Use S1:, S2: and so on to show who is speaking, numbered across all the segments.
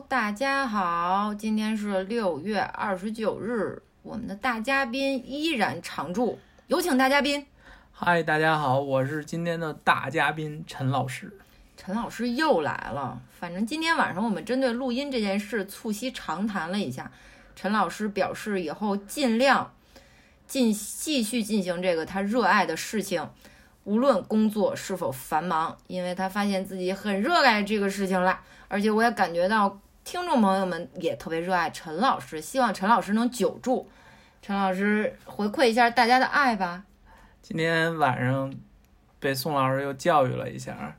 S1: Hello，大家好，今天是六月二十九日，我们的大嘉宾依然常驻，有请大嘉宾。
S2: 嗨，大家好，我是今天的大嘉宾陈老师。
S1: 陈老师又来了，反正今天晚上我们针对录音这件事促膝长谈了一下。陈老师表示以后尽量进继续进行这个他热爱的事情，无论工作是否繁忙，因为他发现自己很热爱这个事情了。而且我也感觉到听众朋友们也特别热爱陈老师，希望陈老师能久住。陈老师回馈一下大家的爱吧。
S2: 今天晚上被宋老师又教育了一下，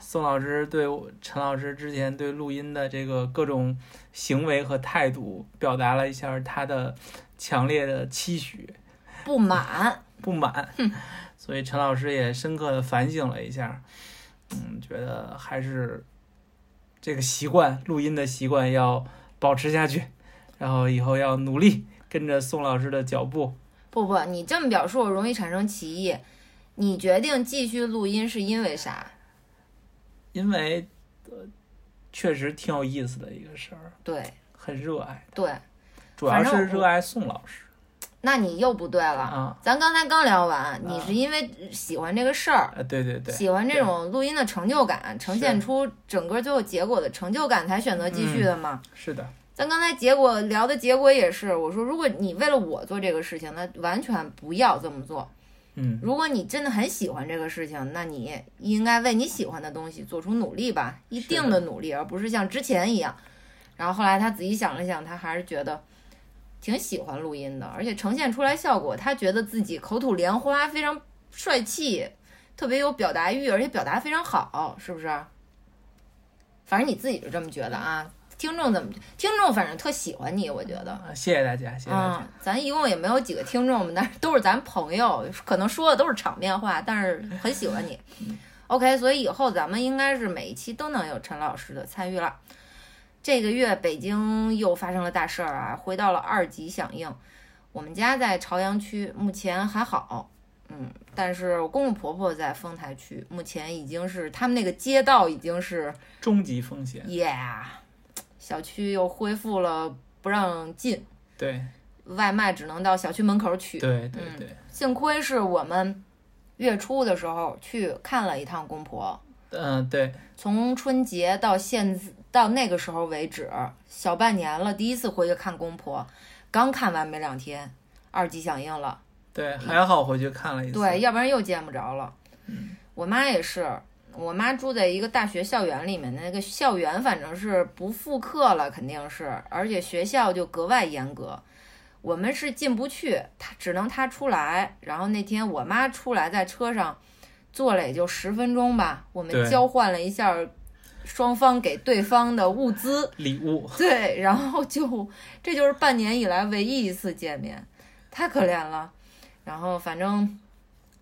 S2: 宋老师对陈老师之前对录音的这个各种行为和态度表达了一下他的强烈的期许、
S1: 不满、
S2: 不满，所以陈老师也深刻的反省了一下，嗯，觉得还是。这个习惯，录音的习惯要保持下去，然后以后要努力跟着宋老师的脚步。
S1: 不不，你这么表述容易产生歧义。你决定继续录音是因为啥？
S2: 因为呃确实挺有意思的一个事儿。
S1: 对，
S2: 很热爱。
S1: 对，
S2: 主要是热爱宋老师。
S1: 那你又不对了，咱刚才刚聊完，你是因为喜欢这个事儿，
S2: 对对对，
S1: 喜欢这种录音的成就感，呈现出整个最后结果的成就感，才选择继续的吗？
S2: 是的，
S1: 咱刚才结果聊的结果也是，我说如果你为了我做这个事情，那完全不要这么做。
S2: 嗯，
S1: 如果你真的很喜欢这个事情，那你应该为你喜欢的东西做出努力吧，一定的努力，而不是像之前一样。然后后来他仔细想了想，他还是觉得。挺喜欢录音的，而且呈现出来效果，他觉得自己口吐莲花，非常帅气，特别有表达欲，而且表达非常好，是不是？反正你自己是这么觉得啊？听众怎么？听众反正特喜欢你，我觉得。
S2: 谢谢大家，谢谢大
S1: 家。咱一共也没有几个听众，但是都是咱朋友，可能说的都是场面话，但是很喜欢你。OK，所以以后咱们应该是每一期都能有陈老师的参与了。这个月北京又发生了大事儿啊，回到了二级响应。我们家在朝阳区，目前还好，嗯，但是我公公婆婆在丰台区，目前已经是他们那个街道已经是
S2: 中级风险。
S1: Yeah，小区又恢复了不让进，
S2: 对，
S1: 外卖只能到小区门口取。
S2: 对对对，
S1: 幸亏是我们月初的时候去看了一趟公婆。
S2: 嗯，对，
S1: 从春节到现在。到那个时候为止，小半年了，第一次回去看公婆，刚看完没两天，二级响应了。
S2: 对，还好回去看了一次。
S1: 对，要不然又见不着了。
S2: 嗯，
S1: 我妈也是，我妈住在一个大学校园里面，那个校园反正是不复课了，肯定是，而且学校就格外严格，我们是进不去，她只能她出来。然后那天我妈出来，在车上坐了也就十分钟吧，我们交换了一下。双方给对方的物资
S2: 礼物，
S1: 对，然后就这就是半年以来唯一一次见面，太可怜了。然后反正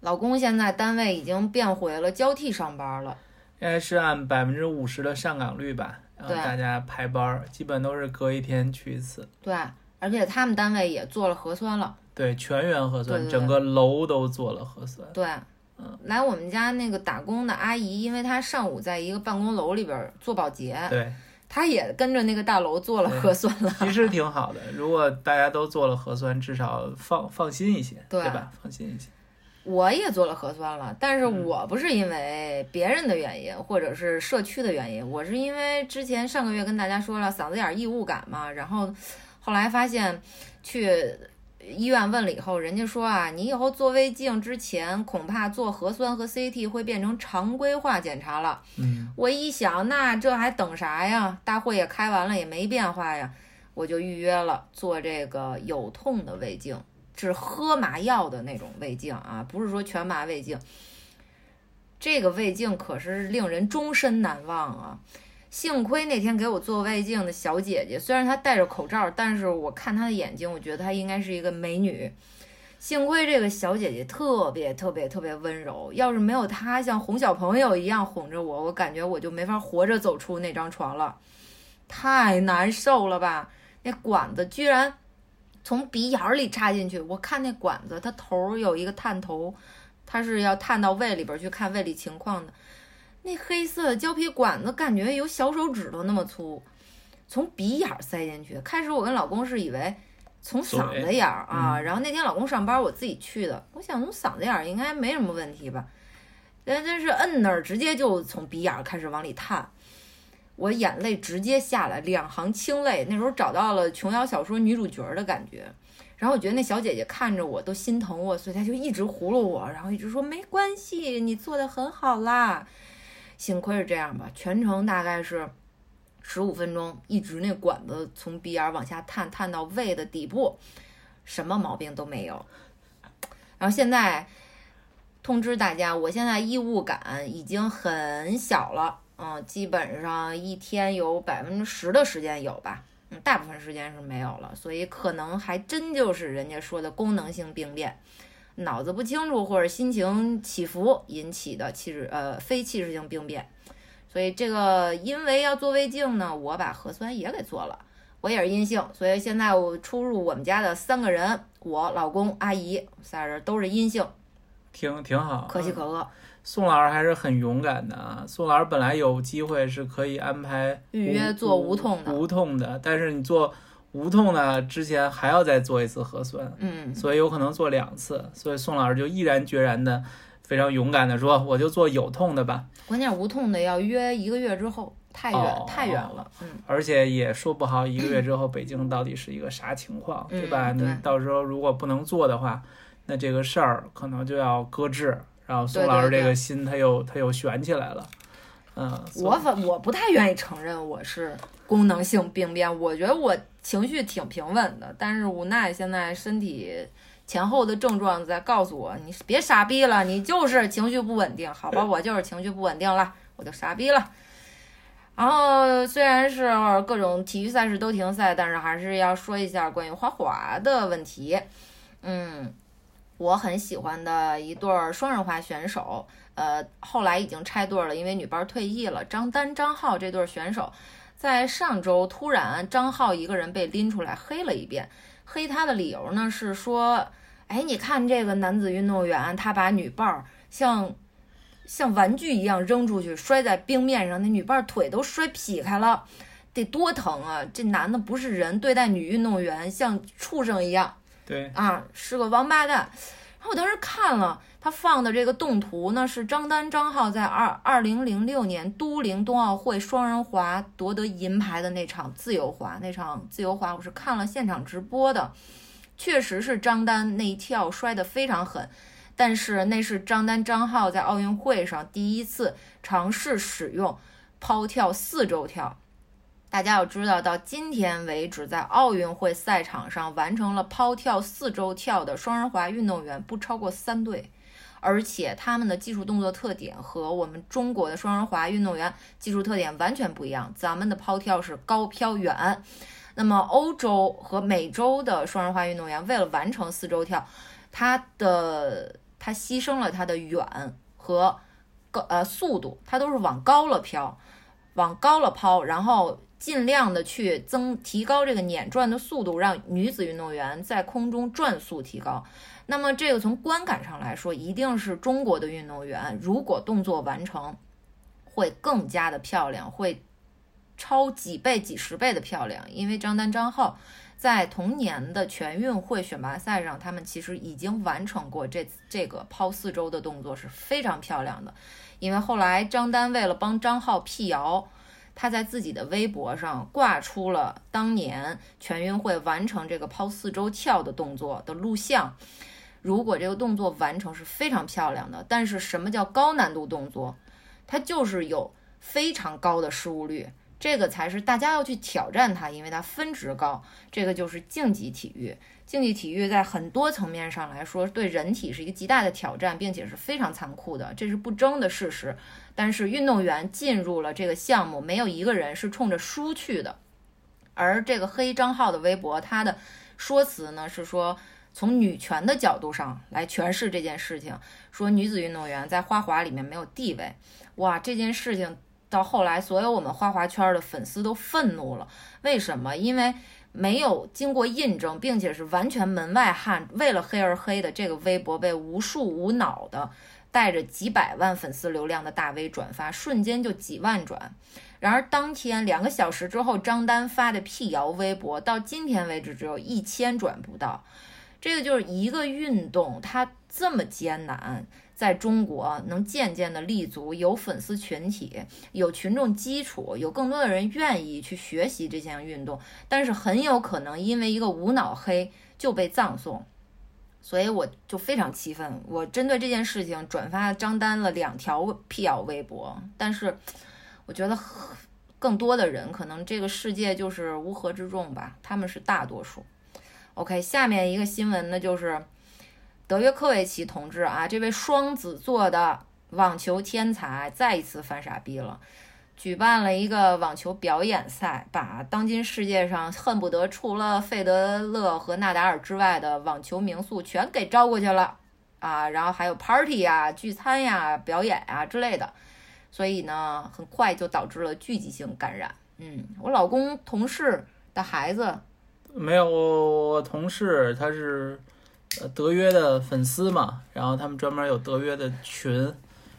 S1: 老公现在单位已经变回了交替上班了，
S2: 应该是按百分之五十的上岗率吧，然后大家排班，基本都是隔一天去一次。
S1: 对，而且他们单位也做了核酸了，
S2: 对，全员核酸，整个楼都做了核酸。
S1: 对。来我们家那个打工的阿姨，因为她上午在一个办公楼里边做保洁，
S2: 对，
S1: 她也跟着那个大楼做了核酸了。
S2: 其实挺好的，如果大家都做了核酸，至少放放心一些，对吧？放心一些。
S1: 我也做了核酸了，但是我不是因为别人的原因，或者是社区的原因，我是因为之前上个月跟大家说了嗓子眼异物感嘛，然后后来发现去。医院问了以后，人家说啊，你以后做胃镜之前，恐怕做核酸和 CT 会变成常规化检查了。
S2: 嗯，
S1: 我一想，那这还等啥呀？大会也开完了，也没变化呀，我就预约了做这个有痛的胃镜，是喝麻药的那种胃镜啊，不是说全麻胃镜。这个胃镜可是令人终身难忘啊。幸亏那天给我做胃镜的小姐姐，虽然她戴着口罩，但是我看她的眼睛，我觉得她应该是一个美女。幸亏这个小姐姐特别特别特别温柔，要是没有她像哄小朋友一样哄着我，我感觉我就没法活着走出那张床了，太难受了吧？那管子居然从鼻眼里插进去，我看那管子，它头有一个探头，它是要探到胃里边去看胃里情况的。那黑色胶皮管子感觉有小手指头那么粗，从鼻眼儿塞进去。开始我跟老公是以为从嗓子眼儿啊，然后那天老公上班，我自己去的，我想从嗓子眼儿应该没什么问题吧，但真是摁那儿，直接就从鼻眼儿开始往里探，我眼泪直接下来，两行清泪。那时候找到了琼瑶小说女主角的感觉。然后我觉得那小姐姐看着我都心疼我，所以她就一直糊弄我，然后一直说没关系，你做的很好啦。幸亏是这样吧，全程大概是十五分钟，一直那管子从鼻眼往下探，探到胃的底部，什么毛病都没有。然后现在通知大家，我现在异物感已经很小了，嗯，基本上一天有百分之十的时间有吧。嗯大部分时间是没有了，所以可能还真就是人家说的功能性病变，脑子不清楚或者心情起伏引起的气质呃非器质性病变。所以这个因为要做胃镜呢，我把核酸也给做了，我也是阴性，所以现在我出入我们家的三个人，我老公阿姨仨人都是阴性，
S2: 挺挺好，
S1: 可喜可贺。
S2: 宋老师还是很勇敢的啊！宋老师本来有机会是可以安排
S1: 预约做无痛的，
S2: 无痛的，但是你做无痛呢之前还要再做一次核酸，
S1: 嗯，
S2: 所以有可能做两次，所以宋老师就毅然决然的、非常勇敢的说：“我就做有痛的吧。”
S1: 关键无痛的要约一个月之后，太远太远了，嗯，
S2: 而且也说不好一个月之后北京到底是一个啥情况，对吧？你到时候如果不能做的话，那这个事儿可能就要搁置。然后宋老师这个心他又他又悬起来了，嗯，
S1: 我反我不太愿意承认我是功能性病变，我觉得我情绪挺平稳的，但是无奈现在身体前后的症状在告诉我，你别傻逼了，你就是情绪不稳定，好吧，我就是情绪不稳定了，我就傻逼了。然后虽然是各种体育赛事都停赛，但是还是要说一下关于花滑的问题，嗯。我很喜欢的一对双人滑选手，呃，后来已经拆队了，因为女班退役了。张丹、张浩这对选手，在上周突然张浩一个人被拎出来黑了一遍，黑他的理由呢是说，哎，你看这个男子运动员，他把女伴像像玩具一样扔出去，摔在冰面上，那女伴腿都摔劈开了，得多疼啊！这男的不是人，对待女运动员像畜生一样。
S2: 对
S1: 啊，是个王八蛋。我当时看了他放的这个动图呢，是张丹张浩在二二零零六年都灵冬奥会双人滑夺得银牌的那场自由滑，那场自由滑我是看了现场直播的，确实是张丹那一跳摔得非常狠，但是那是张丹张浩在奥运会上第一次尝试使用抛跳四周跳。大家要知道，到今天为止，在奥运会赛场上完成了抛跳四周跳的双人滑运动员不超过三对，而且他们的技术动作特点和我们中国的双人滑运动员技术特点完全不一样。咱们的抛跳是高飘远，那么欧洲和美洲的双人滑运动员为了完成四周跳，他的他牺牲了他的远和高呃速度，他都是往高了飘，往高了抛，然后。尽量的去增提高这个碾转的速度，让女子运动员在空中转速提高。那么这个从观感上来说，一定是中国的运动员，如果动作完成，会更加的漂亮，会超几倍、几十倍的漂亮。因为张丹、张浩在同年的全运会选拔赛上，他们其实已经完成过这这个抛四周的动作，是非常漂亮的。因为后来张丹为了帮张浩辟谣。他在自己的微博上挂出了当年全运会完成这个抛四周跳的动作的录像。如果这个动作完成是非常漂亮的，但是什么叫高难度动作？它就是有非常高的失误率，这个才是大家要去挑战它，因为它分值高。这个就是竞技体育。竞技体育在很多层面上来说，对人体是一个极大的挑战，并且是非常残酷的，这是不争的事实。但是运动员进入了这个项目，没有一个人是冲着输去的。而这个黑张浩的微博，他的说辞呢是说，从女权的角度上来诠释这件事情，说女子运动员在花滑里面没有地位。哇，这件事情到后来，所有我们花滑圈的粉丝都愤怒了。为什么？因为。没有经过印证，并且是完全门外汉，为了黑而黑的这个微博被无数无脑的带着几百万粉丝流量的大 V 转发，瞬间就几万转。然而当天两个小时之后，张丹发的辟谣微博到今天为止只有一千转不到。这个就是一个运动，它这么艰难，在中国能渐渐的立足，有粉丝群体，有群众基础，有更多的人愿意去学习这项运动，但是很有可能因为一个无脑黑就被葬送。所以我就非常气愤，我针对这件事情转发张丹了两条辟谣微博，但是我觉得更多的人可能这个世界就是乌合之众吧，他们是大多数。OK，下面一个新闻呢，就是德约科维奇同志啊，这位双子座的网球天才再一次犯傻逼了。举办了一个网球表演赛，把当今世界上恨不得除了费德勒和纳达尔之外的网球名宿全给招过去了啊！然后还有 party 呀、聚餐呀、表演呀之类的，所以呢，很快就导致了聚集性感染。嗯，我老公同事的孩子
S2: 没有，我同事他是呃德约的粉丝嘛，然后他们专门有德约的群。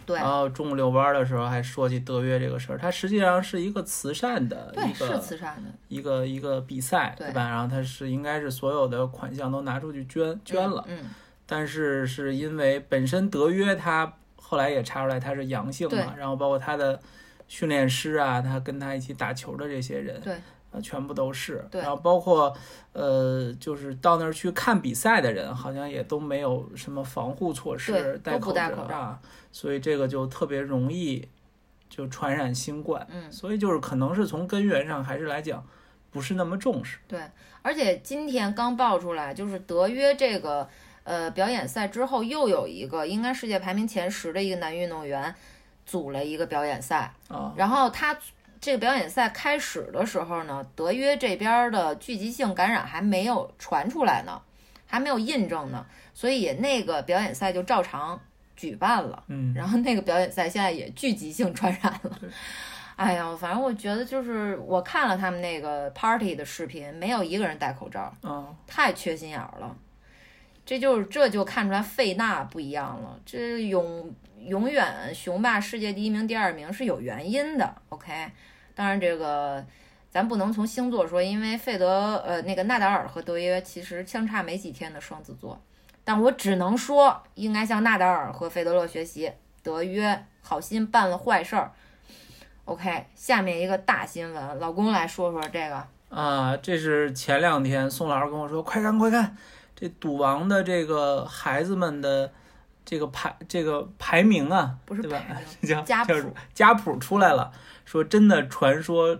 S1: 对，
S2: 然后中午遛弯的时候还说起德约这个事儿，它实际上是一个慈善的一个
S1: 是慈善的
S2: 一个一个比赛，对吧？然后它是应该是所有的款项都拿出去捐捐了，
S1: 嗯，
S2: 但是是因为本身德约他后来也查出来他是阳性嘛，然后包括他的训练师啊，他跟他一起打球的这些人，
S1: 对。
S2: 啊，全部都是，
S1: 然
S2: 后包括，呃，就是到那儿去看比赛的人，好像也都没有什么防护措施，
S1: 戴
S2: 口
S1: 罩，
S2: 所以这个就特别容易就传染新冠。
S1: 嗯，
S2: 所以就是可能是从根源上还是来讲，不是那么重视。
S1: 对，而且今天刚爆出来，就是德约这个呃表演赛之后，又有一个应该世界排名前十的一个男运动员组了一个表演赛，
S2: 啊，
S1: 然后他。这个表演赛开始的时候呢，德约这边的聚集性感染还没有传出来呢，还没有印证呢，所以那个表演赛就照常举办了。
S2: 嗯，
S1: 然后那个表演赛现在也聚集性传染了。哎呀，反正我觉得就是我看了他们那个 party 的视频，没有一个人戴口罩，嗯太缺心眼了。这就是这就看出来费纳不一样了，这永永远雄霸世界第一名、第二名是有原因的。OK。当然，这个咱不能从星座说，因为费德呃那个纳达尔和德约其实相差没几天的双子座，但我只能说应该向纳达尔和费德勒学习，德约好心办了坏事儿。OK，下面一个大新闻，老公来说说这个
S2: 啊，这是前两天宋老师跟我说，快看快看，这赌王的这个孩子们的这个排这个排名啊，
S1: 不是
S2: 吧？
S1: 叫
S2: 家
S1: 谱
S2: 家谱出来了。说真的，传说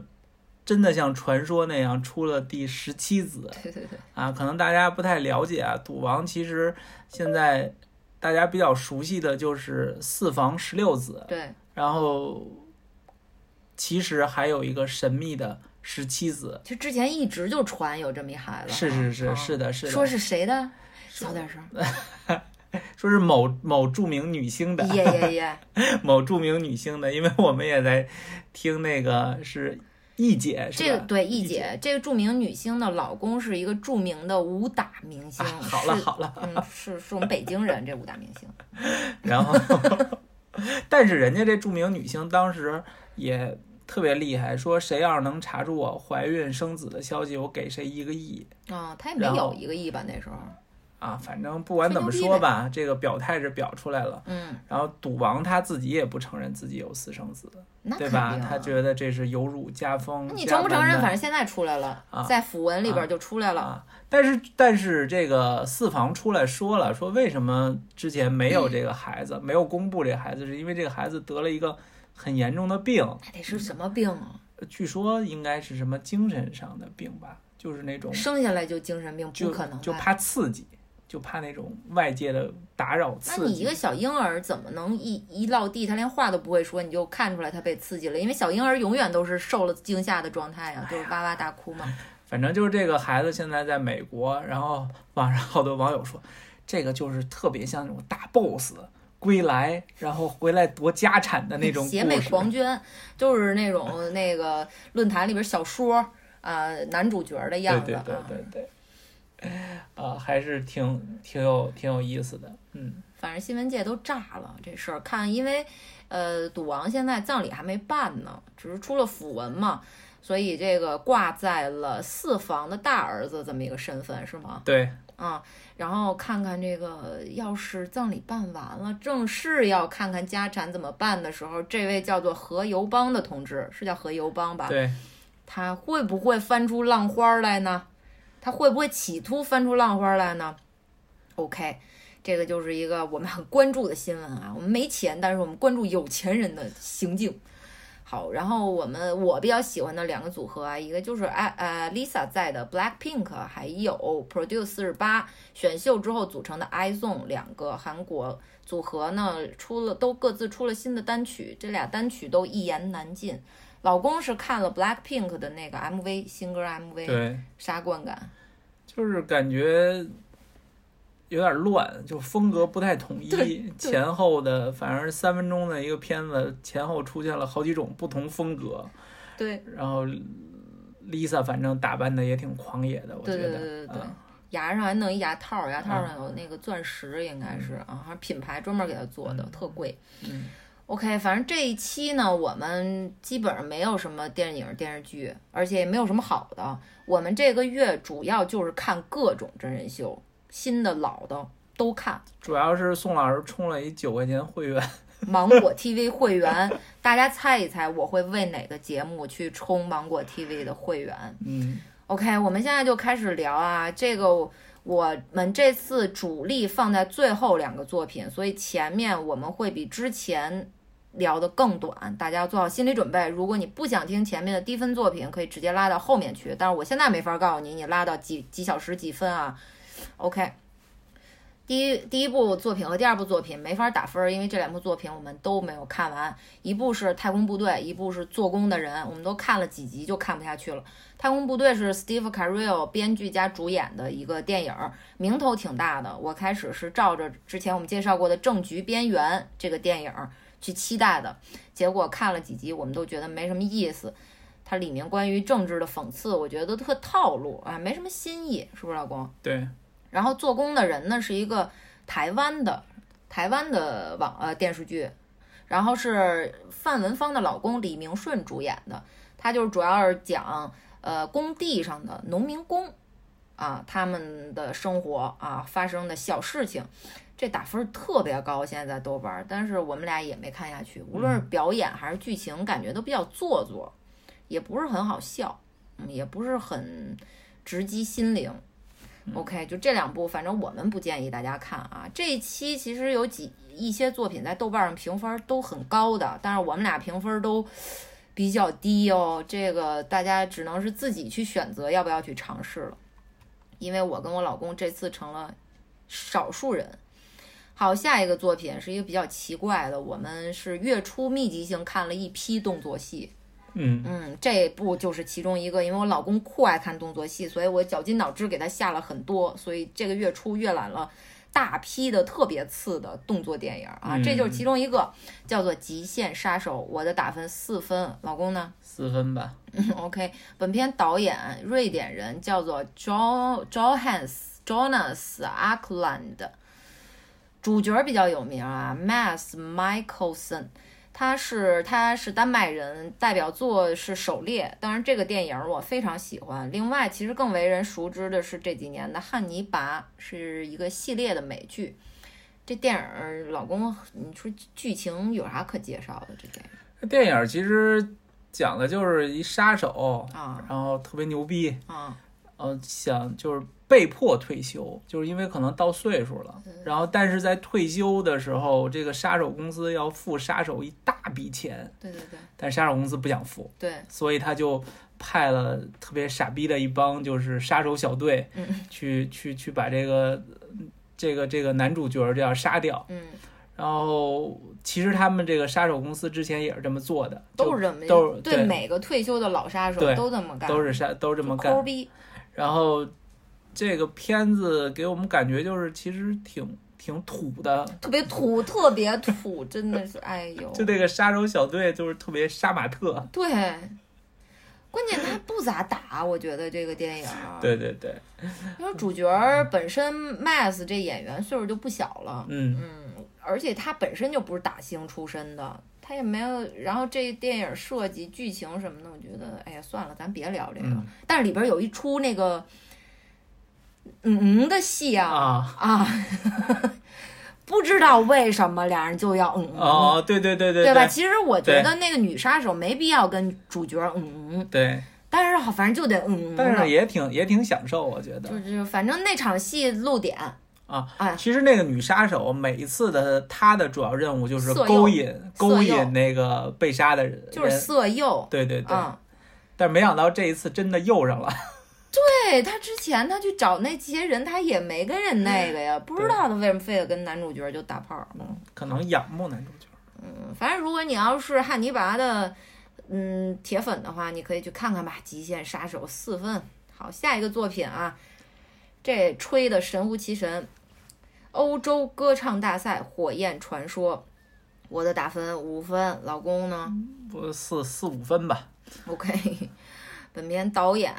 S2: 真的像传说那样出了第十七子，
S1: 对对对，
S2: 啊，可能大家不太了解啊。赌王其实现在大家比较熟悉的就是四房十六子，
S1: 对，
S2: 然后其实还有一个神秘的十七子，
S1: 就之前一直就传有这么一孩子，
S2: 是是是是的，是的，
S1: 说是谁的？小点声。
S2: 说是某某著名女星的，
S1: 耶耶耶，
S2: 某著名女星的，因为我们也在听那个是易姐，
S1: 这个对
S2: 易
S1: 姐，这个著名女星的老公是一个著名的武打明星，
S2: 好了好了，
S1: 嗯，是是我们北京人，这武打明星。
S2: 然后，但是人家这著名女星当时也特别厉害，说谁要是能查出我怀孕生子的消息，我给谁一个亿。
S1: 啊，她也没有一个亿吧那时候。
S2: 啊，反正不管怎么说吧，这个表态是表出来了。
S1: 嗯，
S2: 然后赌王他自己也不承认自己有私生子，对吧？他觉得这是有辱家风。
S1: 你承不承认？反正现在出来了，在讣文里边就出来了。
S2: 但是，但是这个四房出来说了，说为什么之前没有这个孩子，没有公布这孩子，是因为这个孩子得了一个很严重的病。
S1: 那得是什么病啊？
S2: 据说应该是什么精神上的病吧，就是那种
S1: 生下来就精神病，不可能，
S2: 就怕刺激。就怕那种外界的打扰刺
S1: 激。那你一个小婴儿怎么能一一落地，他连话都不会说，你就看出来他被刺激了？因为小婴儿永远都是受了惊吓的状态呀，就是哇哇大哭嘛。
S2: 反正就是这个孩子现在在美国，然后网上好多网友说，这个就是特别像那种大 boss 归来，然后回来夺家产的那种
S1: 邪魅狂狷，就是那种那个论坛里边小说啊男主角的样子。
S2: 对对对对对。啊，还是挺挺有挺有意思的，嗯，
S1: 反正新闻界都炸了这事儿。看，因为呃，赌王现在葬礼还没办呢，只是出了讣文嘛，所以这个挂在了四房的大儿子这么一个身份是吗？
S2: 对，
S1: 啊，然后看看这个，要是葬礼办完了，正式要看看家产怎么办的时候，这位叫做何尤邦的同志，是叫何尤邦吧？
S2: 对，
S1: 他会不会翻出浪花来呢？他会不会企图翻出浪花来呢？OK，这个就是一个我们很关注的新闻啊。我们没钱，但是我们关注有钱人的行径。好，然后我们我比较喜欢的两个组合啊，一个就是哎呃 Lisa 在的 Blackpink，还有 Produce 四十八选秀之后组成的 IZONE 两个韩国组合呢，出了都各自出了新的单曲，这俩单曲都一言难尽。老公是看了 Blackpink 的那个 MV 新歌 MV，
S2: 对，
S1: 啥观感？
S2: 就是感觉有点乱，就风格不太统一，前后的反正三分钟的一个片子，前后出现了好几种不同风格，
S1: 对。
S2: 然后 Lisa 反正打扮的也挺狂野的，我觉得，
S1: 对对对对
S2: 嗯。
S1: 牙上还弄一牙套，牙套上有那个钻石，应该是啊，还是品牌专门给他做的，特贵。
S2: 嗯
S1: OK，反正这一期呢，我们基本上没有什么电影电视剧，而且也没有什么好的。我们这个月主要就是看各种真人秀，新的老的都看。
S2: 主要是宋老师充了一九块钱会员，
S1: 芒果 TV 会员，大家猜一猜我会为哪个节目去充芒果 TV 的会员？
S2: 嗯
S1: OK，我们现在就开始聊啊，这个我们这次主力放在最后两个作品，所以前面我们会比之前聊的更短，大家要做好心理准备。如果你不想听前面的低分作品，可以直接拉到后面去，但是我现在没法告诉你，你拉到几几小时几分啊？OK。第一第一部作品和第二部作品没法打分，因为这两部作品我们都没有看完。一部是《太空部队》，一部是《做工的人》，我们都看了几集就看不下去了。太空部队是 Steve Carell 编剧加主演的一个电影，名头挺大的。我开始是照着之前我们介绍过的《政局边缘》这个电影去期待的，结果看了几集，我们都觉得没什么意思。它里面关于政治的讽刺，我觉得都特套路啊，没什么新意，是不是老公？
S2: 对，
S1: 然后做工的人呢是一个台湾的台湾的网呃电视剧，然后是范文芳的老公李明顺主演的，他就是主要是讲呃工地上的农民工啊他们的生活啊发生的小事情，这打分特别高，现在在豆瓣儿，但是我们俩也没看下去，无论是表演还是剧情，感觉都比较做作，也不是很好笑，嗯，也不是很直击心灵。OK，就这两部，反正我们不建议大家看啊。这一期其实有几一些作品在豆瓣上评分都很高的，但是我们俩评分都比较低哦。这个大家只能是自己去选择要不要去尝试了。因为我跟我老公这次成了少数人。好，下一个作品是一个比较奇怪的，我们是月初密集性看了一批动作戏。
S2: 嗯。
S1: 嗯，这部就是其中一个，因为我老公酷爱看动作戏，所以我绞尽脑汁给他下了很多，所以这个月初阅览了大批的特别次的动作电影啊，这就是其中一个，叫做《极限杀手》，我的打分四分，老公呢？
S2: 四分吧？
S1: OK，本片导演瑞典人，叫做 Jo Johannes Jonas Ackland，主角比较有名啊，Mads Mikkelsen。他是他是丹麦人，代表作是《狩猎》，当然这个电影我非常喜欢。另外，其实更为人熟知的是这几年的《汉尼拔》，是一个系列的美剧。这电影，老公，你说剧情有啥可介绍的？这电影
S2: 电影其实讲的就是一杀手，
S1: 啊
S2: 然后特别牛逼，
S1: 啊，
S2: 呃，想就是被迫退休，就是因为可能到岁数了，然后但是在退休的时候，这个杀手公司要付杀手一大笔钱，
S1: 对对对
S2: 但杀手公司不想付，
S1: 对，
S2: 所以他就派了特别傻逼的一帮就是杀手小队
S1: 嗯。
S2: 去去去把这个这个这个男主角就要杀掉，
S1: 嗯，
S2: 然后其实他们这个杀手公司之前也是这么做的，都是
S1: 这么
S2: 都是对
S1: 对每个退休的老杀手都这么干，
S2: 都是杀都是这么
S1: 抠
S2: 干，
S1: 逼，
S2: 然后这个片子给我们感觉就是其实挺挺土的，
S1: 特别土，特别土，真的是，哎呦，
S2: 就这个杀手小队就是特别杀马特。
S1: 对，关键他不咋打，我觉得这个电影，
S2: 对对对，
S1: 因为主角儿本身 Max 这演员岁数就不小了，
S2: 嗯，
S1: 嗯，而且他本身就不是打星出身的，他也没有。然后这电影设计、剧情什么的，我觉得，哎呀，算了，咱别聊这个。
S2: 嗯
S1: 但是里边有一出那个，嗯嗯的戏啊
S2: 啊
S1: 啊，不知道为什么俩人就要嗯嗯。
S2: 哦，对对对对
S1: 对吧？其实我觉得那个女杀手没必要跟主角嗯嗯，
S2: 对，
S1: 但是好反正就得嗯嗯
S2: 但是，也挺也挺享受，我觉得
S1: 就是反正那场戏露点，
S2: 啊。
S1: 哎，
S2: 其实那个女杀手每一次的她的主要任务就是勾引勾引那个被杀的人，
S1: 就是色诱。
S2: 对对对。
S1: 嗯，
S2: 但没想到这一次真的诱上了，
S1: 对他之前他去找那些人，他也没跟人那个呀，不知道他为什么非得跟男主角就打炮。嗯
S2: 可能仰慕男主角。
S1: 嗯，反正如果你要是汉尼拔的嗯铁粉的话，你可以去看看吧，《极限杀手》四分。好，下一个作品啊，这吹的神乎其神，欧洲歌唱大赛《火焰传说》，我的打分五分，老公呢？
S2: 不四四五分吧
S1: ，OK，本片导演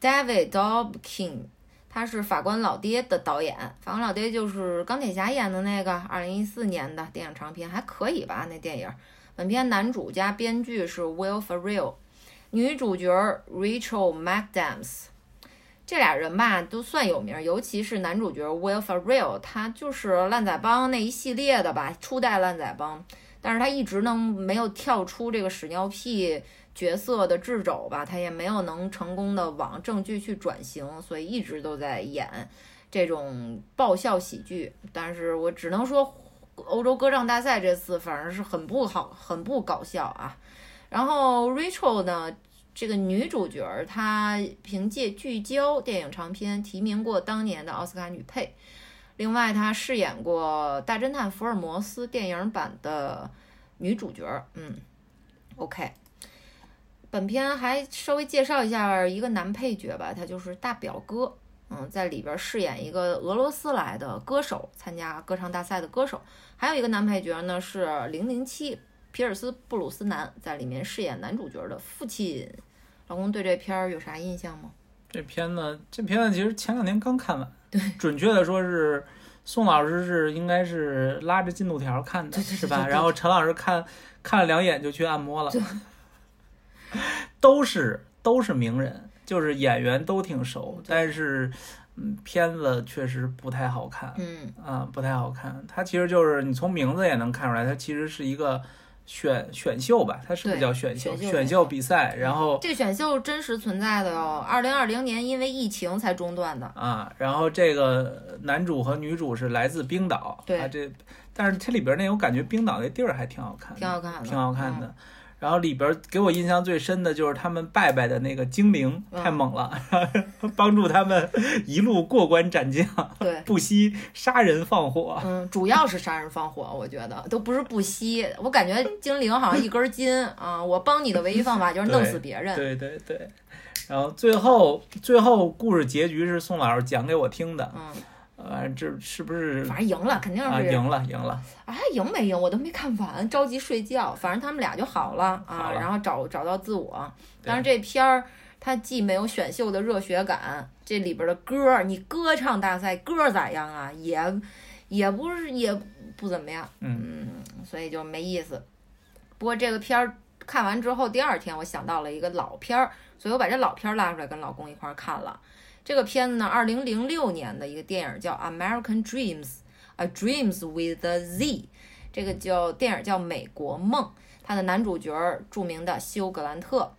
S1: David Dobkin，他是法官老爹的导演。法官老爹就是钢铁侠演的那个，二零一四年的电影长片，还可以吧？那电影。本片男主加编剧是 Will Ferrell，女主角 Rachel McAdams。这俩人吧都算有名，尤其是男主角 Will Ferrell，他就是烂仔帮那一系列的吧，初代烂仔帮，但是他一直能没有跳出这个屎尿屁角色的掣肘吧，他也没有能成功的往正剧去转型，所以一直都在演这种爆笑喜剧。但是我只能说，欧洲歌唱大赛这次反正是很不好，很不搞笑啊。然后 Rachel 呢，这个女主角儿她凭借《聚焦》电影长片提名过当年的奥斯卡女配。另外，她饰演过《大侦探福尔摩斯》电影版的女主角儿。嗯，OK。本片还稍微介绍一下一个男配角吧，他就是大表哥。嗯，在里边饰演一个俄罗斯来的歌手，参加歌唱大赛的歌手。还有一个男配角呢是《零零七》皮尔斯·布鲁斯南，在里面饰演男主角的父亲。老公对这片儿有啥印象吗？
S2: 这片子这片子其实前两天刚看完，对，准确的说是宋老师是应该是拉着进度条看的，是吧？然后陈老师看看了两眼就去按摩了，都是都是名人，就是演员都挺熟，但是嗯，片子确实不太好看
S1: 嗯，
S2: 啊，不太好看。它其实就是你从名字也能看出来，它其实是一个选选秀吧，它是不是叫选秀？
S1: 选秀
S2: 比赛，然后
S1: 这个选秀真实存在的哦，二零二零年因为疫情才中断的。
S2: 啊，然后这个男主和女主是来自冰岛，
S1: 对
S2: 啊、这但是它里边那我感觉冰岛那地儿还挺好看的，
S1: 挺好看的
S2: 挺好看的。然后里边给我印象最深的就是他们拜拜的那个精灵
S1: 嗯
S2: 太猛了，帮助他们一路过关斩将，
S1: 对，
S2: 不惜杀人放火。
S1: 嗯，主要是杀人放火，我觉得都不是不惜。我感觉精灵好像一根筋啊，我帮你的唯一方法就是弄死别人。
S2: 对对对，然后最后最后故事结局是宋老师讲给我听的，
S1: 嗯，
S2: 呃，这是不是
S1: 反正赢了，肯定
S2: 啊？
S1: 是
S2: 赢了赢了，
S1: 哎，赢没赢我都没看完，着急睡觉。反正他们俩就好了啊，
S2: 了
S1: 然后找找到自我。
S2: 对
S1: 当然这片儿它既没有选秀的热血感，这里边的歌儿，你歌唱大赛歌儿咋样啊？也也不是也不怎么样，
S2: 嗯
S1: 所以就没意思。不过这个片儿看完之后，第二天我想到了一个老片儿，所以我把这老片儿拉出来跟老公一块儿看了。这个片子呢，二零零六年的一个电影叫《American Dreams》，A Dreams with a Z，这个叫电影叫《美国梦》，它的男主角著名的休格兰特。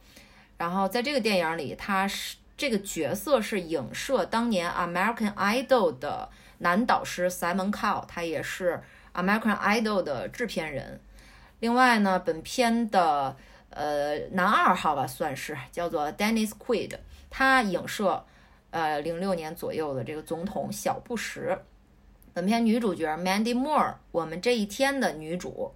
S1: 然后在这个电影里，他是这个角色是影射当年 American Idol 的男导师 Simon Cow，他也是 American Idol 的制片人。另外呢，本片的呃男二号吧，算是叫做 Dennis Quaid，他影射呃零六年左右的这个总统小布什。本片女主角 Mandy Moore，我们这一天的女主，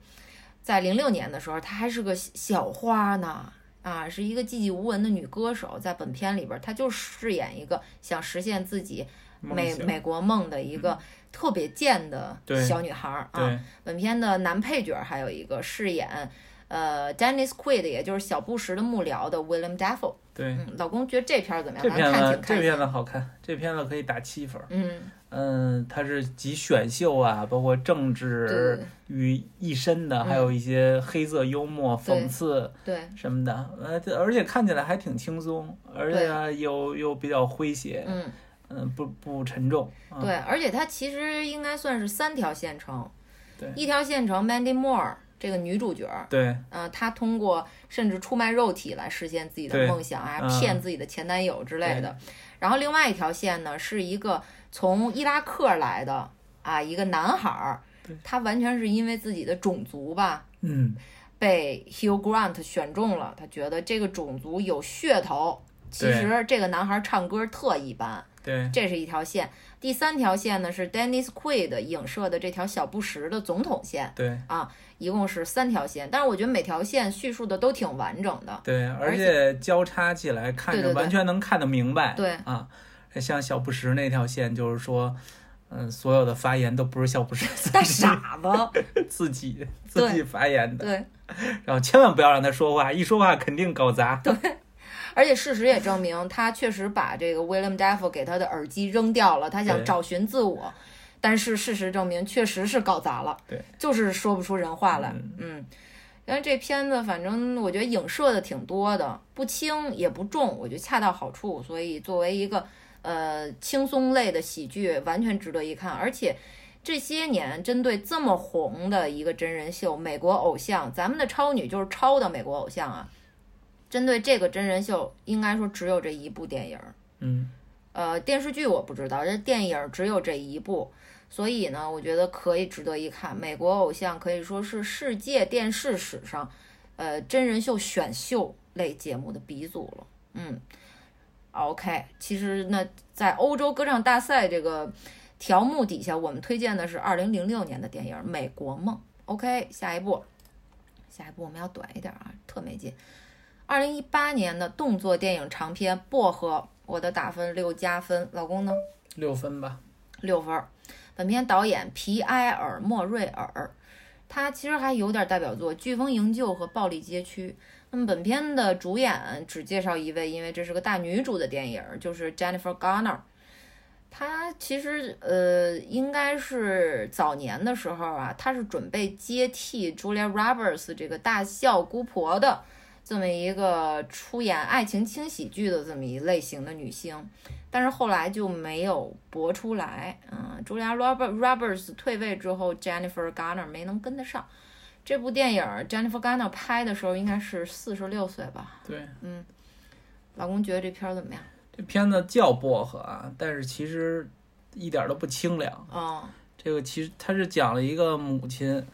S1: 在零六年的时候，她还是个小花呢。啊，是一个寂寂无闻的女歌手，在本片里边，她就饰演一个想实现自己美美国梦的一个特别贱的小女孩儿啊。本片的男配角还有一个饰演呃 Dennis Quaid，也就是小布什的幕僚的 William Dafoe。
S2: 对，
S1: 嗯，老公觉得这片儿怎么样？
S2: 这片子。这片子好看，这片子可以打七分儿。
S1: 嗯，
S2: 嗯，它是集选秀啊，包括政治
S1: 对
S2: 于一身的，
S1: 嗯
S2: 还有一些黑色幽默、
S1: 对
S2: 讽刺
S1: 对
S2: 什么的。呃，这而且看起来还挺轻松，而且啊又又比较诙谐，
S1: 嗯
S2: 嗯，不不沉重。啊、
S1: 对，而且它其实应该算是三条线程，
S2: 对
S1: 一条线程 Mandy Moore 这个女主角，
S2: 对
S1: 呃，她通过甚至出卖肉体来实现自己的梦想，还
S2: 嗯
S1: 骗自己的前男友之类的。然后另外一条线呢，是一个从伊拉克来的啊一个男孩儿，他完全是因为自己的种族吧，
S2: 嗯，
S1: 被 Hugh Grant 选中了，他觉得这个种族有噱头。其实这个男孩唱歌特一般，
S2: 对
S1: 这是一条线。第三条线呢是 Dennis Quaid 影射的这条小布什的总统线，
S2: 对啊
S1: 一共是三条线。但是我觉得每条线叙述的都挺完整的。
S2: 对，而
S1: 且
S2: 且交叉起来看着
S1: 对对对
S2: 完全能看得明白。
S1: 对
S2: 啊，像小布什那条线，就是说。嗯，所有的发言都不是小布什 自
S1: 大傻子，
S2: 自己自己发言的，
S1: 对，
S2: 然后千万不要让他说话，一说话肯定搞砸。
S1: 而且事实也证明，他确实把这个 William Dafoe 给他的耳机扔掉了，他想找寻自我。但是事实证明，确实是搞砸了，
S2: 对，
S1: 就是说不出人话来。
S2: 嗯
S1: 嗯，因为这片子反正我觉得影射的挺多的，不轻也不重，我觉得恰到好处。所以作为一个呃轻松类的喜剧，完全值得一看。而且这些年针对这么红的一个真人秀《美国偶像》，咱们的超女就是超的美国偶像啊。针对这个真人秀，应该说只有这一部电影儿。
S2: 嗯，
S1: 呃，电视剧我不知道，这电影儿只有这一部，所以呢，我觉得可以值得一看。美国偶像可以说是世界电视史上，呃，真人秀选秀类节目的鼻祖了。嗯，OK，其实那，在欧洲歌唱大赛这个条目底下，我们推荐的是二零零六年的电影《美国梦》。OK，下一步，下一步我们要短一点啊，特没劲。二零一八年的动作电影长片《薄荷》，我的打分六加分，老公呢
S2: 六分吧。
S1: 六分儿。本片导演皮埃尔·莫瑞尔，他其实还有点代表作《飓风营救》和《暴力街区》。那么本片的主演只介绍一位，因为这是个大女主的电影，就是 Jennifer Garner。她其实呃，应该是早年的时候啊，她是准备接替 Julia Roberts 这个大笑姑婆的这么一个出演爱情轻喜剧的这么一类型的女星，但是后来就没有播出来。嗯，Julia Robert Roberts 退位之后，Jennifer Garner 没能跟得上。这部电影 Jennifer Garner 拍的时候应该是四十六岁吧？
S2: 对，嗯
S1: 老公觉得这片儿怎么样？
S2: 这片子叫薄荷啊，但是其实一点都不清凉。
S1: 嗯
S2: 这个其实它是讲了一个母亲，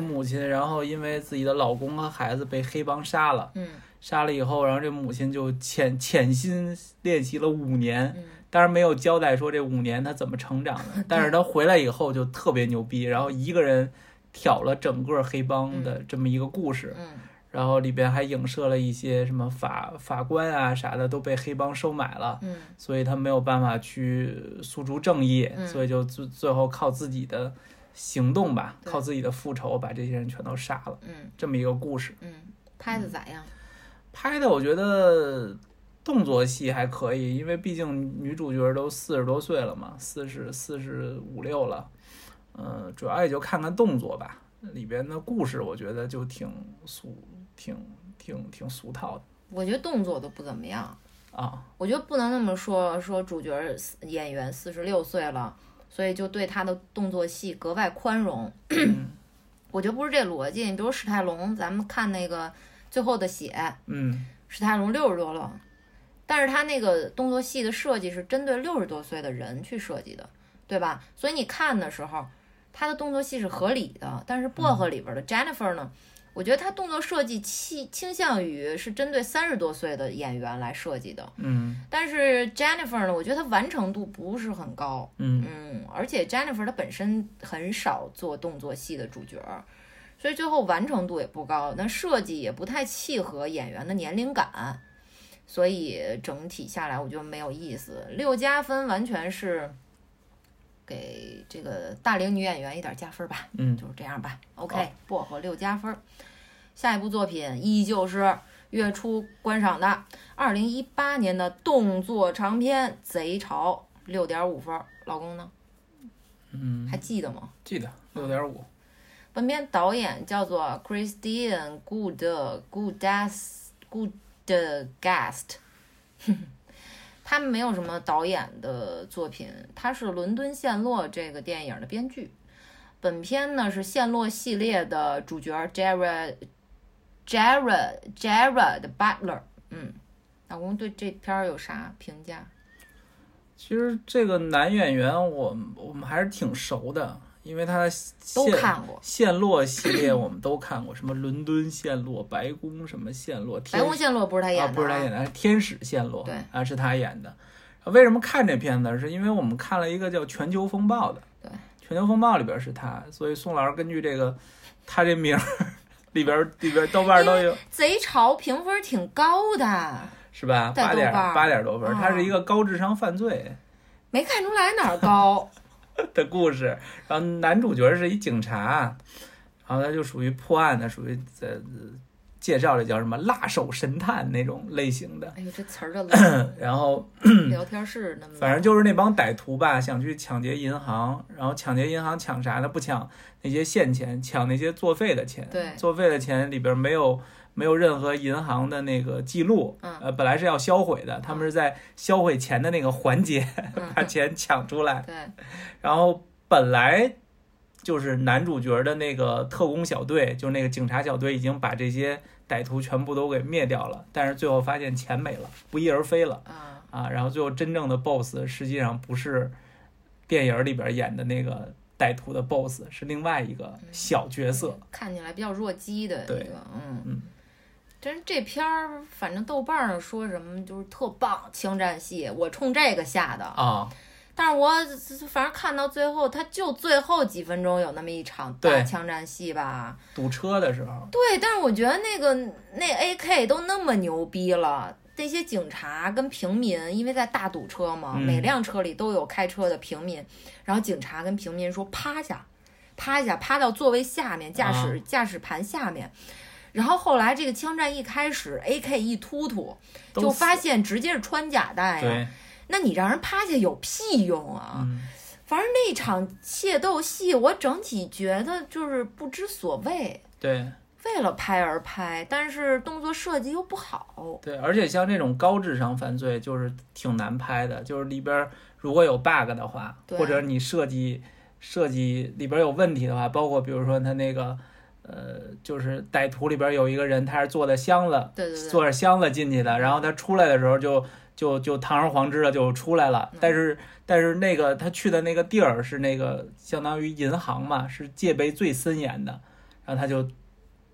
S2: 母亲，然后因为自己的老公和孩子被黑帮杀了，
S1: 嗯
S2: 杀了以后，然后这母亲就潜潜心练习了五年，
S1: 嗯
S2: 当然没有交代说这五年她怎么成长的，但是她回来以后就特别牛逼，然后一个人挑了整个黑帮的这么一个故事，
S1: 嗯
S2: 然后里边还影射了一些什么法法官啊啥的都被黑帮收买了，
S1: 嗯
S2: 所以他没有办法去诉诸正义，
S1: 嗯
S2: 所以就最最后靠自己的行动吧，靠自己的复仇把这些人全都杀了，
S1: 嗯
S2: 这么一个故事。
S1: 嗯，拍的咋样？
S2: 拍的我觉得动作戏还可以，因为毕竟女主角都四十多岁了嘛，四十四十五六了，嗯、主要也就看看动作吧。里边的故事我觉得就挺俗，挺挺挺俗套的
S1: 我觉得动作都不怎么样。
S2: 啊。
S1: 我觉得不能那么说，说主角演员四十六岁了，所以就对他的动作戏格外宽容。我觉得不是这逻辑。你比如史泰龙，咱们看那个《最后的血》，
S2: 嗯，
S1: 史泰龙六十多了，但是他那个动作戏的设计是针对六十多岁的人去设计的，对吧？所以你看的时候，他的动作戏是合理的。但是薄荷里边的 Jennifer 呢，我觉得他动作设计倾倾向于是针对三十多岁的演员来设计的。
S2: 嗯
S1: 但是 Jennifer 呢，我觉得她完成度不是很高，
S2: 嗯
S1: 嗯，而且 Jennifer 她本身很少做动作戏的主角儿，所以最后完成度也不高，那设计也不太契合演员的年龄感，所以整体下来我觉得没有意思。六加分完全是给这个大龄女演员一点加分吧，
S2: 嗯，
S1: 就是这样吧。OK，薄荷六加分儿。下一部作品依旧是月初观赏的，二零一八年的动作长片《贼潮》，六点五分儿。老公呢？
S2: 嗯，
S1: 还记得吗？
S2: 记得六点五。
S1: 本片导演叫做 Christian Good Goodas Goodgast，他没有什么导演的作品，他是《伦敦陷落》这个电影的编剧。本片呢是陷落系列的主角 Jared Jared Jared Butler。嗯，老公对这片儿有啥评价？
S2: 其实这个男演员我我们还是挺熟的，因为他
S1: 都
S2: 陷
S1: 看过。
S2: 陷落系列我们都看过，什么伦敦陷落、白宫什么陷落、天
S1: 白宫陷落不是他演
S2: 啊
S1: 的、
S2: 不是他演的，是天使陷落，
S1: 对
S2: 啊是他演的。为什么看这片子？是因为我们看了一个叫《全球风暴》的，
S1: 对，《
S2: 全球风暴》里边是他，所以宋老师根据这个他这名儿 里边里边豆瓣都有
S1: 贼潮评分挺高的，
S2: 是吧？八点八点多分，
S1: 啊
S2: 它是一个高智商犯罪
S1: 没看出来哪儿高。
S2: 的故事，然后男主角是一警察，然后他就属于破案的，属于在介绍这叫什么辣手神探那种类型的，
S1: 哎呦，这词儿的冷
S2: 然后
S1: 聊天室那么，
S2: 反正就是那帮歹徒吧，想去抢劫银行，然后抢劫银行抢啥呢？不抢那些现钱，抢那些作废的钱。
S1: 对
S2: 作废的钱里边没有没有任何银行的那个记录，
S1: 嗯
S2: 呃，本来是要销毁的，他们是在销毁钱的那个环节把
S1: 嗯，
S2: 钱抢出来，
S1: 对，
S2: 然后本来。就是男主角的那个特工小队，就是那个警察小队，已经把这些歹徒全部都给灭掉了，但是最后发现钱没了，不翼而飞了。
S1: 啊，
S2: 啊，然后最后真正的 BOSS 实际上不是电影里边演的那个歹徒的 BOSS，是另外一个小角色。
S1: 看起来比较弱鸡的一
S2: 对
S1: 个，嗯
S2: 嗯。
S1: 真是这片儿，反正豆瓣上说什么就是特棒枪战戏，我冲这个下的。
S2: 啊，
S1: 但是我反正看到最后，他就最后几分钟有那么一场大枪战戏吧。
S2: 堵车的时候，
S1: 对，但是我觉得那个那 AK 都那么牛逼了，那些警察跟平民，因为在大堵车嘛，
S2: 嗯
S1: 每辆车里都有开车的平民，然后警察跟平民说趴下，趴下，趴到座位下面，驾驶、
S2: 啊
S1: 驾驶盘下面。然后后来这个枪战一开始，AK 一突突，就发现直接是穿甲弹呀。
S2: 对，
S1: 那你让人趴下有屁用啊！
S2: 嗯，
S1: 反正那场械斗戏，我整体觉得就是不知所谓。
S2: 对
S1: 为了拍而拍，但是动作设计又不好。
S2: 对，而且像这种高智商犯罪，就是挺难拍的，就是里边如果有 bug 的话，或者你设计设计里边有问题的话，包括比如说他那个。呃，就是歹徒里边有一个人，他是坐在箱子，
S1: 对对对，
S2: 坐着箱子进去的，然后他出来的时候就就就堂而皇之的就出来了。
S1: 嗯。
S2: 但是但是那个他去的那个地儿是那个相当于银行嘛，是戒备最森严的，然后他就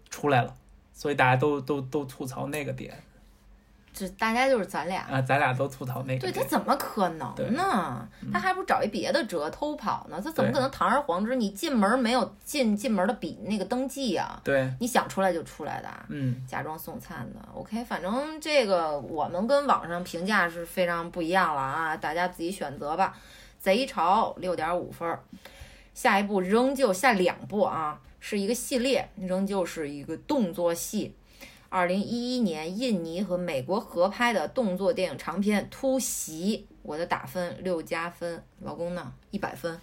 S2: 出来了，所以大家都都都吐槽那个点
S1: 这大家就是咱俩。
S2: 啊，咱俩都吐槽那个。
S1: 对他怎么可能呢？他还不找一别的辙偷跑呢？他怎么可能堂而皇之？你进门没有进进门的笔那个登记啊、
S2: 对，
S1: 你想出来就出来的啊，
S2: 嗯，
S1: 假装送餐的。OK，反正这个我们跟网上评价是非常不一样了啊，大家自己选择吧。贼潮六点五分儿，下一步仍旧下两部啊，是一个系列，仍旧是一个动作戏。二零一一年印尼和美国合拍的动作电影长片《突袭》，我的打分六加分，老公呢一百分。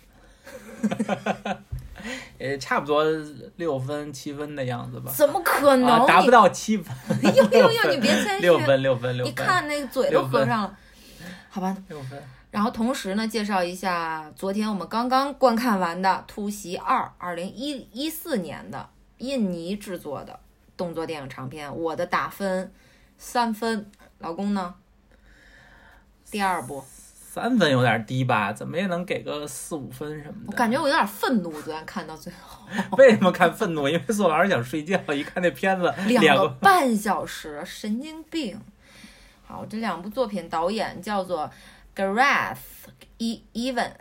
S2: 也差不多六分七分的样子吧，
S1: 怎么可能？
S2: 啊，达不到七分，
S1: 你！呦呦呦，你别谦虚。
S2: 六分六分六
S1: 你
S2: 分
S1: 看那个嘴都合上了，好吧。
S2: 六分，
S1: 然后同时呢，介绍一下昨天我们刚刚观看完的《突袭二》，二零一一四年的印尼制作的动作电影长片，我的打分三分，老公呢？第二部，
S2: 三分有点低吧，怎么也能给个四五分什么的。
S1: 我感觉我有点愤怒，昨天看到最后
S2: 为什么看愤怒？因为宋老师想睡觉，一看那片子
S1: 两个半小时，神经病。好，这两部作品导演叫做 Gareth E Evans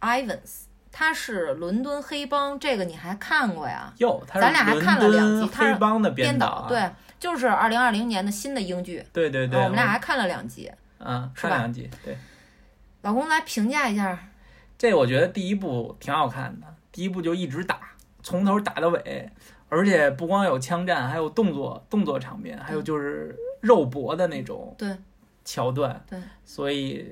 S1: Evans，他是伦敦黑帮，这个你还看过呀？
S2: 哟，
S1: 咱俩还看了两集
S2: 黑帮的
S1: 编
S2: 导啊，
S1: 对，就是二零二零年的新的英剧，
S2: 对对对，
S1: 呃我们俩还看了两集。
S2: 嗯看两集，对，
S1: 老公来评价一下，
S2: 这我觉得第一部挺好看的，第一部就一直打，从头打到尾，而且不光有枪战，还有动作动作场面，还有就是肉搏的那种
S1: 对。
S2: 桥段，
S1: 对，
S2: 所以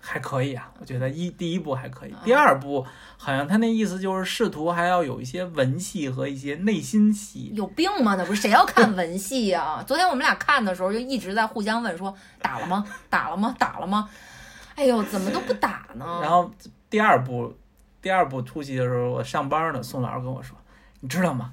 S2: 还可以啊，我觉得一第一部还可以
S1: 啊，
S2: 第二部好像他那意思就是试图还要有一些文戏和一些内心戏。
S1: 有病吗？那不是谁要看文戏呀、昨天我们俩看的时候就一直在互相问说打了吗？打了吗？打了吗？哎呦，怎么都不打呢？
S2: 然后第二部，第二部突袭的时候，我上班呢，宋老师跟我说，你知道吗？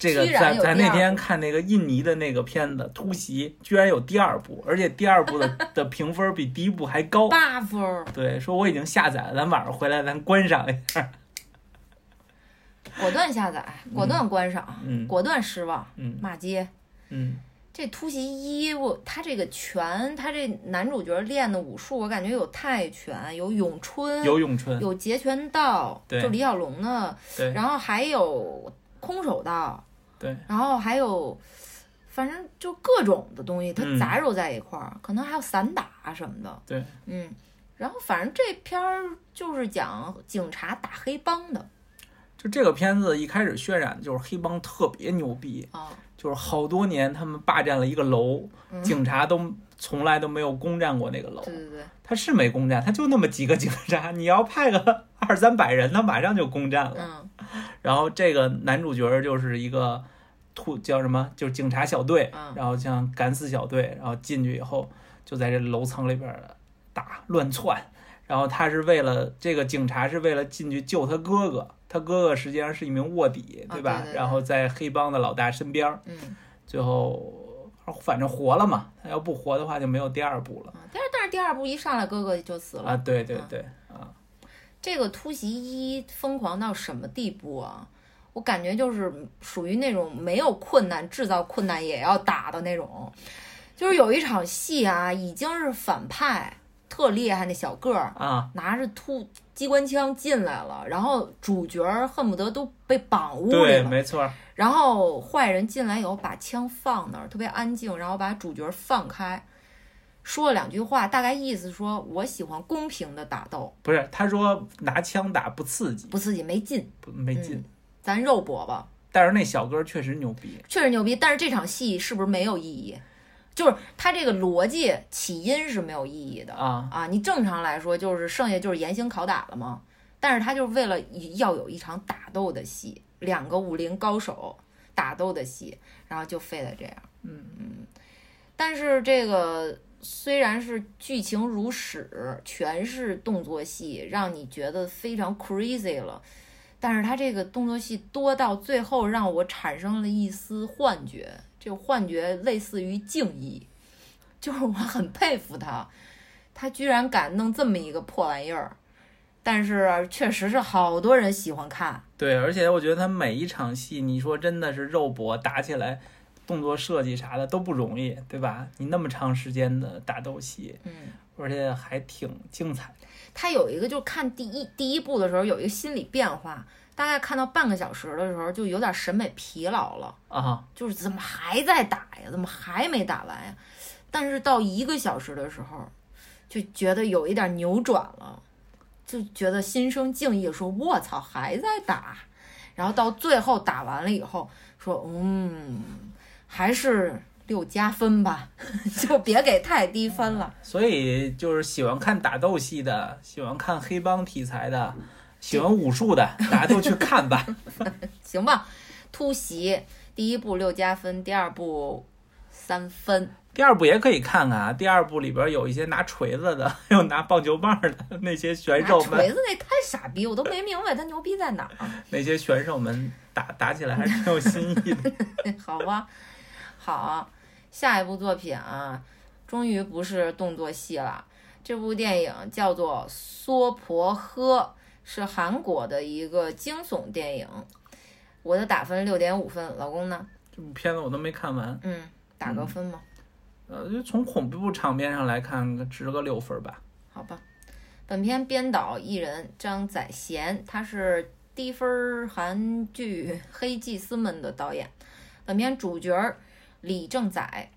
S2: 这个
S1: 居然
S2: 咱咱那天看那个印尼的那个片子《突袭》，居然有第二部，而且第二部的 的评分比第一部还高。
S1: 八分儿，
S2: 对，说我已经下载了，咱晚上回来咱观赏一下。
S1: 果断下载，果断观赏，
S2: 嗯
S1: 果断失望，
S2: 嗯
S1: 骂街。
S2: 嗯，
S1: 这突袭一，我他这个拳，他这男主角练的武术，我感觉有泰拳，有咏春，
S2: 有咏春，
S1: 有截拳道，
S2: 对
S1: 就李小龙的，
S2: 对
S1: 然后还有空手道，
S2: 对，
S1: 然后还有，反正就各种的东西，它
S2: 嗯。
S1: 杂糅在一块儿，可能还有散打什么的，
S2: 对，
S1: 嗯，然后反正这片儿就是讲警察打黑帮的。
S2: 就这个片子一开始渲染的就是黑帮特别牛逼，
S1: 啊，
S2: 就是好多年他们霸占了一个楼，
S1: 嗯。
S2: 警察都从来都没有攻占过那个楼。
S1: 对对对，
S2: 他是没攻占，他就那么几个警察，你要派个二三百人，他马上就攻占了。
S1: 嗯
S2: 然后这个男主角就是一个突叫什么，就是警察小队
S1: 嗯，
S2: 然后像敢死小队，然后进去以后就在这楼层里边打乱窜。然后他是为了这个警察是为了进去救他哥哥，他哥哥实际上是一名卧底，
S1: 啊
S2: 对吧？然后在黑帮的老大身边，
S1: 嗯
S2: 最后反正活了嘛。他要不活的话就没有第二部了
S1: 啊，但是但是第二部一上来哥哥就死了，
S2: 啊！对对
S1: 嗯
S2: 对啊，
S1: 这个突袭一疯狂到什么地步啊？我感觉就是属于那种没有困难制造困难也要打的那种。就是有一场戏啊，已经是反派特厉害那小个儿
S2: 啊，
S1: 拿着突机关枪进来了，然后主角恨不得都被绑屋里
S2: 对，
S1: 了。
S2: 没错，
S1: 然后坏人进来以后把枪放那儿，特别安静，然后把主角放开，说了两句话，大概意思说我喜欢公平的打斗，
S2: 不是他说拿枪打不刺激，
S1: 不刺激没劲。
S2: 不没劲。
S1: 嗯咱肉搏吧，
S2: 但是那小哥确实牛逼，
S1: 确实牛逼。但是这场戏是不是没有意义？就是他这个逻辑起因是没有意义的
S2: 啊
S1: 啊！你正常来说就是剩下就是严刑拷打了嘛，但是他就是为了要有一场打斗的戏，两个武林高手打斗的戏，然后就非得这样。
S2: 嗯
S1: 但是这个虽然是剧情如史，全是动作戏，让你觉得非常 crazy 了，但是它这个动作戏多到最后让我产生了一丝幻觉，这个幻觉类似于敬意，就是我很佩服他，他居然敢弄这么一个破玩意儿，但是确实是好多人喜欢看，
S2: 对，而且我觉得他每一场戏，你说真的是肉搏打起来，动作设计啥的都不容易，对吧？你那么长时间的打斗戏，
S1: 嗯。
S2: 而且还挺精彩。
S1: 他有一个，就是看第一第一部的时候有一个心理变化，大概看到半个小时的时候就有点审美疲劳了，
S2: 啊，
S1: 就是怎么还在打呀？怎么还没打完呀？但是到一个小时的时候，就觉得有一点扭转了，就觉得心生敬意，说我操还在打，然后到最后打完了以后，说嗯，还是六加分吧，就别给太低分了。
S2: 所以就是喜欢看打斗戏的，喜欢看黑帮题材的，喜欢武术的，大家都去看吧。
S1: 行吧，突袭第一部六加分，第二部三分。
S2: 第二部也可以看看啊，第二部里边有一些拿锤子的，还 有拿棒球棒的那些选手们，
S1: 锤子那太傻逼，我都没明白他牛逼在哪儿。
S2: 那些选手们打打起来还是挺有新意的。
S1: 好吧，好，下一部作品啊，终于不是动作戏了。这部电影叫做《娑婆诃》，是韩国的一个惊悚电影。我的打分六点五分，老公呢？
S2: 这部片子我都没看完，
S1: 嗯，打个分吗？
S2: 呃，就从恐怖场面上来看，值个六分吧。
S1: 好吧，本片编导艺人张宰贤，他是低分韩剧《黑祭司们》的导演。本片主角儿李正宰，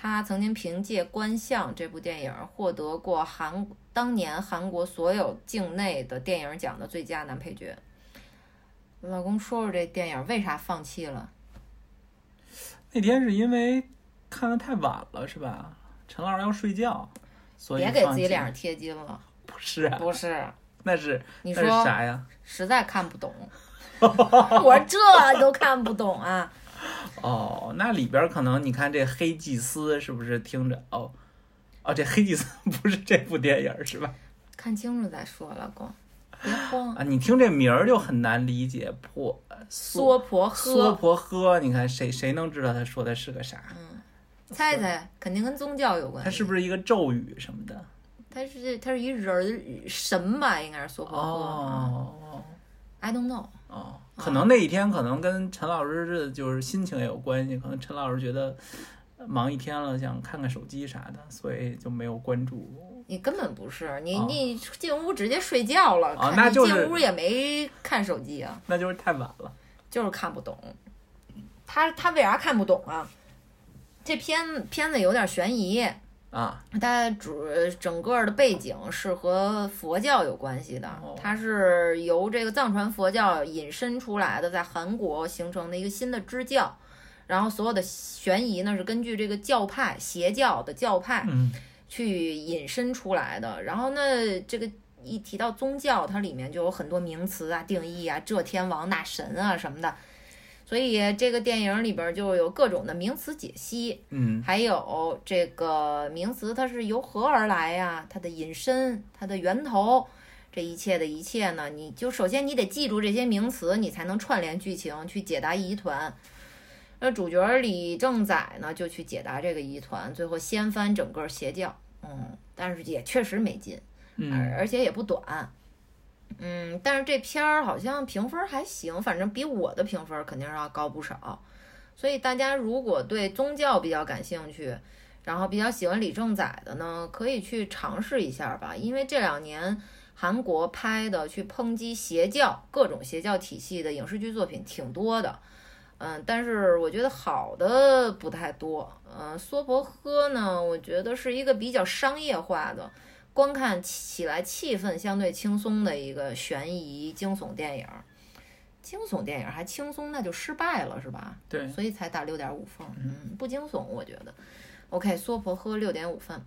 S1: 他曾经凭借《观相》这部电影获得过韩当年韩国所有境内的电影奖的最佳男配角。老公说说这电影为啥放弃了？
S2: 那天是因为看的太晚了，是吧？陈老师要睡觉，所以
S1: 别给自己脸上贴金了。
S2: 不是啊，
S1: 不是，
S2: 那是那是
S1: 你说
S2: 啥呀？
S1: 实在看不懂。我说这都看不懂啊？
S2: 哦，那里边可能你看这黑祭司是不是听着哦哦，这黑祭司不是这部电影是吧？
S1: 看清楚再说，老公，别慌。
S2: 啊，你听这名儿就很难理解，婆
S1: 娑婆诃娑，
S2: 婆诃，你看谁谁能知道他说的是个啥？
S1: 嗯，猜猜，肯定跟宗教有关系。
S2: 它是不是一个咒语什么的？
S1: 它是它是一人儿神吧？应该是娑婆诃。
S2: 哦
S1: I don't know。
S2: 哦，可能那一天可能跟陈老师的就是心情也有关系，可能陈老师觉得忙一天了，想看看手机啥的，所以就没有关注。
S1: 你根本不是你，
S2: 哦
S1: 你进屋直接睡觉了，你
S2: 那就是
S1: 进屋也没看手机啊，
S2: 那就是太晚了。
S1: 就是看不懂。他他为啥看不懂啊？这片片子有点悬疑，
S2: 啊，
S1: 它主整个的背景是和佛教有关系的
S2: 哦，
S1: 它是由这个藏传佛教引申出来的，在韩国形成的一个新的支教。然后所有的悬疑呢是根据这个教派邪教的教派
S2: 嗯
S1: 去引申出来的。然后呢，这个一提到宗教，它里面就有很多名词啊、定义啊，这天王那神啊什么的。所以这个电影里边就有各种的名词解析，
S2: 嗯
S1: 还有这个名词它是由何而来呀？它的引申，它的源头，这一切的一切呢，你就首先你得记住这些名词，你才能串联剧情去解答疑团。那主角李正宰呢，就去解答这个疑团，最后掀翻整个邪教。嗯，但是也确实没劲，
S2: 嗯
S1: 而而且也不短。嗯，但是这片儿好像评分还行，反正比我的评分肯定是要高不少。所以大家如果对宗教比较感兴趣，然后比较喜欢李正宰的呢，可以去尝试一下吧。因为这两年韩国拍的去抨击邪教、各种邪教体系的影视剧作品挺多的。嗯，但是我觉得好的不太多。嗯，娑婆诃呢，我觉得是一个比较商业化的，观看起来气氛相对轻松的一个悬疑惊悚电影。惊悚电影还轻松，那就失败了，是吧？
S2: 对，
S1: 所以才打六点五分。嗯，不惊悚，我觉得。OK，娑婆诃六点五分。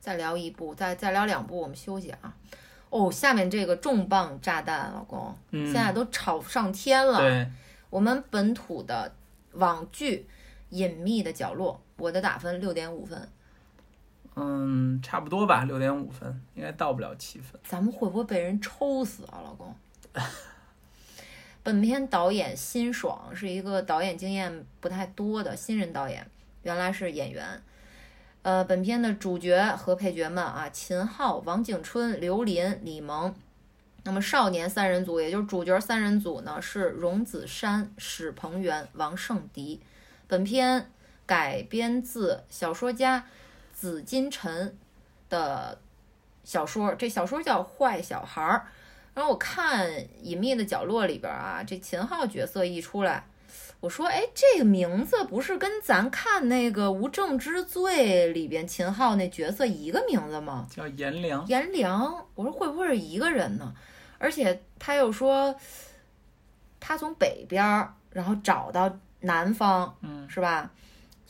S1: 再聊一部，再再聊两部，我们休息啊。哦，下面这个重磅炸弹，老公，
S2: 嗯
S1: 现在都炒上天了。
S2: 对，
S1: 我们本土的网剧《隐秘的角落》，我的打分六点五分。
S2: 嗯，差不多吧，六点五分，应该到不了七分。
S1: 咱们会不会被人抽死啊，老公？本片导演辛爽是一个导演经验不太多的新人导演，原来是演员。呃，本片的主角和配角们啊，秦昊、王景春、刘林、李萌。那么少年三人组，也就是主角三人组呢，是荣梓杉、史鹏元、王圣迪。本片改编自小说家紫金陈的小说，这小说叫《坏小孩儿》。然后我看《隐秘的角落》里边啊，这秦昊角色一出来，我说，哎，这个名字不是跟咱看那个《无证之罪》里边秦昊那角色一个名字吗？
S2: 叫颜良，
S1: 颜良，我说会不会是一个人呢？而且他又说，他从北边儿，然后找到南方，
S2: 嗯，
S1: 是吧？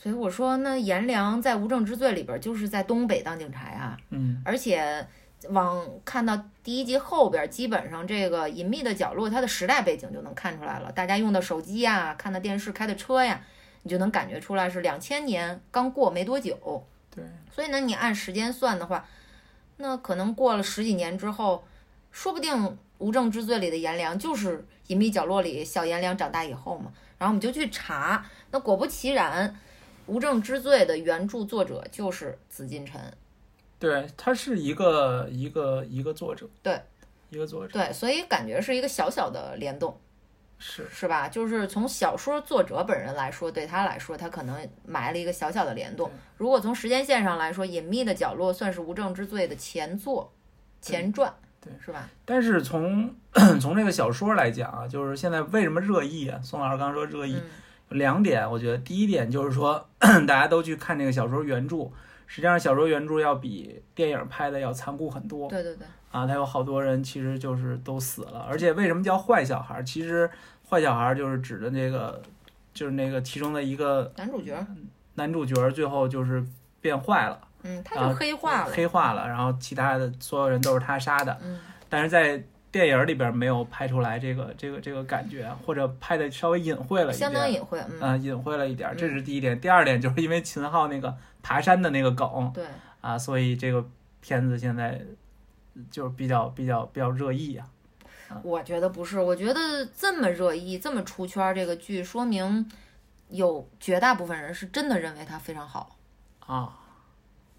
S1: 所以我说，那颜良在《无证之罪》里边就是在东北当警察呀。
S2: 嗯
S1: 而且往看到第一集后边，基本上这个隐秘的角落，它的时代背景就能看出来了。大家用的手机呀，看的电视，开的车呀，你就能感觉出来是两千年刚过没多久。
S2: 对，
S1: 所以呢，你按时间算的话，那可能过了十几年之后，说不定《无证之罪》里的颜良就是《隐秘角落》里小颜良长大以后嘛。然后我们就去查，那果不其然，《无证之罪》的原著作者就是紫禁城。
S2: 对，他是一个一个一个作者，
S1: 对，
S2: 一个作者
S1: 对，所以感觉是一个小小的联动，
S2: 是，
S1: 是吧？就是从小说作者本人来说，对他来说，他可能埋了一个小小的联动。如果从时间线上来说，《隐秘的角落》算是《无证之罪》的前作、前传，
S2: 对
S1: 是吧？
S2: 但是从 从这个小说来讲啊，就是现在为什么热议啊？宋老师刚刚说热议，两点，我觉得第一点就是说 大家都去看这个小说原著，实际上小说原著要比电影拍的要残酷很多
S1: 对对对，
S2: 啊，他有好多人其实就是都死了，而且为什么叫坏小孩？其实坏小孩就是指的那个，就是那个其中的一个
S1: 男主角，
S2: 男主角最后就是变坏了，
S1: 嗯，他就黑化了。
S2: 黑化了，然后其他的所有人都是他杀的，
S1: 嗯，
S2: 但是在电影里边没有拍出来这个这个这个感觉，或者拍的稍微隐晦了一点，
S1: 相当隐晦。嗯，
S2: 啊、隐晦了一点，
S1: 嗯
S2: 这是第一点。第二点就是因为秦昊那个爬山的那个梗
S1: 对，
S2: 啊，所以这个片子现在就是比较比较比较热议啊。
S1: 我觉得不是，我觉得这么热议、这么出圈儿这个剧，说明有绝大部分人是真的认为它非常好。
S2: 啊，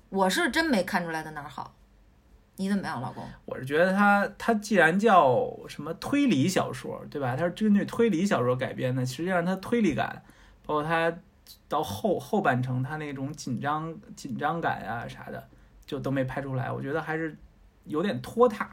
S1: 我是真没看出来它哪儿好。你怎么样，老公？
S2: 我是觉得它它既然叫什么推理小说，对吧？它是根据推理小说改编的，实际上它推理感，包括它到后后半程它那种紧张紧张感啊啥的，就都没拍出来。我觉得还是有点拖沓。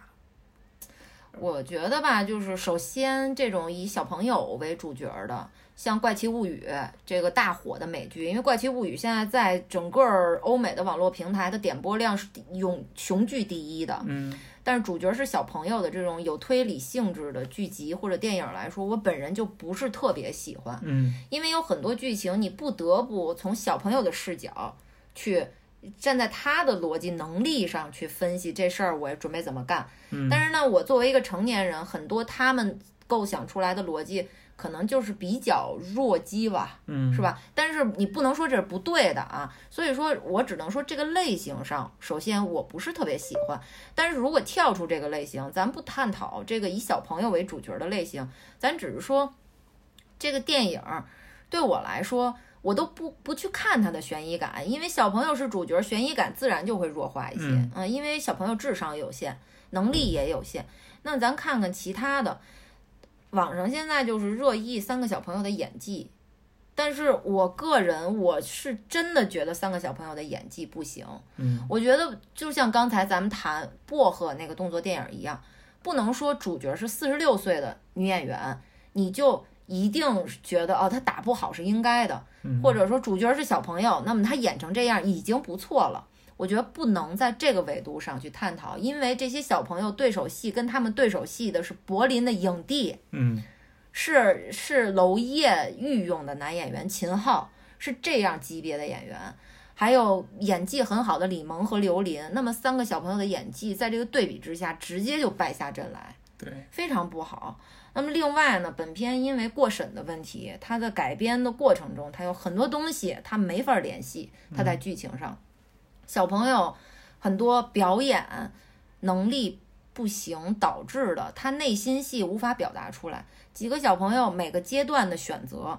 S1: 我觉得吧，就是首先这种以小朋友为主角儿的，像《怪奇物语》这个大火的美剧，因为《怪奇物语》现在在整个儿欧美的网络平台的点播量是永雄踞第一的，
S2: 嗯
S1: 但是主角是小朋友的这种有推理性质的剧集或者电影来说，我本人就不是特别喜欢，
S2: 嗯
S1: 因为有很多剧情你不得不从小朋友的视角去站在他的逻辑能力上去分析这事儿，我准备怎么干。
S2: 嗯，
S1: 但是呢，我作为一个成年人，很多他们构想出来的逻辑可能就是比较弱鸡吧，
S2: 嗯
S1: 是吧？但是你不能说这是不对的啊，所以说我只能说这个类型上，首先我不是特别喜欢。但是如果跳出这个类型，咱不探讨这个以小朋友为主角的类型，咱只是说这个电影对我来说。我都不不去看它的悬疑感，因为小朋友是主角，悬疑感自然就会弱化一些。
S2: 嗯
S1: 因为小朋友智商有限，能力也有限。那咱看看其他的，网上现在就是热议三个小朋友的演技，但是我个人我是真的觉得三个小朋友的演技不行。
S2: 嗯
S1: 我觉得就像刚才咱们谈薄荷那个动作电影一样，不能说主角是四十六岁的女演员，你就一定觉得哦她打不好是应该的，
S2: 嗯
S1: 或者说主角是小朋友，那么她演成这样已经不错了。我觉得不能在这个维度上去探讨，因为这些小朋友对手戏跟他们对手戏的是柏林的影帝，
S2: 嗯
S1: 是是娄烨御用的男演员秦昊，是这样级别的演员，还有演技很好的李萌和刘琳。那么三个小朋友的演技在这个对比之下，直接就败下阵来，
S2: 对，
S1: 非常不好。那么另外呢，本片因为过审的问题，它的改编的过程中，它有很多东西它没法联系，它在剧情上，小朋友很多表演能力不行导致的，他内心戏无法表达出来。几个小朋友每个阶段的选择，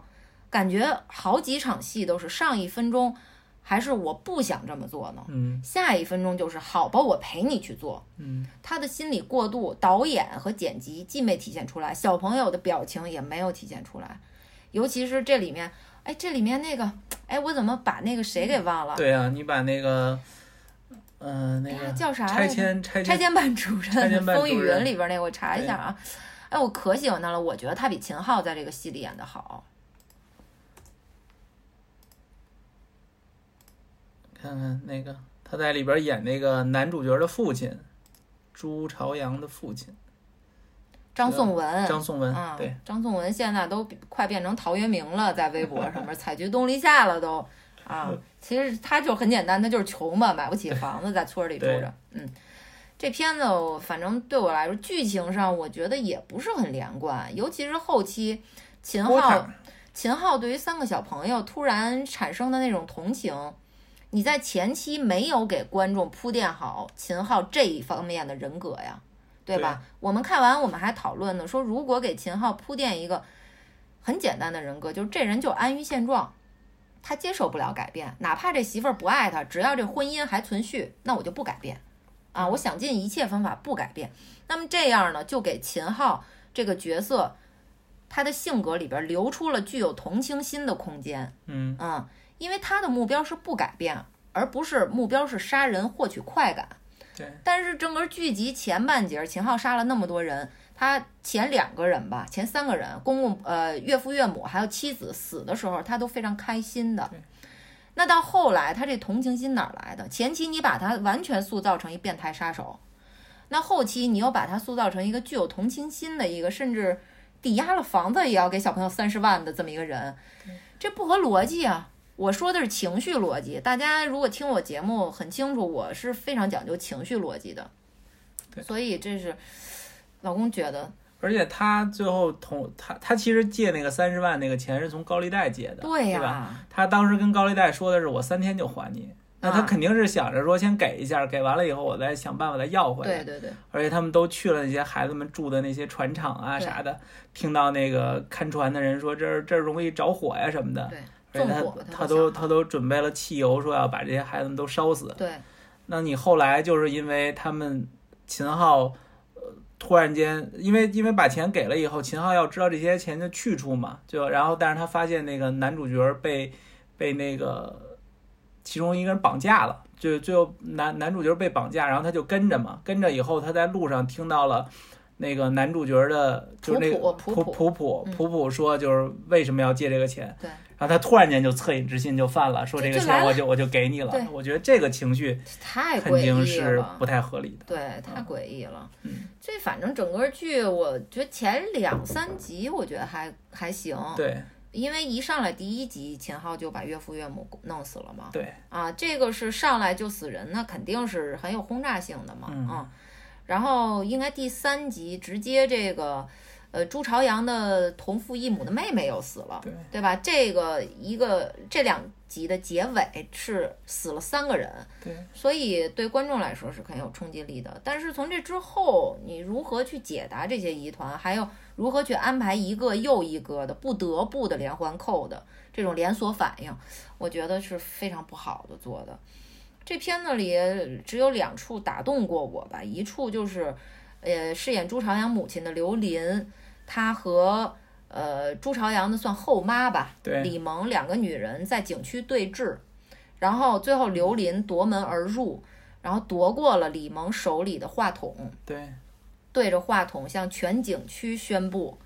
S1: 感觉好几场戏都是上一分钟还是我不想这么做呢，
S2: 嗯
S1: 下一分钟就是好吧，我陪你去做。
S2: 嗯
S1: 他的心理过度，导演和剪辑既没体现出来，小朋友的表情也没有体现出来，尤其是这里面，哎，这里面那个，哎，我怎么把那个谁给忘了？
S2: 对啊，你把那个，嗯、那个
S1: 叫啥
S2: 拆迁拆迁
S1: 拆迁班主任，
S2: 拆迁班
S1: 风雨云里边那个，我查一下啊。哎，我可喜欢他了，我觉得他比秦昊在这个戏里演的好。
S2: 看看那个他在里边演那个男主角的父亲，朱朝阳的父亲
S1: 张颂文，
S2: 张颂文，
S1: 啊，
S2: 对，
S1: 张颂文现在都快变成陶渊明了，在微博上面采菊东篱下了都啊。其实他就很简单，他就是穷嘛，买不起房子，在村儿里住着。嗯，这片子反正对我来说，剧情上我觉得也不是很连贯，尤其是后期秦昊，秦昊对于三个小朋友突然产生的那种同情。你在前期没有给观众铺垫好秦昊这一方面的人格呀，对吧？我们看完，我们还讨论呢，说如果给秦昊铺垫一个很简单的人格，就是这人就安于现状，他接受不了改变，哪怕这媳妇儿不爱他，只要这婚姻还存续，那我就不改变啊！我想尽一切方法不改变。那么这样呢，就给秦昊这个角色他的性格里边留出了具有同情心的空间。
S2: 嗯
S1: 嗯，因为他的目标是不改变，而不是目标是杀人获取快感。
S2: 对，
S1: 但是整个剧集前半截，秦昊杀了那么多人，他前两个人吧，前三个人，公公、呃岳父、岳母还有妻子死的时候，他都非常开心的。那到后来，他这同情心哪儿来的？前期你把他完全塑造成一变态杀手，那后期你又把他塑造成一个具有同情心的一个，甚至抵押了房子也要给小朋友三十万的这么一个人，这不合逻辑啊！我说的是情绪逻辑，大家如果听我节目很清楚，我是非常讲究情绪逻辑的。
S2: 对
S1: 所以这是老公觉得
S2: 而且他最后同他他其实借那个三十万那个钱是从高利贷借的，
S1: 对呀、
S2: 吧？他当时跟高利贷说的是我三天就还你，那他
S1: 啊
S2: 肯定是想着说先给一下，给完了以后我再想办法再要回来。
S1: 对对对
S2: 而且他们都去了那些孩子们住的那些船厂啊啥的，听到那个看船的人说这儿这儿容易着火呀什么的，
S1: 纵火
S2: 他都
S1: 他都
S2: 他都准备了汽油，说要把这些孩子们都烧死。
S1: 对
S2: 那你后来就是因为他们秦昊，呃，突然间，因为因为把钱给了以后，秦昊要知道这些钱的去处嘛，就然后但是他发现那个男主角被被那个其中一个人绑架了，就最后男男主角被绑架，然后他就跟着嘛，跟着以后他在路上听到了。那个男主角的，就是那个
S1: 普普
S2: 普普说，就是为什么要借这个钱？
S1: 对，
S2: 然后他突然间就恻隐之心就犯了，说这个钱我就我就给你了
S1: 对。
S2: 我觉得这个情绪
S1: 太诡异
S2: 定是
S1: 了
S2: 不。太合理的。
S1: 对，太诡异了。
S2: 嗯
S1: 这反正整个剧，我觉得前两三集我觉得还还行，
S2: 对
S1: 因为一上来第一集秦昊就把岳父岳母弄死了嘛。
S2: 对，
S1: 啊，这个是上来就死人，那肯定是很有轰炸性的嘛。
S2: 嗯
S1: 啊，然后应该第三集直接这个，呃，朱朝阳的同父异母的妹妹又死了，
S2: 对
S1: 对吧？这个一个这两集的结尾是死了三个人，
S2: 对
S1: 所以对观众来说是很有冲击力的。但是从这之后，你如何去解答这些疑团，还有如何去安排一个又一个的不得不的连环扣的这种连锁反应，我觉得是非常不好的做的。这片子里只有两处打动过我吧，一处就是，呃，饰演朱朝阳母亲的刘琳，她和呃朱朝阳的算后妈吧，
S2: 对
S1: 李萌两个女人在景区对峙，然后最后刘琳夺门而入，然后夺过了李萌手里的话筒，
S2: 对
S1: 对着话筒向全景区宣布，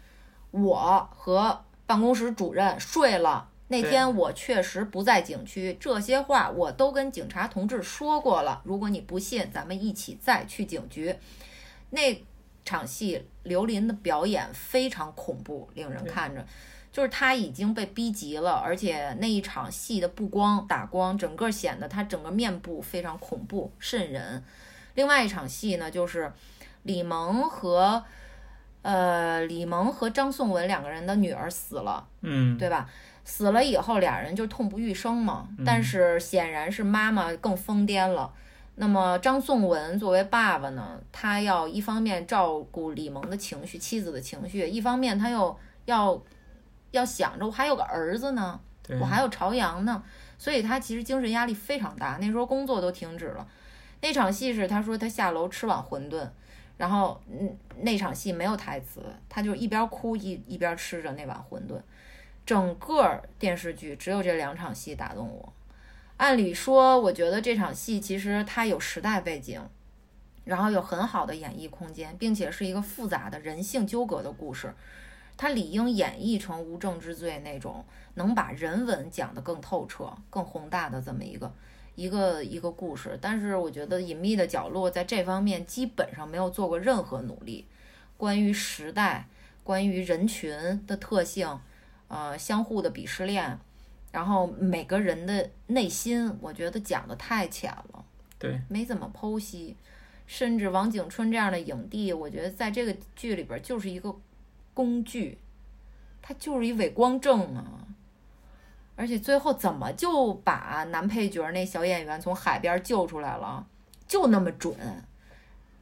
S1: 我和办公室主任睡了。那天我确实不在景区，这些话我都跟警察同志说过了。如果你不信，咱们一起再去警局。那场戏，刘琳的表演非常恐怖，令人看着，就是他已经被逼急了，而且那一场戏的布光打光，整个显得他整个面部非常恐怖渗人。另外一场戏呢，就是李萌和呃李萌和张颂文两个人的女儿死了，
S2: 嗯，
S1: 对吧？死了以后，俩人就痛不欲生嘛。但是显然是妈妈更疯癫了。那么张颂文作为爸爸呢，他要一方面照顾李萌的情绪、妻子的情绪，一方面他又要要想着我还有个儿子呢，我还有朝阳呢，所以他其实精神压力非常大。那时候工作都停止了。那场戏是他说他下楼吃碗馄饨，然后嗯那场戏没有台词，他就一边哭一一边吃着那碗馄饨。整个电视剧只有这两场戏打动我。按理说，我觉得这场戏其实它有时代背景，然后有很好的演绎空间，并且是一个复杂的人性纠葛的故事。它理应演绎成无证之罪那种能把人文讲得更透彻、更宏大的这么一个一个一个故事。但是我觉得《隐秘的角落》在这方面基本上没有做过任何努力。关于时代，关于人群的特性，呃，相互的鄙视链，然后每个人的内心，我觉得讲的太浅了，
S2: 对，
S1: 没怎么剖析。甚至王景春这样的影帝，我觉得在这个剧里边就是一个工具，他就是一伪光正啊。而且最后怎么就把男配角那小演员从海边救出来了？就那么准。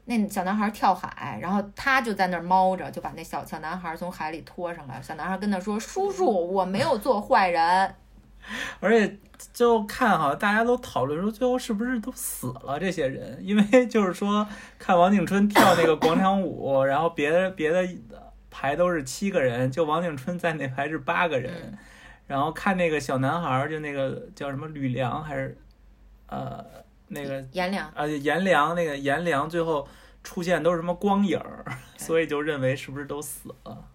S1: 那小男孩跳海，然后他就在那儿猫着，就把那小小男孩从海里拖上来。小男孩跟他说：“叔叔，我没有做坏人。
S2: 而且最后看哈，大家都讨论说最后是不是都死了这些人，因为 就是说看王景春跳那个广场舞，然后别的别的排都是七个人，就王景春在那排是八个人，
S1: 嗯
S2: 然后看那个小男孩儿，就那个叫什么吕梁还是呃那个”
S1: 颜良，
S2: 啊颜良那个颜良最后出现都是什么光影儿，所以就认为是不是都死了？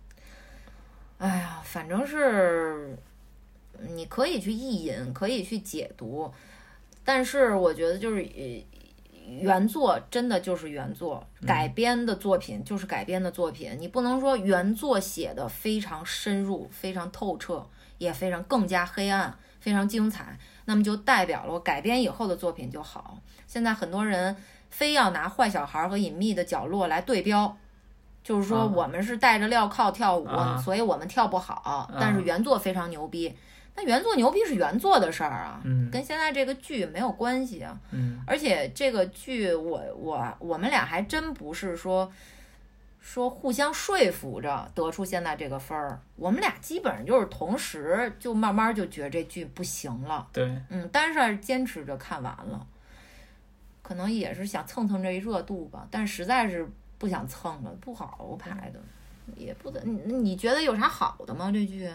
S1: 哎呀，反正是你可以去意淫，可以去解读，但是我觉得就是呃，原作真的就是原作，改编的作品就是改编的作品，你不能说原作写的非常深入、非常透彻，也非常更加黑暗、非常精彩，那么就代表了我改编以后的作品就好。现在很多人非要拿《坏小孩》和《隐秘的角落》来对标，就是说
S2: 啊。
S1: 我们是戴着镣铐跳舞，
S2: 啊。
S1: 所以我们跳不好，但是原作非常牛逼。那原作牛逼是原作的事儿啊，
S2: 嗯。
S1: 跟现在这个剧没有关系啊。
S2: 嗯。
S1: 而且这个剧我我我们俩还真不是说说互相说服着得出现在这个分儿，我们俩基本上就是同时就慢慢就觉得这剧不行了，
S2: 对，
S1: 嗯，但是坚持着看完了，可能也是想蹭蹭这一热度吧，但实在是不想蹭了，不好拍的，也不得你你觉得有啥好的吗？这剧？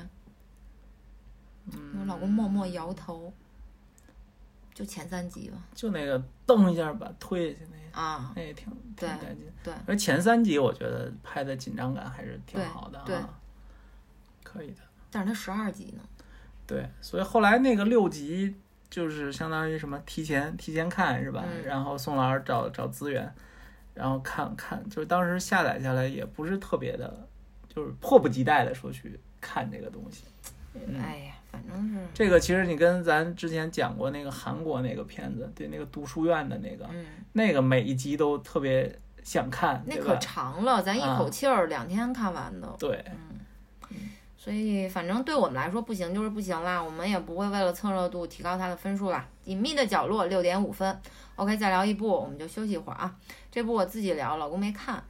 S1: 我老公默默摇头，就前三集吧，
S2: 就那个蹬一下把推下去那个，
S1: 啊，
S2: 那也挺挺
S1: 对
S2: 带劲。
S1: 对。
S2: 而前三集我觉得拍的紧张感还是挺好的啊，
S1: 对
S2: 可以的。
S1: 但是它十二集呢，
S2: 对，所以后来那个六集就是相当于什么提前提前看是吧？
S1: 嗯。
S2: 然后宋老师找找资源，然后看看，就是当时下载下来也不是特别的，就是迫不及待的说去看这个东西。嗯。
S1: 哎呀，反正是，
S2: 这个其实你跟咱之前讲过那个韩国那个片子，对那个读书院的那个，
S1: 嗯，
S2: 那个每一集都特别想看，
S1: 那可？长了，咱一口气儿两天看完的，
S2: 对，
S1: 所以反正对我们来说不行就是不行啦，我们也不会为了蹭热度提高它的分数啦。隐秘的角落六点五分，OK，再聊一部我们就休息一会儿啊。这部我自己聊，老公没看。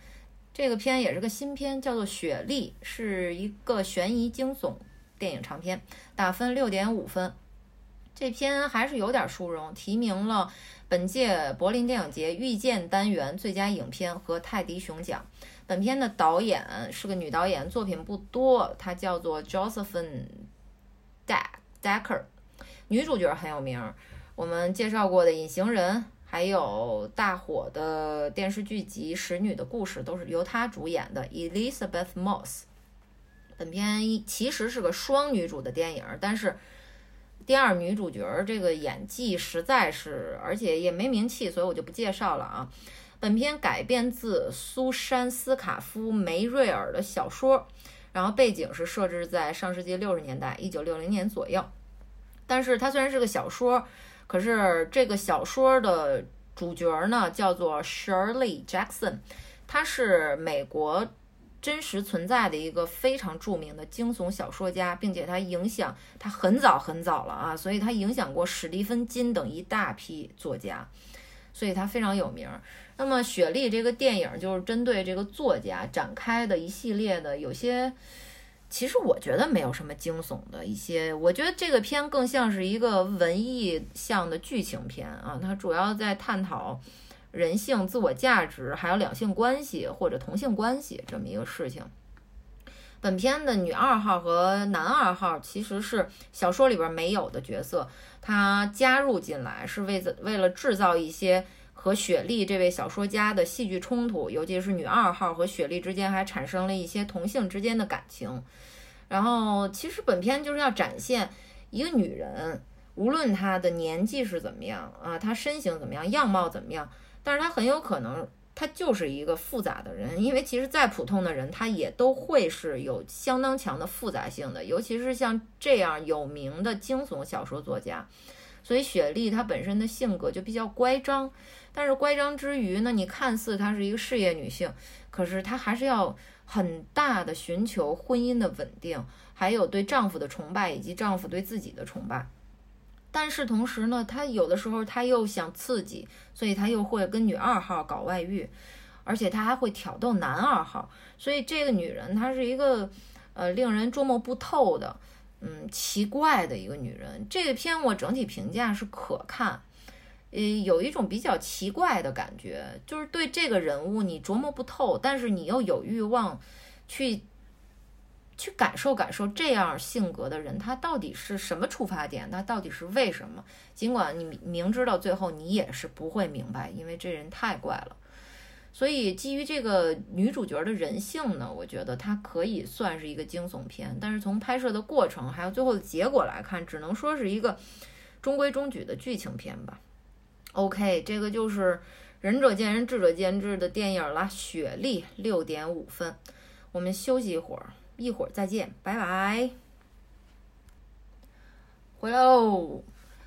S1: 这个片也是个新片，叫做《雪莉》，是一个悬疑惊悚电影长片，打分六点五分。这片还是有点殊荣，提名了本届柏林电影节遇见单元最佳影片和泰迪熊奖。本片的导演是个女导演，作品不多，她叫做 Josephine Decker 女主角很有名，我们介绍过的《隐形人》，还有大火的电视剧集《使女的故事》都是由她主演的，Elizabeth Moss。本片其实是个双女主的电影，但是第二女主角这个演技实在是，而且也没名气，所以我就不介绍了啊。本片改编自苏珊·斯卡夫·梅瑞尔的小说，然后背景是设置在上世纪六十年代，一九六零年左右。但是它虽然是个小说，可是这个小说的主角呢叫做 Shirley Jackson，他是美国真实存在的一个非常著名的惊悚小说家，并且他影响他很早很早了啊，所以他影响过史蒂芬金等一大批作家，所以他非常有名。那么《雪莉》这个电影就是针对这个作家展开的一系列的有些。其实我觉得没有什么惊悚的一些，我觉得这个片更像是一个文艺向的剧情片啊，它主要在探讨人性、自我价值，还有两性关系或者同性关系这么一个事情。本片的女二号和男二号其实是小说里边没有的角色，他加入进来是为了为了制造一些和雪莉这位小说家的戏剧冲突，尤其是女二号和雪莉之间还产生了一些同性之间的感情。然后，其实本片就是要展现一个女人，无论她的年纪是怎么样啊，她身形怎么样，样貌怎么样，但是她很有可能她就是一个复杂的人，因为其实再普通的人，他也都会是有相当强的复杂性的，尤其是像这样有名的惊悚小说作家。所以雪莉她本身的性格就比较乖张，但是乖张之余呢，你看似她是一个事业女性，可是她还是要很大的寻求婚姻的稳定，还有对丈夫的崇拜以及丈夫对自己的崇拜。但是同时呢，她有的时候她又想刺激，所以她又会跟女二号搞外遇，而且她还会挑逗男二号。所以这个女人她是一个呃令人捉摸不透的。嗯，奇怪的一个女人。这个片我整体评价是可看，呃，有一种比较奇怪的感觉，就是对这个人物你琢磨不透，但是你又有欲望去去感受感受这样性格的人，他到底是什么出发点，他到底是为什么？尽管你明知道最后你也是不会明白，因为这人太怪了。所以，基于这个女主角的人性呢，我觉得它可以算是一个惊悚片。但是从拍摄的过程还有最后的结果来看，只能说是一个中规中矩的剧情片吧。OK，这个就是仁者见仁，智者见智的电影了，《雪莉》六点五分。我们休息一会儿，一会儿再见，拜拜。回喽。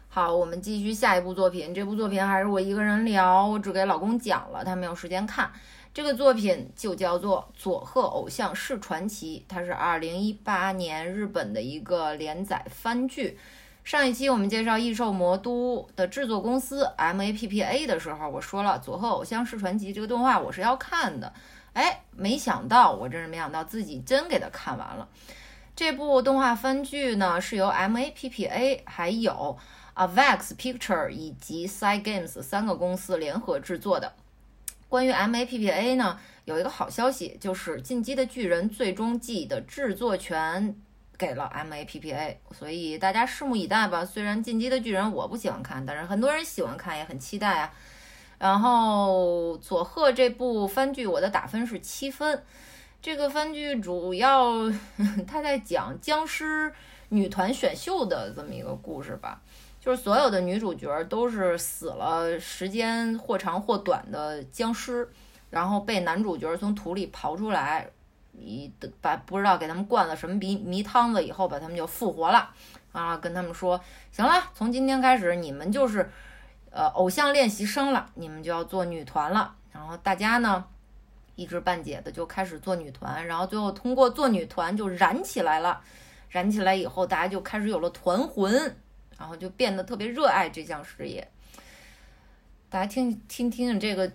S1: 好，我们继续下一部作品。这部作品还是我一个人聊，我只给老公讲了，他没有时间看。这个作品就叫做《佐贺偶像是传奇》，它是二零一八年日本的一个连载番剧。上一期我们介绍《异兽魔都》的制作公司 MAPPA 的时候，我说了《佐贺偶像是传奇》这个动画我是要看的。哎，没想到，我真是没想到自己真给它看完了。这部动画番剧呢，是由 MAPPA 还有 Avex Picture 以及 Side Games 三个公司联合制作的。关于 MAPPA 呢，有一个好消息，就是《进击的巨人》最终季的制作权给了 MAPPA，所以大家拭目以待吧。虽然《进击的巨人》我不喜欢看，但是很多人喜欢看，也很期待啊。然后佐贺这部番剧，我的打分是七分。这个番剧主要 他在讲僵尸女团选秀的这么一个故事吧，就是所有的女主角都是死了时间或长或短的僵尸，然后被男主角从土里刨出来，一的把不知道给他们灌了什么迷迷汤子以后，把他们就复活了啊，跟他们说，行了，从今天开始你们就是。呃，偶像练习生了，你们就要做女团了。然后大家呢，一知半解的就开始做女团，然后最后通过做女团就燃起来了。燃起来以后，大家就开始有了团魂，然后就变得特别热爱这项事业。大家听听听听这个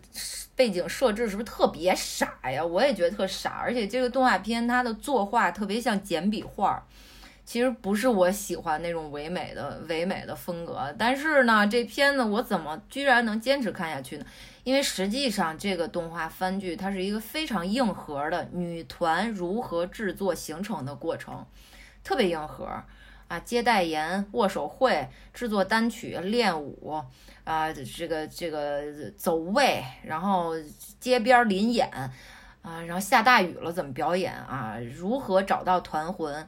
S1: 背景设置是不是特别傻呀？我也觉得特傻，而且这个动画片它的作画特别像简笔画儿。其实不是我喜欢那种唯美的唯美的风格，但是呢，这片子我怎么居然能坚持看下去呢？因为实际上这个动画番剧它是一个非常硬核的女团如何制作形成的过程，特别硬核啊！接代言、握手会、制作单曲、练舞啊，这个这个走位，然后街边临演啊，然后下大雨了怎么表演啊？如何找到团魂？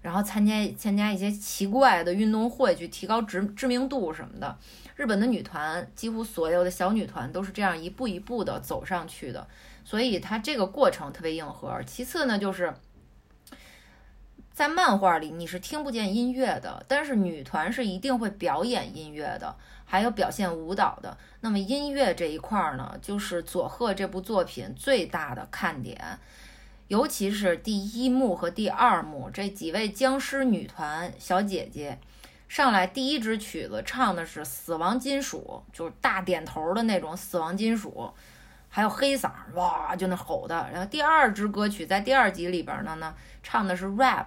S1: 然后参加参加一些奇怪的运动会，去提高知知名度什么的。日本的女团几乎所有的小女团都是这样一步一步的走上去的，所以它这个过程特别硬核。其次呢，就是在漫画里你是听不见音乐的，但是女团是一定会表演音乐的，还有表现舞蹈的。那么音乐这一块呢，就是佐贺这部作品最大的看点。尤其是第一幕和第二幕，这几位僵尸女团小姐姐上来，第一支曲子唱的是死亡金属，就是大点头的那种死亡金属，还有黑嗓，哇，就那吼的。然后第二支歌曲在第二集里边呢，呢唱的是 rap，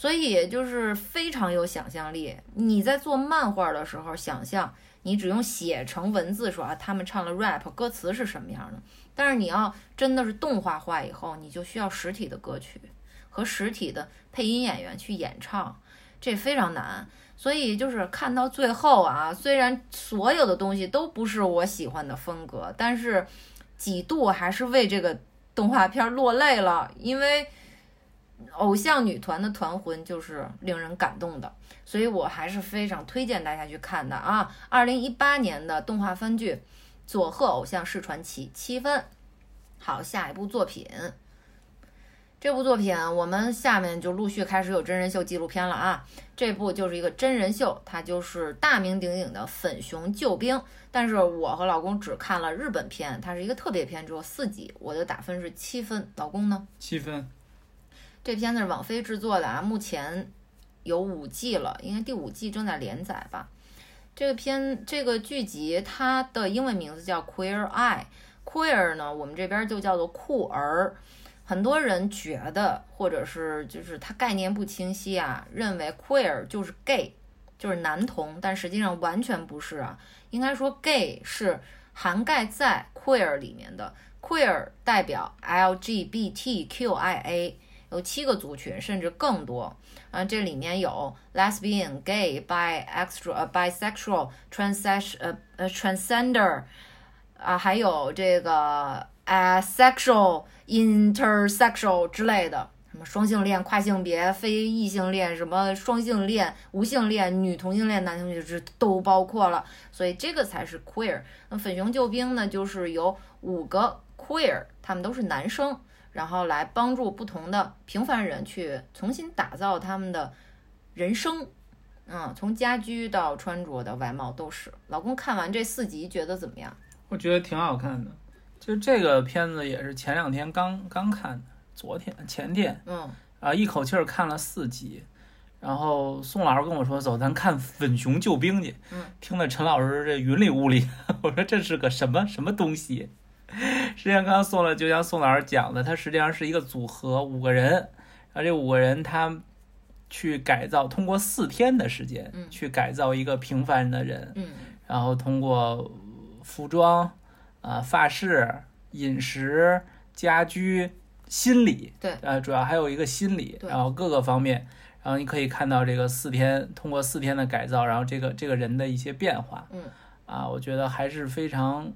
S1: 所以就是非常有想象力。你在做漫画的时候，想象你只用写成文字说啊，他们唱了 rap，歌词是什么样的？但是你要真的是动画化以后，你就需要实体的歌曲和实体的配音演员去演唱，这非常难。所以就是看到最后啊，虽然所有的东西都不是我喜欢的风格，但是几度还是为这个动画片落泪了。因为偶像女团的团魂就是令人感动的，所以我还是非常推荐大家去看的啊。二零一八年的动画番剧。佐贺偶像是传奇，七分。好，下一部作品，这部作品我们下面就陆续开始有真人秀纪录片了啊。这部就是一个真人秀，它就是大名鼎鼎的粉熊救兵。但是我和老公只看了日本片，它是一个特别篇，只有四集，我的打分是七分。老公呢？
S2: 七分。
S1: 这片子是网飞制作的啊，目前有五季了，应该第五季正在连载吧。这个片这个剧集，它的英文名字叫 Queer Eye，Queer 呢，我们这边就叫做酷儿。很多人觉得，或者是就是它概念不清晰啊，认为 Queer 就是 gay，就是男同，但实际上完全不是啊。应该说 gay 是涵盖在 Queer 里面的，Queer 代表 LGBTQIA。有七个族群，甚至更多。啊，这里面有 lesbian、gay、bi、extra、呃 bisexual、trans 呃呃 transgender，啊，还有这个 asexual、intersexual 之类的，什么双性恋、跨性别、非异性恋，什么双性恋、无性恋、女同性恋、男同性恋，这都包括了。所以这个才是 queer。那粉熊救兵呢，就是有五个 queer，他们都是男生。然后来帮助不同的平凡人去重新打造他们的人生，嗯，从家居到穿着的外貌都是。老公看完这四集觉得怎么样？
S2: 我觉得挺好看的。就这个片子也是前两天刚刚看的，昨天前天
S1: 嗯
S2: 啊，一口气儿看了四集。然后宋老师跟我说：“走，咱看《粉熊救兵》去。”
S1: 嗯，
S2: 听得陈老师这云里雾里。我说这是个什么什么东西？实际上，刚刚宋了，就像宋老师讲的，它实际上是一个组合，五个人。然后这五个人他去改造，通过四天的时间
S1: 嗯。
S2: 去改造一个平凡的人，
S1: 嗯。
S2: 然后通过服装、啊、发饰、饮食、家居、心理，
S1: 对。
S2: 呃，主要还有一个心理，然后各个方面，然后你可以看到这个四天通过四天的改造，然后这个这个人的一些变化，
S1: 嗯。
S2: 啊，我觉得还是非常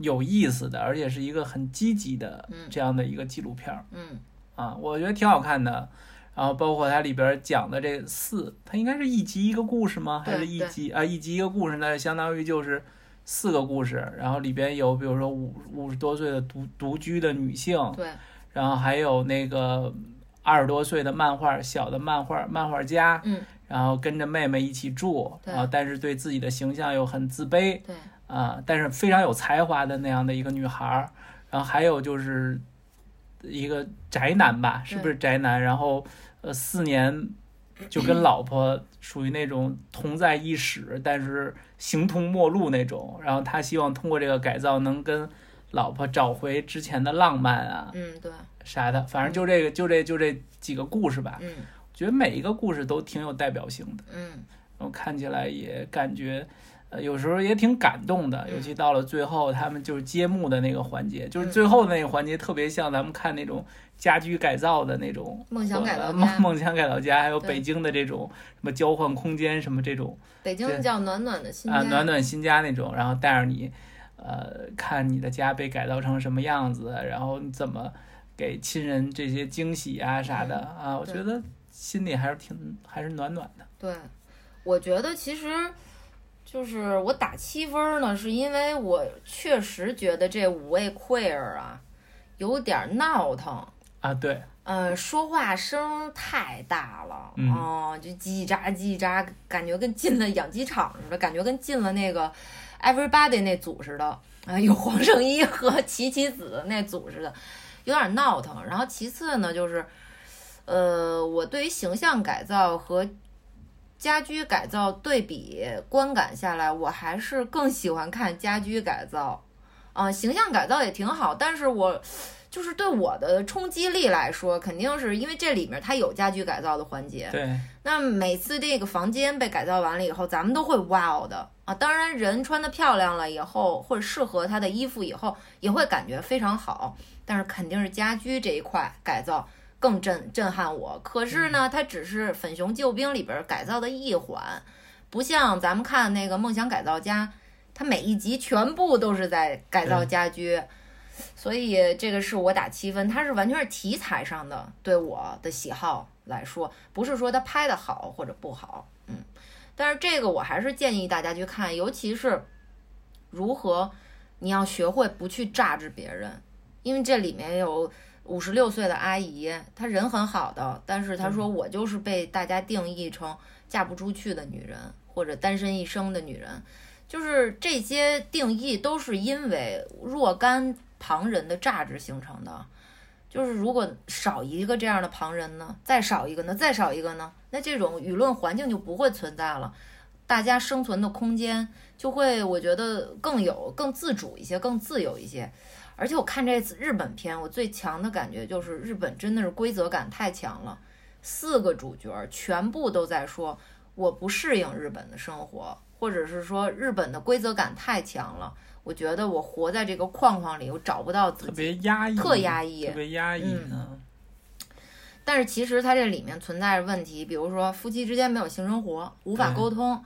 S2: 有意思的，而且是一个很积极的
S1: 嗯
S2: 这样的一个纪录片儿
S1: 嗯
S2: 啊，我觉得挺好看的。然后包括它里边讲的这四，它应该是一集一个故事吗？还
S1: 对
S2: 是一集啊？一集一个故事呢，相当于就是四个故事。然后里边有比如说五五十多岁的独独居的女性，
S1: 对，
S2: 然后还有那个二十多岁的漫画小的漫画漫画家，
S1: 嗯
S2: 然后跟着妹妹一起住，
S1: 对
S2: 然后但是对自己的形象又很自卑
S1: 对，
S2: 啊，但是非常有才华的那样的一个女孩儿。然后还有就是一个宅男吧，是不是宅男？然后呃，四年就跟老婆属于那种同在一室，但是形同陌路那种。然后他希望通过这个改造能跟老婆找回之前的浪漫啊
S1: 嗯对，
S2: 啥的，反正就这个就这就这几个故事吧。
S1: 嗯
S2: 觉得每一个故事都挺有代表性的，
S1: 嗯
S2: 然后看起来也感觉，呃，有时候也挺感动的。
S1: 嗯
S2: 尤其到了最后，他们就是揭幕的那个环节，就是最后的那个环节，特别像咱们看那种家居改造的那种
S1: 梦想改造
S2: 梦梦想改造家，还有北京的这种什么交换空间什么这种
S1: 北京
S2: 对
S1: 叫暖暖的新
S2: 啊
S1: 家，
S2: 暖暖新家那种，然后带着你，呃，看你的家被改造成什么样子，然后你怎么给亲人这些惊喜啊啥的啊，我觉得心里还是挺还是暖暖的。
S1: 对，我觉得其实就是我打七分儿呢，是因为我确实觉得这五位 queer 啊有点儿闹腾。
S2: 啊，对，
S1: 呃，说话声太大了，
S2: 嗯
S1: 哦，就叽喳叽喳，感觉跟进了养鸡场似的，感觉跟进了那个 Everybody 那组似的，啊、有黄圣依和 琪琪子那组似的，有点闹腾。然后其次呢，就是，呃，我对于形象改造和家居改造对比观感下来，我还是更喜欢看家居改造，啊、形象改造也挺好，但是我。就是对我的冲击力来说，肯定是因为这里面它有家居改造的环节。
S2: 对，
S1: 那每次这个房间被改造完了以后，咱们都会哇哦的啊！当然，人穿的漂亮了以后，或者适合他的衣服以后，也会感觉非常好。但是肯定是家居这一块改造更震震撼我。可是呢，它只是《粉熊救兵》里边改造的一环，不像咱们看那个《梦想改造家》，它每一集全部都是在改造家居。所以这个是我打七分，它是完全是题材上的对我的喜好来说，不是说它拍的好或者不好，嗯，但是这个我还是建议大家去看，尤其是如何你要学会不去榨制别人，因为这里面有五十六岁的阿姨，她人很好的，但是她说我就是被大家定义成嫁不出去的女人或者单身一生的女人，就是这些定义都是因为若干。旁人的价值形成的，就是如果少一个这样的旁人呢，再少一个呢，再少一个呢，那这种舆论环境就不会存在了，大家生存的空间就会，我觉得更有更自主一些，更自由一些。而且我看这次日本片，我最强的感觉就是日本真的是规则感太强了，四个主角全部都在说我不适应日本的生活，或者是说日本的规则感太强了。我觉得我活在这个框框里，我找不到自己，
S2: 特别压抑，
S1: 特压抑，
S2: 特别压抑
S1: 嗯。但是其实它这里面存在着问题，比如说夫妻之间没有性生活，无法沟通；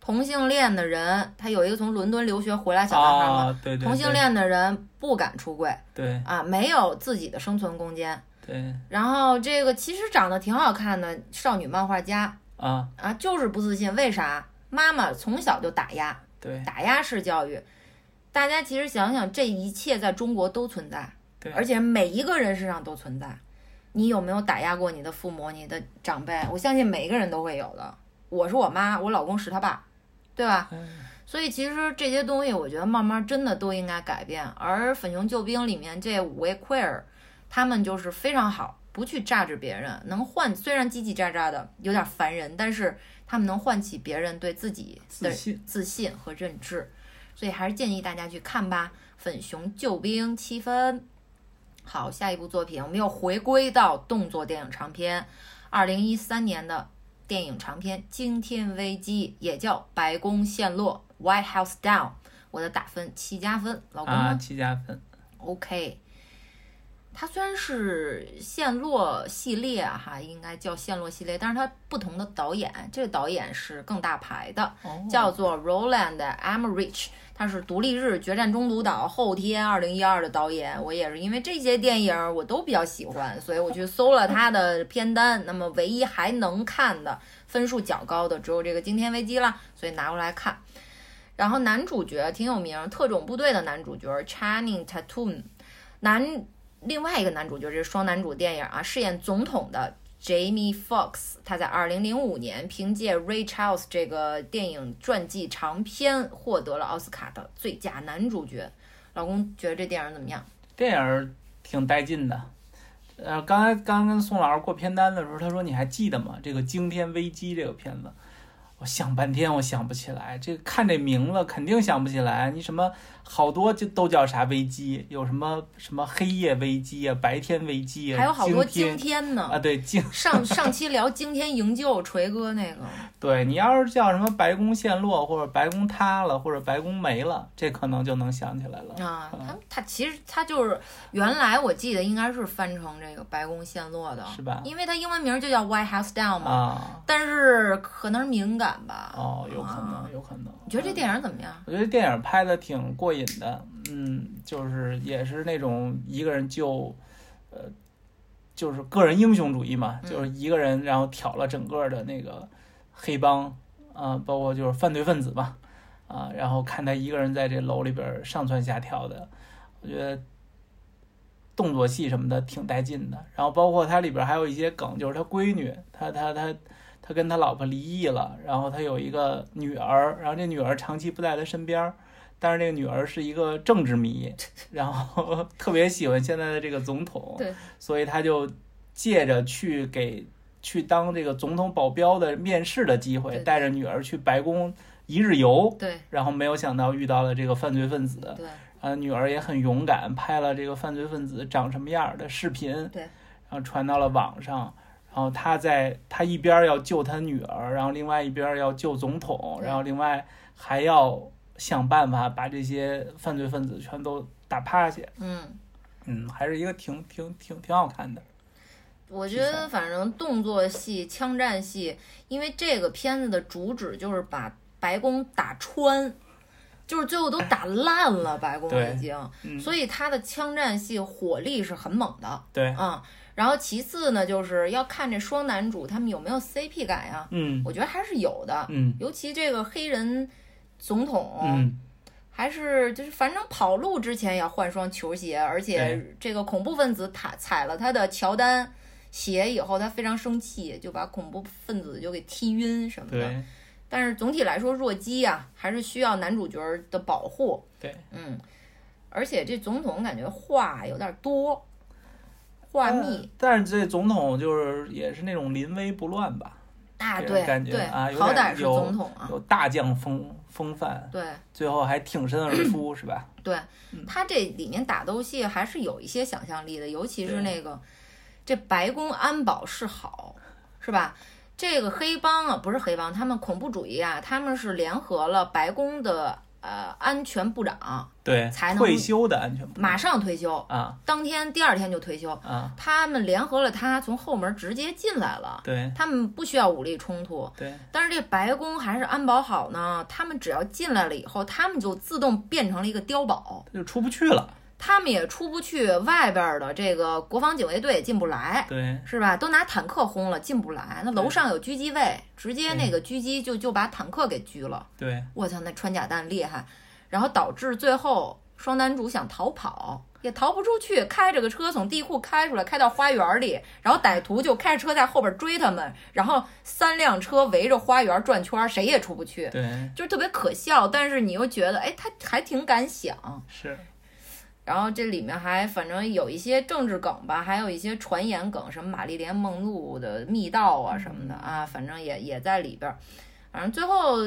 S1: 同性恋的人，他有一个从伦敦留学回来小男孩嘛，
S2: 哦、对对对
S1: 同性恋的人不敢出柜，
S2: 对
S1: 啊，没有自己的生存空间。
S2: 对。
S1: 然后这个其实长得挺好看的少女漫画家
S2: 啊
S1: 啊，就是不自信，为啥？妈妈从小就打压，
S2: 对，
S1: 打压式教育。大家其实想想，这一切在中国都存在，
S2: 对，
S1: 而且每一个人身上都存在。你有没有打压过你的父母、你的长辈？我相信每一个人都会有的。我是我妈，我老公是他爸，对吧？
S2: 嗯
S1: 所以其实这些东西，我觉得慢慢真的都应该改变。而《粉熊救兵》里面这五位 queer，他们就是非常好，不去榨制别人，能唤虽然叽叽喳喳的有点烦人，但是他们能唤起别人对自己的
S2: 自信。
S1: 自信和认知。所以还是建议大家去看吧，《粉熊救兵》七分。好，下一部作品我们又回归到动作电影长片，二零一三年的电影长片《惊天危机》，也叫《白宫陷落》（White House Down）。我的打分七加分，老公
S2: 啊，七加分。
S1: OK。它虽然是陷落系列啊，哈，应该叫陷落系列，但是它不同的导演，这个导演是更大牌的，
S2: 哦
S1: 叫做 Roland Emmerich，他是独立日决战中途岛后天二零一二的导演。我也是因为这些电影我都比较喜欢，所以我去搜了他的片单。那么唯一还能看的分数较高的只有这个《惊天危机》啦，所以拿过来看。然后男主角挺有名，特种部队的男主角 Channing Tatum，男另外一个男主角这是双男主电影啊，饰演总统的 Jamie Foxx，他在二零零五年凭借《Ray Charles》这个电影传记长片获得了奥斯卡的最佳男主角。老公觉得这电影怎么样？
S2: 电影挺带劲的。呃，刚才刚跟宋老师过片单的时候，他说你还记得吗？这个《惊天危机》这个片子，我想半天我想不起来。这个看这名字肯定想不起来。你什么好多就都叫啥危机？有什么什么黑夜危机啊，白天危机啊，
S1: 还有好多
S2: 惊
S1: 惊天呢。
S2: 啊，对惊
S1: 上上期聊惊天营救，锤哥那个，
S2: 对你要是叫什么白宫陷落，或者白宫塌了，或者白宫没了，这可能就能想起来了。
S1: 啊，他他其实他就是原来我记得应该是翻成这个白宫陷落的，
S2: 是吧
S1: 因为它英文名就叫 White House Down 嘛，
S2: 啊，
S1: 但是可能是敏感吧。
S2: 哦，有可
S1: 啊
S2: 能，有可能。
S1: 你觉得这电影怎么样？
S2: 我觉得电影拍的挺过瘾的，嗯，就是也是那种一个人就，呃，就是个人英雄主义嘛，
S1: 嗯
S2: 就是一个人然后挑了整个的那个黑帮啊、包括就是犯罪分子吧，啊，然后看他一个人在这楼里边上蹿下跳的，我觉得动作戏什么的挺带劲的。然后包括它里边还有一些梗，就是他闺女，他他他他跟他老婆离异了，然后他有一个女儿，然后这女儿长期不在他身边儿，但是那个女儿是一个政治迷，然后 特别喜欢现在的这个总统，
S1: 对，
S2: 所以他就借着去给去当这个总统保镖的面试的机会，带着女儿去白宫一日游，
S1: 对
S2: 然后没有想到遇到了这个犯罪分子，
S1: 对
S2: 啊，女儿也很勇敢，拍了这个犯罪分子长什么样儿的视频，
S1: 对，
S2: 然后传到了网上。然后他在他一边儿要救他女儿，然后另外一边儿要救总统，然后另外还要想办法把这些犯罪分子全都打趴下。
S1: 嗯，
S2: 嗯，还是一个挺挺挺挺好看的。
S1: 我觉得反正动作戏、枪战戏，因为这个片子的主旨就是把白宫打穿，就是最后都打 烂了白宫已经，
S2: 嗯，
S1: 所以他的枪战戏火力是很猛的。
S2: 对，
S1: 嗯，然后其次呢，就是要看这双男主他们有没有 CP 感呀？
S2: 嗯
S1: 我觉得还是有的，
S2: 嗯
S1: 尤其这个黑人总统，
S2: 嗯，
S1: 还是就是反正跑路之前也要换双球鞋，而且这个恐怖分子踩踩了他的乔丹鞋以后，他非常生气，就把恐怖分子就给踢晕什么的。
S2: 对
S1: 但是总体来说，弱鸡啊、还是需要男主角的保护。
S2: 对，
S1: 嗯，而且这总统感觉话有点多，话密。
S2: 呃但是这总统就是也是那种临危不乱吧，
S1: 啊，对，
S2: 感觉啊
S1: 好歹是总统啊，
S2: 有大将风风范，
S1: 对
S2: 最后还挺身而出，是吧？
S1: 对
S2: 嗯，
S1: 他这里面打斗戏还是有一些想象力的，尤其是那个这白宫安保是好，是吧？这个黑帮啊，不是黑帮，他们恐怖主义啊，他们是联合了白宫的呃安全部长，
S2: 对
S1: 才，能
S2: 退休的安全部
S1: 马上退休，
S2: 啊
S1: 当天第二天就退休。
S2: 啊，
S1: 他们联合了他，从后门直接进来了。
S2: 对
S1: 他们不需要武力冲突，
S2: 对
S1: 但是这白宫还是安保好呢。他们只要进来了以后，他们就自动变成了一个碉堡，
S2: 他就出不去了，
S1: 他们也出不去，外边的这个国防警卫队也进不来，
S2: 对
S1: 是吧？都拿坦克轰了，进不来。那楼上有狙击位，直接那个狙击就就把坦克给狙了。
S2: 对
S1: 我操，那穿甲弹厉害，然后导致最后双男主想逃跑，也逃不出去，开着个车从地库开出来，开到花园里，然后歹徒就开着车在后边追他们，然后三辆车围着花园转圈，谁也出不去，
S2: 对，
S1: 就是特别可笑。但是你又觉得，哎，他还挺敢想。
S2: 是，
S1: 然后这里面还反正有一些政治梗吧，还有一些传言梗，什么玛丽莲梦露的密道啊什么的啊，反正也也在里边儿。反正最后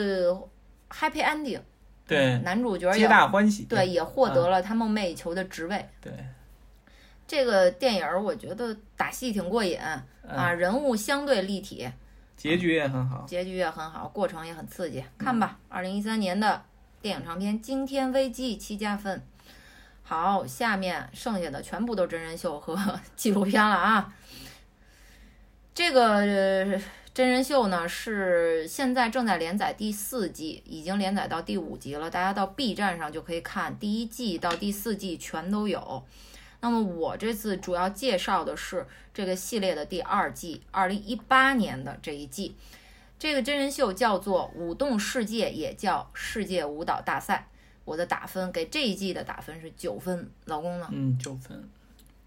S1: happy ending，
S2: 对，
S1: 男主角
S2: 皆大欢喜。
S1: 对也获得了他梦寐以求的职位。
S2: 对，
S1: 这个电影儿我觉得打戏挺过瘾啊，
S2: 嗯，
S1: 人物相对立体，
S2: 结局也很好。
S1: 结局也很好，过程也很刺激。看吧，二零一三年的电影长片《惊天危机》七加分。好，下面剩下的全部都真人秀和 纪录片了啊。这个、真人秀呢是现在正在连载第四季，已经连载到第五集了，大家到 B 站上就可以看，第一季到第四季全都有。那么我这次主要介绍的是这个系列的第二季，二零一八年的这一季。这个真人秀叫做《舞动世界》，也叫世界舞蹈大赛。我的打分给这一季的打分是九分，老公呢？
S2: 嗯，九分。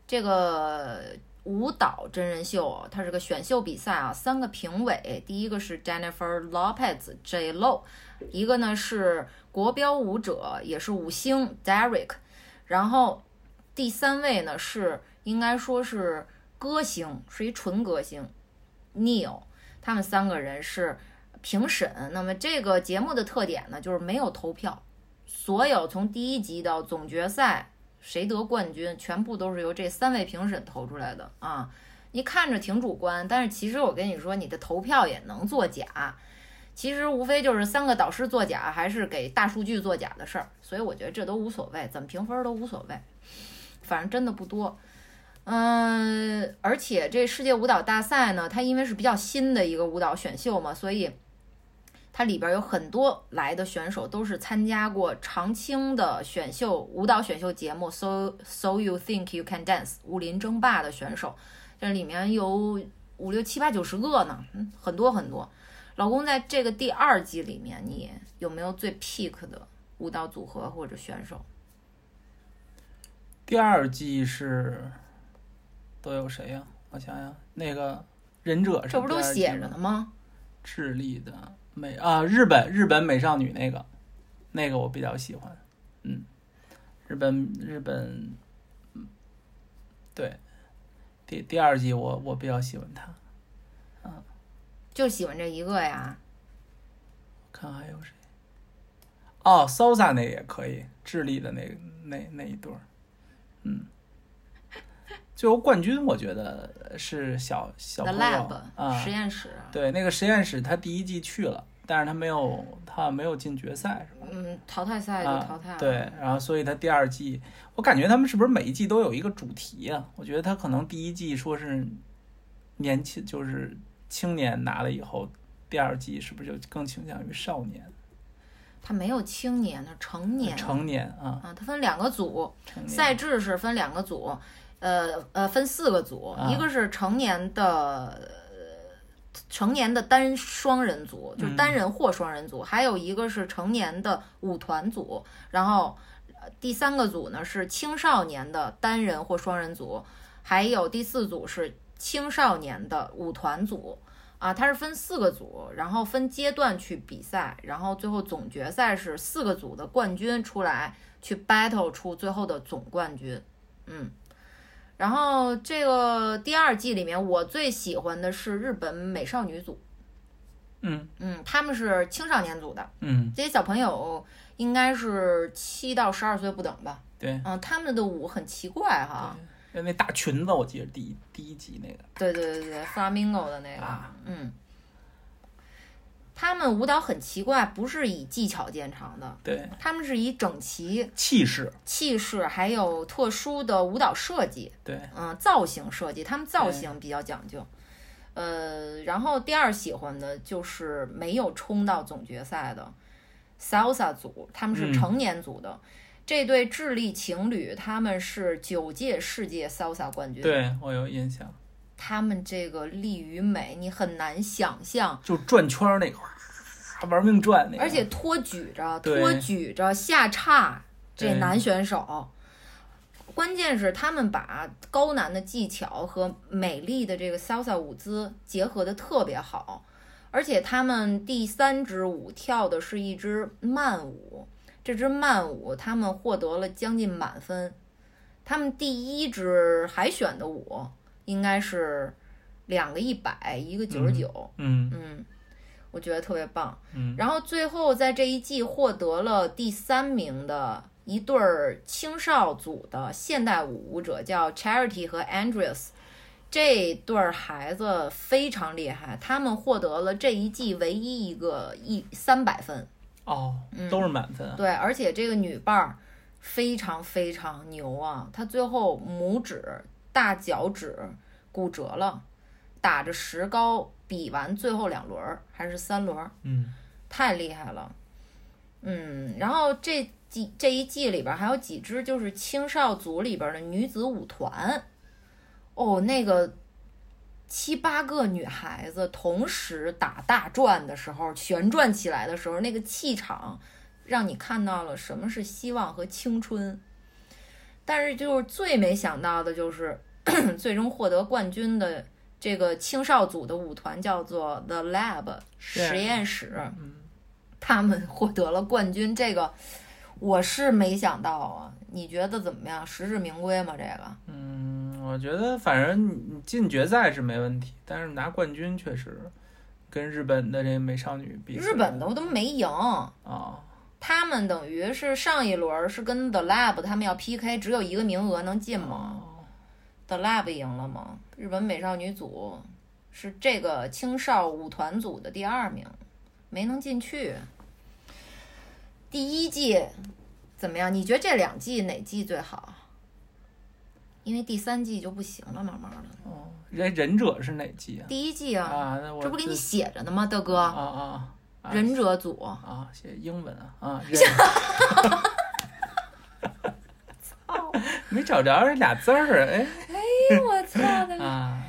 S1: 这个舞蹈真人秀，它是个选秀比赛啊，三个评委，第一个是 Jennifer Lopez J Lo，一个呢是国标舞者，也是舞星 Derek，然后第三位呢是应该说是歌星，是一纯歌星 Neil，他们三个人是评审。那么这个节目的特点呢，就是没有投票，所有从第一集到总决赛。谁得冠军，全部都是由这三位评审投出来的啊！你看着挺主观，但是其实我跟你说，你的投票也能作假。其实无非就是三个导师作假，还是给大数据作假的事儿。所以我觉得这都无所谓，怎么评分都无所谓，反正真的不多。嗯，而且这世界舞蹈大赛呢，它因为是比较新的一个舞蹈选秀嘛，所以它里边有很多来的选手都是参加过常青的选秀舞蹈选秀节目《So So You Think You Can Dance》武林争霸的选手，这里面有五六七八九十个呢，嗯，很多很多。老公在这个第二季里面，你有没有最 pick 的舞蹈组合或者选手？
S2: 第二季是都有谁呀、我想想，那个忍者是
S1: 这不都写着呢吗？
S2: 智利的美啊，日本日本美少女那个，那个我比较喜欢，嗯，日本日本，嗯，对，第第二季我我比较喜欢她，
S1: 就喜欢这一个呀？
S2: 看还有谁？哦，Sosa 那也可以，智利的那那那一对儿，嗯，最后冠军我觉得是小小友
S1: Lab、
S2: 啊，
S1: 实验室，
S2: 对，那个实验室他第一季去了，但是他没有他没有进决赛，是吧？
S1: 嗯，淘汰赛就
S2: 啊，
S1: 淘汰了。
S2: 对，然后所以他第二季，我感觉他们是不是每一季都有一个主题呀、我觉得他可能第一季说是年轻，就是青年拿了以后，第二季是不是就更倾向于少年、
S1: 他没有青年他，成年。
S2: 成年啊？
S1: 啊，他分两个组，赛制是分两个组，呃呃，分四个组，
S2: 啊
S1: 一个是成年的。呃成年的单双人组，就是单人或双人组，还有一个是成年的舞团组，然后呃第三个组呢是青少年的单人或双人组，还有第四组是青少年的舞团组。啊，它是分四个组，然后分阶段去比赛，然后最后总决赛是四个组的冠军出来去 battle 出最后的总冠军，嗯，然后这个第二季里面我最喜欢的是日本美少女组，
S2: 嗯。
S1: 嗯，他们是青少年组的，
S2: 嗯，
S1: 这些小朋友应该是七到十二岁不等吧，
S2: 对，
S1: 嗯，他们的舞很奇怪哈，
S2: 那那大裙子我记得第一第一集那个。
S1: 对对对对，flamingo 的那个，
S2: 啊
S1: 嗯，他们舞蹈很奇怪，不是以技巧见长的，
S2: 对
S1: 他们是以整齐、
S2: 气势，
S1: 气势还有特殊的舞蹈设计，
S2: 对
S1: 嗯，造型设计，他们造型比较讲究。呃，然后第二喜欢的就是没有冲到总决赛的 salsa 组，他们是
S2: 嗯
S1: 成年组的。这对智利情侣，他们是九届世界 salsa 冠军。，
S2: 对我有印象，
S1: 他们这个力与美，你很难想象。
S2: 就转圈儿那个，哇玩命转那个，
S1: 而且托举着，托举着下叉，这男选手。关键是他们把高难的技巧和美丽的这个 salsa 舞姿结合的特别好，而且他们第三支舞跳的是一支慢舞，这支慢舞他们获得了将近满分。他们第一支海选的舞应该是两个一百，一个九十九，
S2: 嗯
S1: 嗯，我觉得特别棒。
S2: 嗯
S1: 然后最后在这一季获得了第三名的一对儿青少组的现代舞舞者，叫 Charity 和 Andreas。这对儿孩子非常厉害，他们获得了这一季唯一一个一三百分。
S2: 哦，
S1: 嗯
S2: 都是满分啊。
S1: 对，而且这个女伴儿非常非常牛啊！她最后拇指、大脚趾骨折了，打着石膏比完最后两轮儿还是三轮儿，
S2: 嗯
S1: 太厉害了。嗯，然后这几这一季里边还有几支就是青少组里边的女子舞团，哦，那个七八个女孩子同时打大转的时候，旋转起来的时候，那个气场让你看到了什么是希望和青春。但是就是最没想到的就是，最终获得冠军的这个青少组的舞团叫做 The Lab 实验室，
S2: 嗯
S1: 他们获得了冠军，这个我是没想到啊。你觉得怎么样？实至名归吗？这个？
S2: 嗯，我觉得反正你进决赛是没问题，但是拿冠军确实跟日本的这美少女比，
S1: 日本的我都没赢，
S2: 啊，
S1: 他们等于是上一轮是跟 The Lab 他们要 PK，只有一个名额能进吗
S2: 哦
S1: ？The Lab 赢了吗？日本美少女组是这个青少舞团组的第二名，没能进去。第一季怎么样？你觉得这两季哪季最好？因为第三季就不行了，慢慢的。
S2: 哦，忍忍者是哪季啊？
S1: 第一季啊，
S2: 啊，
S1: 这不给你写着呢吗，大哥？
S2: 啊啊啊
S1: 忍者组，
S2: 啊，写英文啊啊，操 没找着这俩字儿，哎。
S1: 哎我操的！
S2: 啊，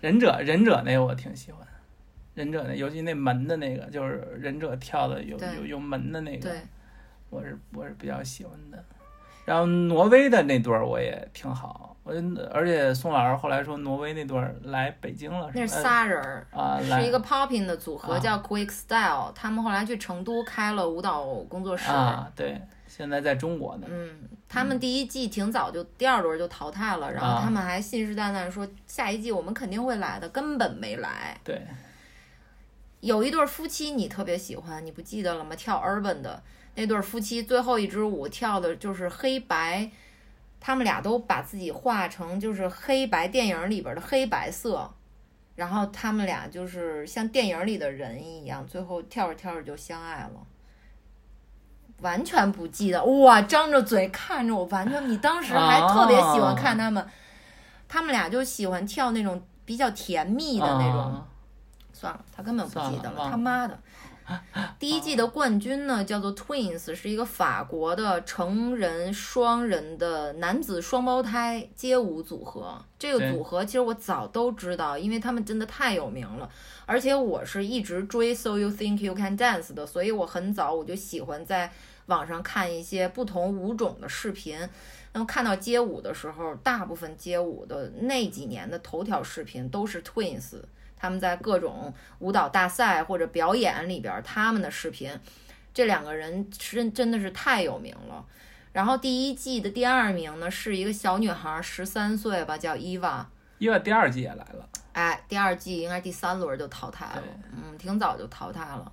S2: 忍者忍者那我挺喜欢，忍者那尤其那门的那个，就是忍者跳的有有有门的那个，我是我是比较喜欢的。然后挪威的那对儿我也挺好，我而且宋老师后来说挪威那对儿来北京了，
S1: 那是
S2: 吧
S1: 仨人儿，
S2: 啊，来
S1: 是一个 popping 的组合，
S2: 啊
S1: 叫 Quick Style。他们后来去成都开了舞蹈工作室。
S2: 啊，对，现在在中国呢，
S1: 嗯，他们第一季挺早就第二轮就淘汰了，然后
S2: 啊
S1: 他们还信誓旦旦说下一季我们肯定会来的，根本没来。
S2: 对，
S1: 有一对夫妻你特别喜欢，你不记得了吗？跳 urban 的那对夫妻，最后一支舞跳的就是黑白，他们俩都把自己画成就是黑白电影里边的黑白色，然后他们俩就是像电影里的人一样，最后跳着跳着就相爱了。完全不记得哇！张着嘴看着我，完全。你当时还特别喜欢看他们，他们俩就喜欢跳那种比较甜蜜的那种。
S2: 啊
S1: 算了，他根本不记得了他妈的！第一季的冠军呢，叫做 Twins，是一个法国的成人双人的男子双胞胎街舞组合。这个组合其实我早都知道，因为他们真的太有名了，而且我是一直追 So You Think You Can Dance 的，所以我很早我就喜欢在网上看一些不同舞种的视频。那么看到街舞的时候，大部分街舞的那几年的头条视频都是 Twins。他们在各种舞蹈大赛或者表演里边，他们的视频，这两个人真真的是太有名了。然后第一季的第二名呢，是一个小女孩，十三岁吧，叫伊娃。
S2: 伊娃第二季也来了，
S1: 哎，第二季应该第三轮就淘汰了，嗯，挺早就淘汰了。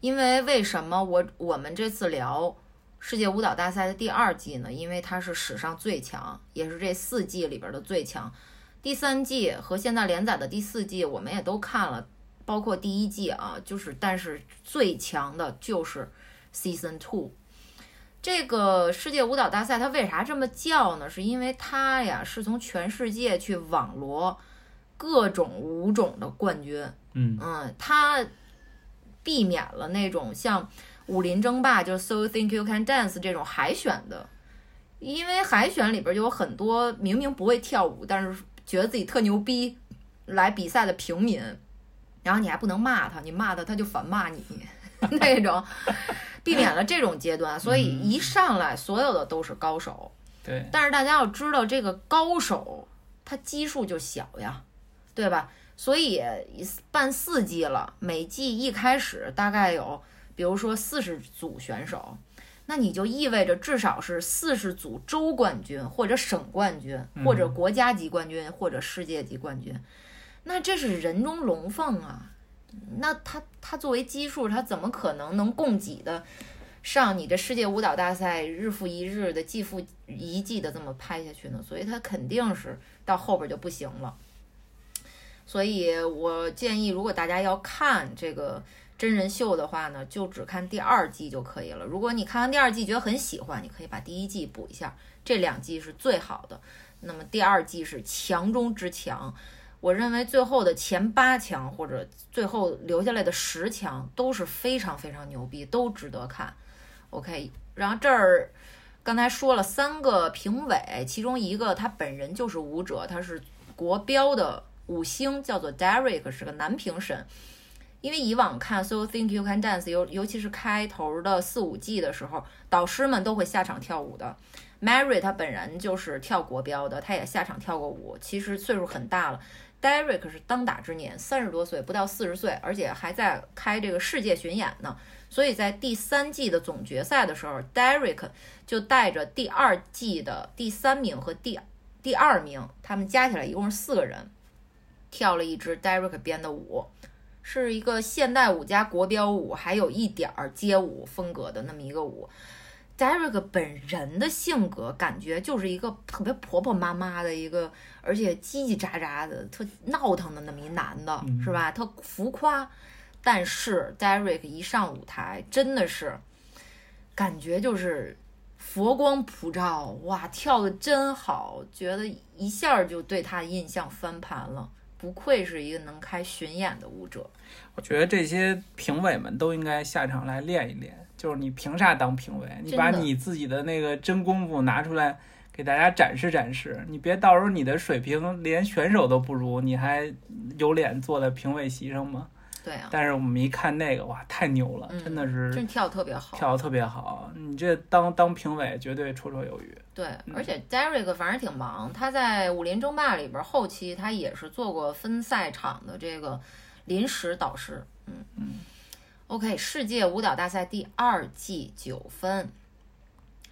S1: 因为为什么我我们这次聊世界舞蹈大赛的第二季呢？因为它是史上最强，也是这四季里边的最强。第三季和现在连载的第四季我们也都看了，包括第一季啊，就是但是最强的就是 Season Two。这个世界舞蹈大赛它为啥这么叫呢？是因为它呀是从全世界去网罗各种舞种的冠军，
S2: 嗯
S1: 嗯，它避免了那种像武林争霸，就是 So You Think You Can Dance 这种海选的，因为海选里边就有很多明明不会跳舞，但是觉得自己特牛逼来比赛的平民，然后你还不能骂他，你骂他他就反骂你 那种。避免了这种阶段，所以一上来所有的都是高手。
S2: 对，
S1: 但是大家要知道，这个高手他基数就小呀，对吧？所以办四季了，每季一开始大概有，比如说四十组选手，那你就意味着至少是四十组州冠军或者省冠军或者国家级冠军或者世界级冠军，那这是人中龙凤啊！那他他作为基数，他怎么可能能供给的上你的世界舞蹈大赛日复一日的季复一季的这么拍下去呢？所以他肯定是到后边就不行了。所以我建议，如果大家要看这个真人秀的话呢，就只看第二季就可以了。如果你看完第二季觉得很喜欢，你可以把第一季补一下，这两季是最好的。那么第二季是强中之强。我认为最后的前八强或者最后留下来的十强都是非常非常牛逼，都值得看。OK，然后这儿刚才说了三个评委，其中一个他本人就是舞者，他是国标的五星，叫做 Derek，是个男评审。因为以往看 So Think You Can Dance，尤尤其是开头的四五季的时候，导师们都会下场跳舞的。Mary 他本人就是跳国标的，他也下场跳过舞，其实岁数很大了。Derek 是当打之年，三十多岁，不到四十岁，而且还在开这个世界巡演呢。所以在第三季的总决赛的时候，Derek 就带着第二季的第三名和第第二名，他们加起来一共是四个人，跳了一支 Derek 编的舞，是一个现代舞加国标舞，还有一点儿街舞风格的那么一个舞。Derek 本人的性格感觉就是一个特别婆婆妈妈的一个，而且叽叽喳喳的、特闹腾的那么一男的，是吧？特浮夸。但是 Derek 一上舞台，真的是感觉就是佛光普照，哇，跳的真好，觉得一下就对他的印象翻盘了。不愧是一个能开巡演的舞者。
S2: 我觉得这些评委们都应该下场来练一练。就是你凭啥当评委？你把你自己的那个真功夫拿出来给大家展示展示。你别到时候你的水平连选手都不如，你还有脸坐在评委席上吗？
S1: 对啊。
S2: 但是我们一看那个，哇，太牛了，真的是，
S1: 真跳的特别好，
S2: 跳的特别好。你这当当评委绝对绰绰有余。
S1: 对，而且 Derek 反正挺忙，他在武林争霸里边后期他也是做过分赛场的这个临时导师。嗯嗯。OK，世界舞蹈大赛第二季九分。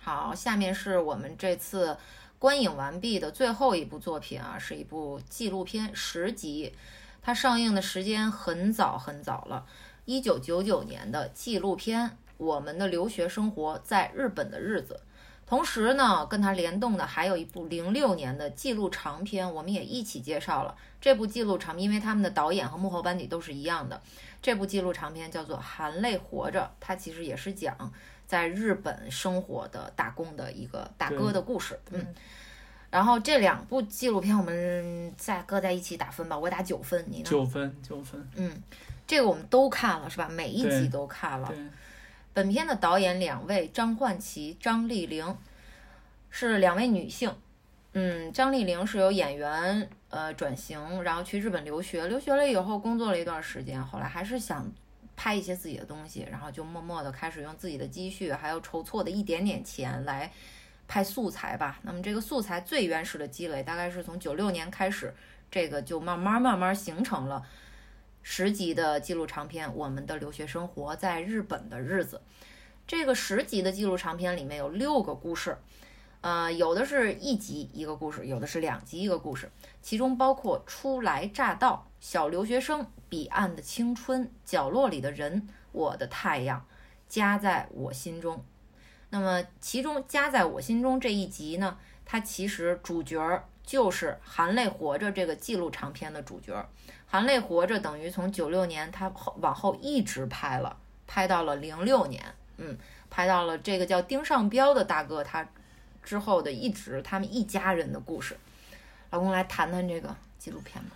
S1: 好，下面是我们这次观影完毕的最后一部作品啊，是一部纪录片十集。它上映的时间很早很早了，一九九九年的纪录片《我们的留学生活在日本的日子》。同时呢，跟它联动的还有一部零六年的纪录长片，我们也一起介绍了这部纪录长片，因为他们的导演和幕后班底都是一样的。这部纪录长片叫做《含泪活着》，它其实也是讲在日本生活的打工的一个大哥的故事。嗯，然后这两部纪录片我们再搁在一起打分吧，我打九分，你呢？
S2: 九分，九分。
S1: 嗯，这个我们都看了是吧？每一集都看了。本片的导演两位张焕琪、张丽玲是两位女性。嗯，张丽玲是由演员呃转型，然后去日本留学，留学了以后工作了一段时间，后来还是想拍一些自己的东西，然后就默默的开始用自己的积蓄还有筹措的一点点钱来拍素材吧。那么这个素材最原始的积累，大概是从九六年开始，这个就慢慢慢慢形成了十集的纪录长片《我们的留学生活在日本的日子》。这个十集的纪录长片里面有六个故事。呃，有的是一集一个故事，有的是两集一个故事，其中包括初来乍到、小留学生、彼岸的青春、角落里的人、我的太阳、家在我心中。那么，其中家在我心中这一集呢，它其实主角就是《含泪活着》这个纪录长片的主角。《含泪活着》等于从九六年他后往后一直拍了，拍到了零六年，嗯，拍到了这个叫丁尚彪的大哥他。之后的一直他们一家人的故事，老公来谈谈这个纪录片吧。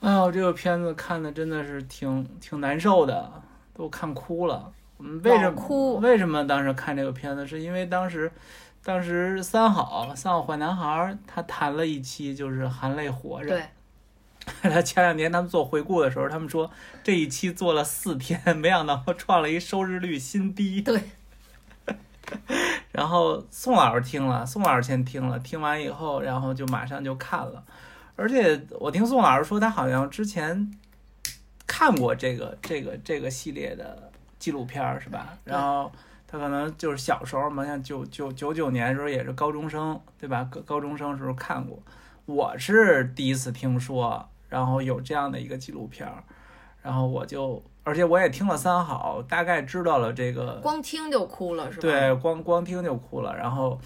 S2: 哎呦，这个片子看的真的是挺挺难受的，都看哭了。嗯，为什么
S1: 哭？
S2: 为什么当时看这个片子？是因为当时，当时三好三好坏男孩他谈了一期，就是含泪活着。
S1: 对。
S2: 他前两年他们做回顾的时候，他们说这一期做了四天，没想到创了一收视率新低。
S1: 对。
S2: 然后宋老师听了，宋老师先听了，听完以后，然后就马上就看了。而且我听宋老师说，他好像之前看过这个这个这个系列的纪录片儿，是吧？然后他可能就是小时候嘛，像九九九九年的时候也是高中生，对吧？高高中生时候看过。我是第一次听说，然后有这样的一个纪录片儿，然后我就，而且我也听了三好，大概知道了这个
S1: 光听就哭了是吧？
S2: 对，光光听就哭了，然后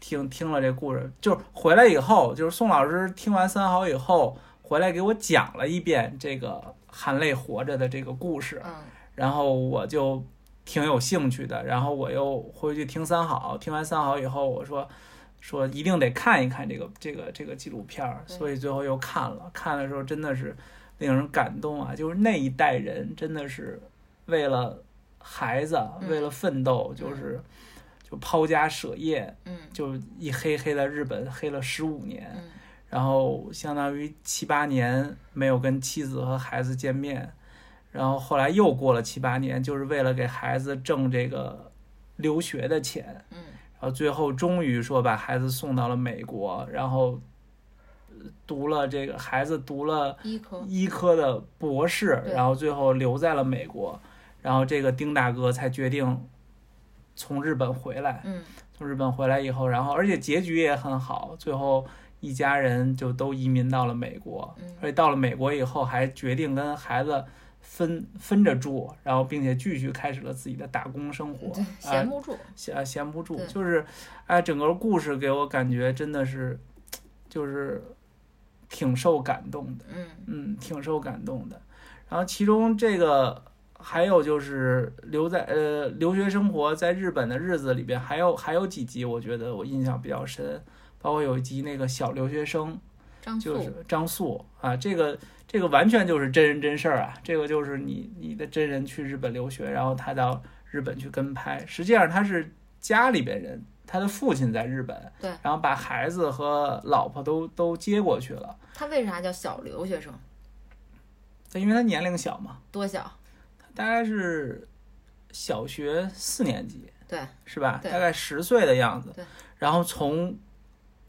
S2: 听听了这故事，就是回来以后，就是宋老师听完三好以后，回来给我讲了一遍这个含泪活着的这个故事，
S1: 嗯
S2: 然后我就挺有兴趣的，然后我又回去听三好，听完三好以后，我说说一定得看一看这个这个这个纪录片儿，所以最后又看了，看的时候真的是令人感动啊！就是那一代人真的是为了孩子，
S1: 嗯。
S2: 为了奋斗，就是就抛家舍业，
S1: 嗯。
S2: 就一黑黑在日本黑了十五年，
S1: 嗯。
S2: 然后相当于七八年没有跟妻子和孩子见面，然后后来又过了七八年，就是为了给孩子挣这个留学的钱，
S1: 嗯
S2: 然后最后终于说把孩子送到了美国，然后呃读了这个孩子读了
S1: 医科
S2: 医科的博士，然后最后留在了美国，然后这个丁大哥才决定从日本回来。
S1: 嗯
S2: 从日本回来以后，然后而且结局也很好，最后一家人就都移民到了美国，
S1: 嗯
S2: 而且到了美国以后还决定跟孩子分分着住，然后并且继续开始了自己的打工生活
S1: 闲不住，
S2: 闲闲不住，就是哎，整个故事给我感觉真的是就是挺受感动的。
S1: 嗯
S2: 嗯，挺受感动的。然后其中这个还有就是留在呃留学生活在日本的日子里边，还有还有几集我觉得我印象比较深，包括有一集那个小留学生，
S1: 张素
S2: 就是张素啊，这个这个完全就是真人真事儿啊，这个就是你你的真人去日本留学，然后他到日本去跟拍，实际上他是家里边人。他的父亲在日本，
S1: 对
S2: 然后把孩子和老婆都都接过去了，
S1: 他为啥叫小留学生？
S2: 他因为他年龄小嘛，
S1: 多小？
S2: 大概是小学四年级，
S1: 对，
S2: 是吧？大概十岁的样子
S1: 对。
S2: 然后从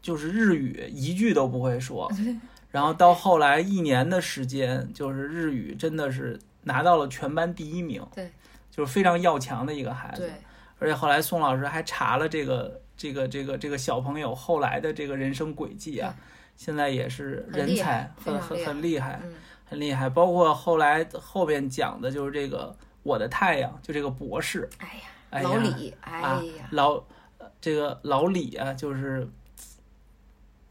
S2: 就是日语一句都不会说，然后到后来一年的时间，就是日语真的是拿到了全班第一名，
S1: 对，
S2: 就是非常要强的一个孩子
S1: 对。，
S2: 而且后来宋老师还查了这个这个这个这个小朋友后来的这个人生轨迹啊，现在也是人才，很很很厉害。
S1: 嗯
S2: 很厉害，包括后来后边讲的就是这个我的太阳，就这个博士，
S1: 哎呀，
S2: 哎呀
S1: 老李，哎
S2: 啊
S1: 呀，
S2: 老呃这个老李啊，就是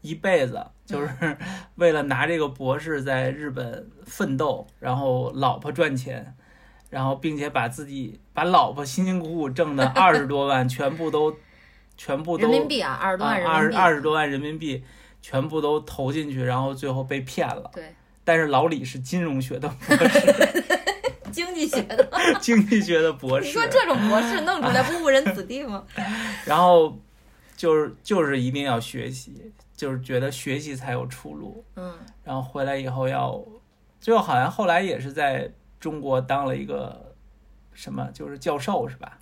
S2: 一辈子就是 为了拿这个博士在日本奋斗，然后老婆赚钱，然后并且把自己把老婆辛辛苦苦挣的二十多万全部都全部都
S1: 人民币啊，二十多万人
S2: 二
S1: 民币，
S2: 二十多万人民币全部都投进去，然后最后被骗了。
S1: 对，
S2: 但是老李是金融学的博士，
S1: 经济学的。
S2: 经济学的博士
S1: 你说，这种博士弄出来不误人子弟吗？
S2: 然后就是就是一定要学习，就是觉得学习才有出路。
S1: 嗯，
S2: 然后回来以后要，最后好像后来也是在中国当了一个什么，就是教授是吧？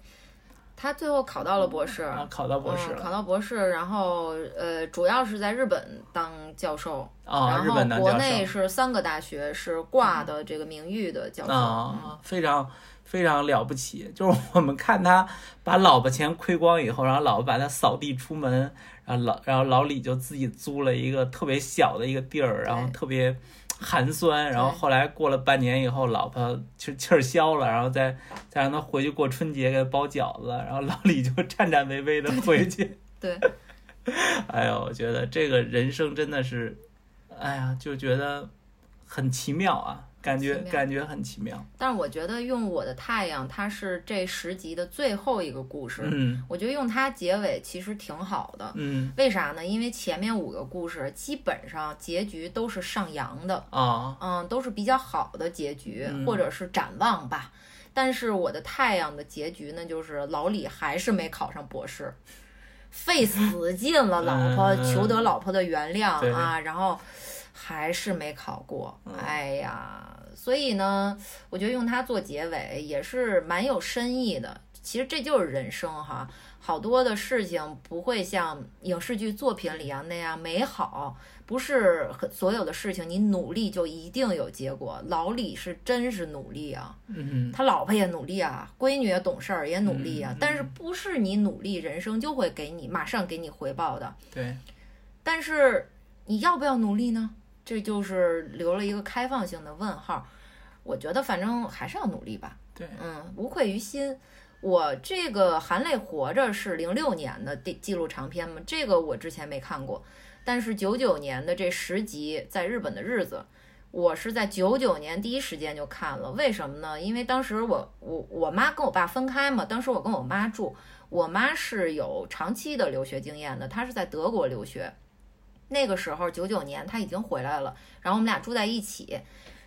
S1: 他最后考到了博士，
S2: 啊，考到博士
S1: 嗯，考到博士，然后呃，主要是在日本当教授，
S2: 啊，日
S1: 然后国内是三个大学是挂的这个名誉的教授，
S2: 啊，非常非常了不起。就是我们看他把老婆钱亏光以后，然后老婆把他扫地出门，然后老然后老李就自己租了一个特别小的一个地儿，然后特别寒酸。然后后来过了半年以后，老婆气气儿消了，然后再再让他回去过春节，给他包饺子，然后老李就 颤颤巍巍的回去。
S1: 对，
S2: 哎呦，我觉得这个人生真的是，哎呀，就觉得很奇妙啊，感觉感觉很奇妙。
S1: 但是我觉得用我的太阳，它是这十集的最后一个故事，
S2: 嗯。
S1: 我觉得用它结尾其实挺好的。
S2: 嗯。
S1: 为啥呢？因为前面五个故事基本上结局都是上扬的，
S2: 啊。
S1: 嗯，都是比较好的结局，
S2: 嗯。
S1: 或者是展望吧。但是我的太阳的结局呢，就是老李还是没考上博士，费死劲了，老婆、
S2: 嗯。
S1: 求得老婆的原谅
S2: 对。
S1: 啊，然后还是没考过。
S2: 嗯
S1: 哎呀，所以呢，我觉得用它做结尾也是蛮有深意的。其实这就是人生哈，好多的事情不会像影视剧作品里啊那样美好，不是很所有的事情你努力就一定有结果。老李是真是努力啊，
S2: 嗯
S1: 他老婆也努力啊，闺女也懂事儿也努力啊但是不是你努力，人生就会给你马上给你回报的。
S2: 对，
S1: 但是你要不要努力呢？这就是留了一个开放性的问号。我觉得反正还是要努力吧。
S2: 对，
S1: 嗯，无愧于心。我这个《含泪活着》是零六年的第记录长篇嘛，这个我之前没看过，但是九九年的这十集在日本的日子，我是在九九年第一时间就看了。为什么呢？因为当时我我我妈跟我爸分开嘛，当时我跟我妈住，我妈是有长期的留学经验的，她是在德国留学。那个时候九九年他已经回来了，然后我们俩住在一起。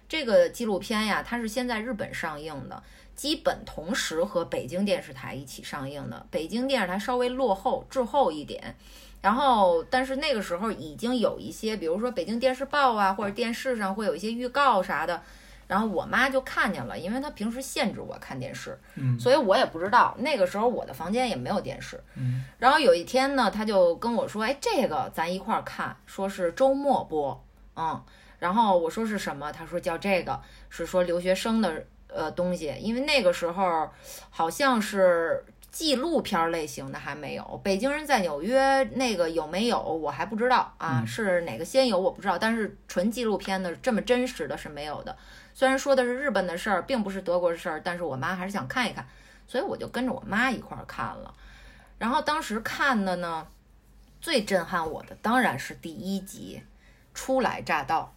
S1: 这个纪录片呀，它是先在日本上映的，基本同时和北京电视台一起上映的。北京电视台稍微落后滞后一点，然后但是那个时候已经有一些，比如说北京电视报啊，或者电视上会有一些预告啥的。然后我妈就看见了，因为她平时限制我看电视，
S2: 嗯
S1: 所以我也不知道。那个时候我的房间也没有电视。
S2: 嗯
S1: 然后有一天呢，她就跟我说：“哎，这个咱一块儿看，说是周末播，嗯。”然后我说是什么？她说叫这个，是说留学生的呃东西，因为那个时候好像是纪录片类型的还没有，北京人在纽约那个有没有我还不知道啊，
S2: 嗯
S1: 是哪个先有我不知道，但是纯纪录片的这么真实的是没有的。虽然说的是日本的事儿，并不是德国的事儿，但是我妈还是想看一看，所以我就跟着我妈一块儿看了。然后当时看的呢，最震撼我的当然是第一集《初来乍到》。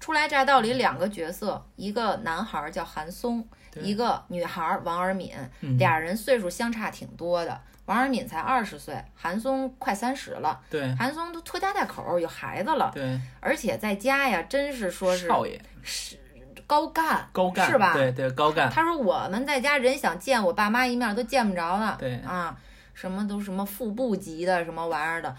S1: 初来乍到里两个角色，一个男孩叫韩松，一个女孩王尔敏，
S2: 嗯
S1: 俩人岁数相差挺多的。王尔敏才二十岁，韩松快三十了。
S2: 对
S1: 韩松都拖家带口，有孩子了，
S2: 对，
S1: 而且在家呀，真是说是
S2: 少爷
S1: 是高干，
S2: 高干
S1: 是吧？
S2: 对对高干，
S1: 他说我们在家人想见我爸妈一面都见不着呢。
S2: 对
S1: 啊，什么都什么副部级的什么玩意儿的。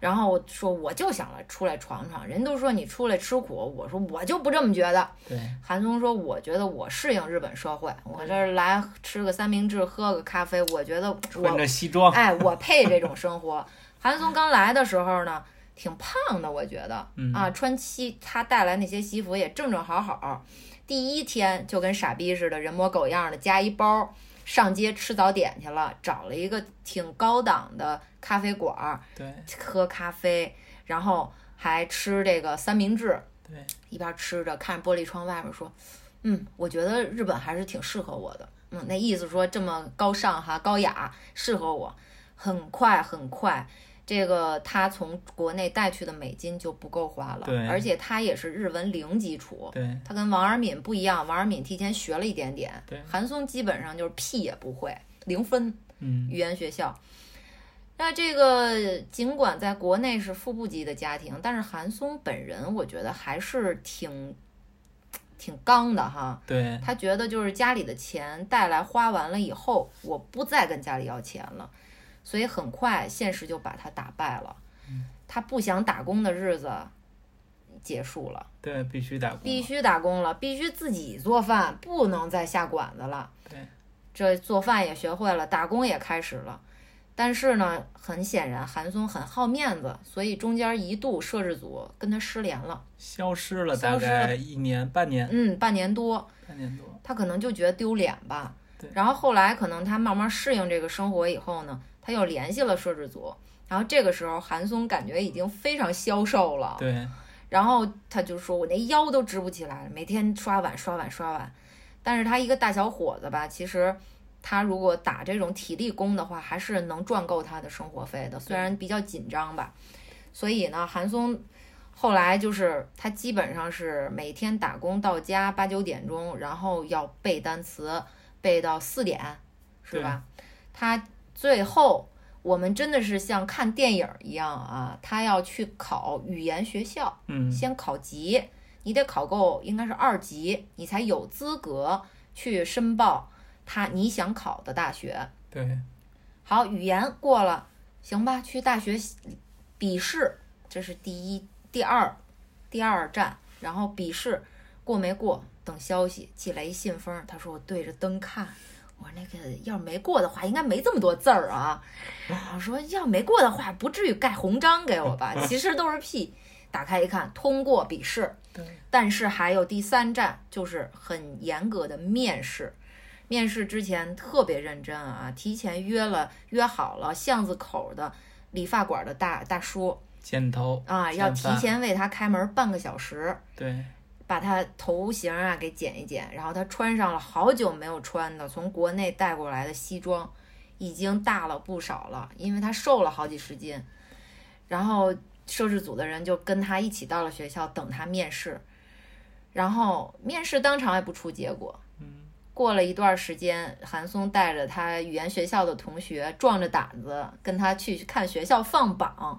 S1: 然后我说我就想来出来闯闯，人都说你出来吃苦，我说我就不这么觉得。
S2: 对
S1: 韩松说我觉得我适应日本社会，我这儿来吃个三明治，喝个咖啡，我觉得
S2: 穿
S1: 我
S2: 着西装，
S1: 哎我配这种生活。韩松刚来的时候呢，挺胖的，我觉得
S2: 嗯
S1: 啊，穿西他带来那些西服也正正好好。第一天就跟傻逼似的，人模狗样的，加一包上街吃早点去了，找了一个挺高档的咖啡馆儿
S2: 对
S1: 喝咖啡，然后还吃这个三明治，
S2: 对
S1: 一边吃着看着玻璃窗外面说，嗯，我觉得日本还是挺适合我的，嗯，那意思说这么高尚哈高雅适合我，很快很快。这个他从国内带去的美金就不够花了，
S2: 对
S1: 而且他也是日文零基础，
S2: 对
S1: 他跟王尔敏不一样，王尔敏提前学了一点点，
S2: 对
S1: 韩松基本上就是屁也不会，零分
S2: 嗯
S1: 语言学校。那这个尽管在国内是副部级的家庭，但是韩松本人我觉得还是挺挺刚的哈。
S2: 对
S1: 他觉得就是家里的钱带来花完了以后，我不再跟家里要钱了，所以很快现实就把他打败了。他不想打工的日子结束了。
S2: 对，必须打工，
S1: 必须打工了，必须自己做饭，不能再下馆子了。
S2: 对，
S1: 这做饭也学会了，打工也开始了。但是呢，很显然韩松很好面子，所以中间一度摄制组跟他失联了，
S2: 消失了大概一年半年，
S1: 嗯，半年多，
S2: 半年多，
S1: 他可能就觉得丢脸吧
S2: 对。
S1: 然后后来可能他慢慢适应这个生活以后呢，他又联系了摄制组，然后这个时候韩松感觉已经非常消瘦了，
S2: 对
S1: 然后他就说：“我那腰都直不起来了，每天刷碗刷碗刷碗。”但是他一个大小伙子吧，其实他如果打这种体力工的话，还是能赚够他的生活费的，虽然比较紧张吧。所以呢，韩松后来就是他基本上是每天打工到家八九点钟，然后要背单词，背到四点，是吧？他最后。我们真的是像看电影一样啊，他要去考语言学校，
S2: 嗯
S1: 先考级，你得考够应该是二级，你才有资格去申报他你想考的大学。
S2: 对
S1: 好，语言过了，行吧，去大学笔试，这是第一、第二、第二站，然后笔试过没过，等消息，寄来一信封，他说我对着灯看，我说那个要是没过的话，应该没这么多字儿啊。我说要没过的话，不至于盖红章给我吧？其实都是屁。打开一看，通过笔试，
S2: 对，
S1: 但是还有第三站，就是很严格的面试。面试之前特别认真啊，提前约了约好了巷子口的理发馆的大大叔
S2: 剪头
S1: 啊，要提前为他开门半个小时。
S2: 对，
S1: 把他头型啊给剪一剪，然后他穿上了好久没有穿的从国内带过来的西装，已经大了不少了，因为他瘦了好几十斤。然后摄制组的人就跟他一起到了学校等他面试，然后面试当场也不出结果。
S2: 嗯，
S1: 过了一段时间，韩松带着他语言学校的同学，壮着胆子跟他去看学校放榜。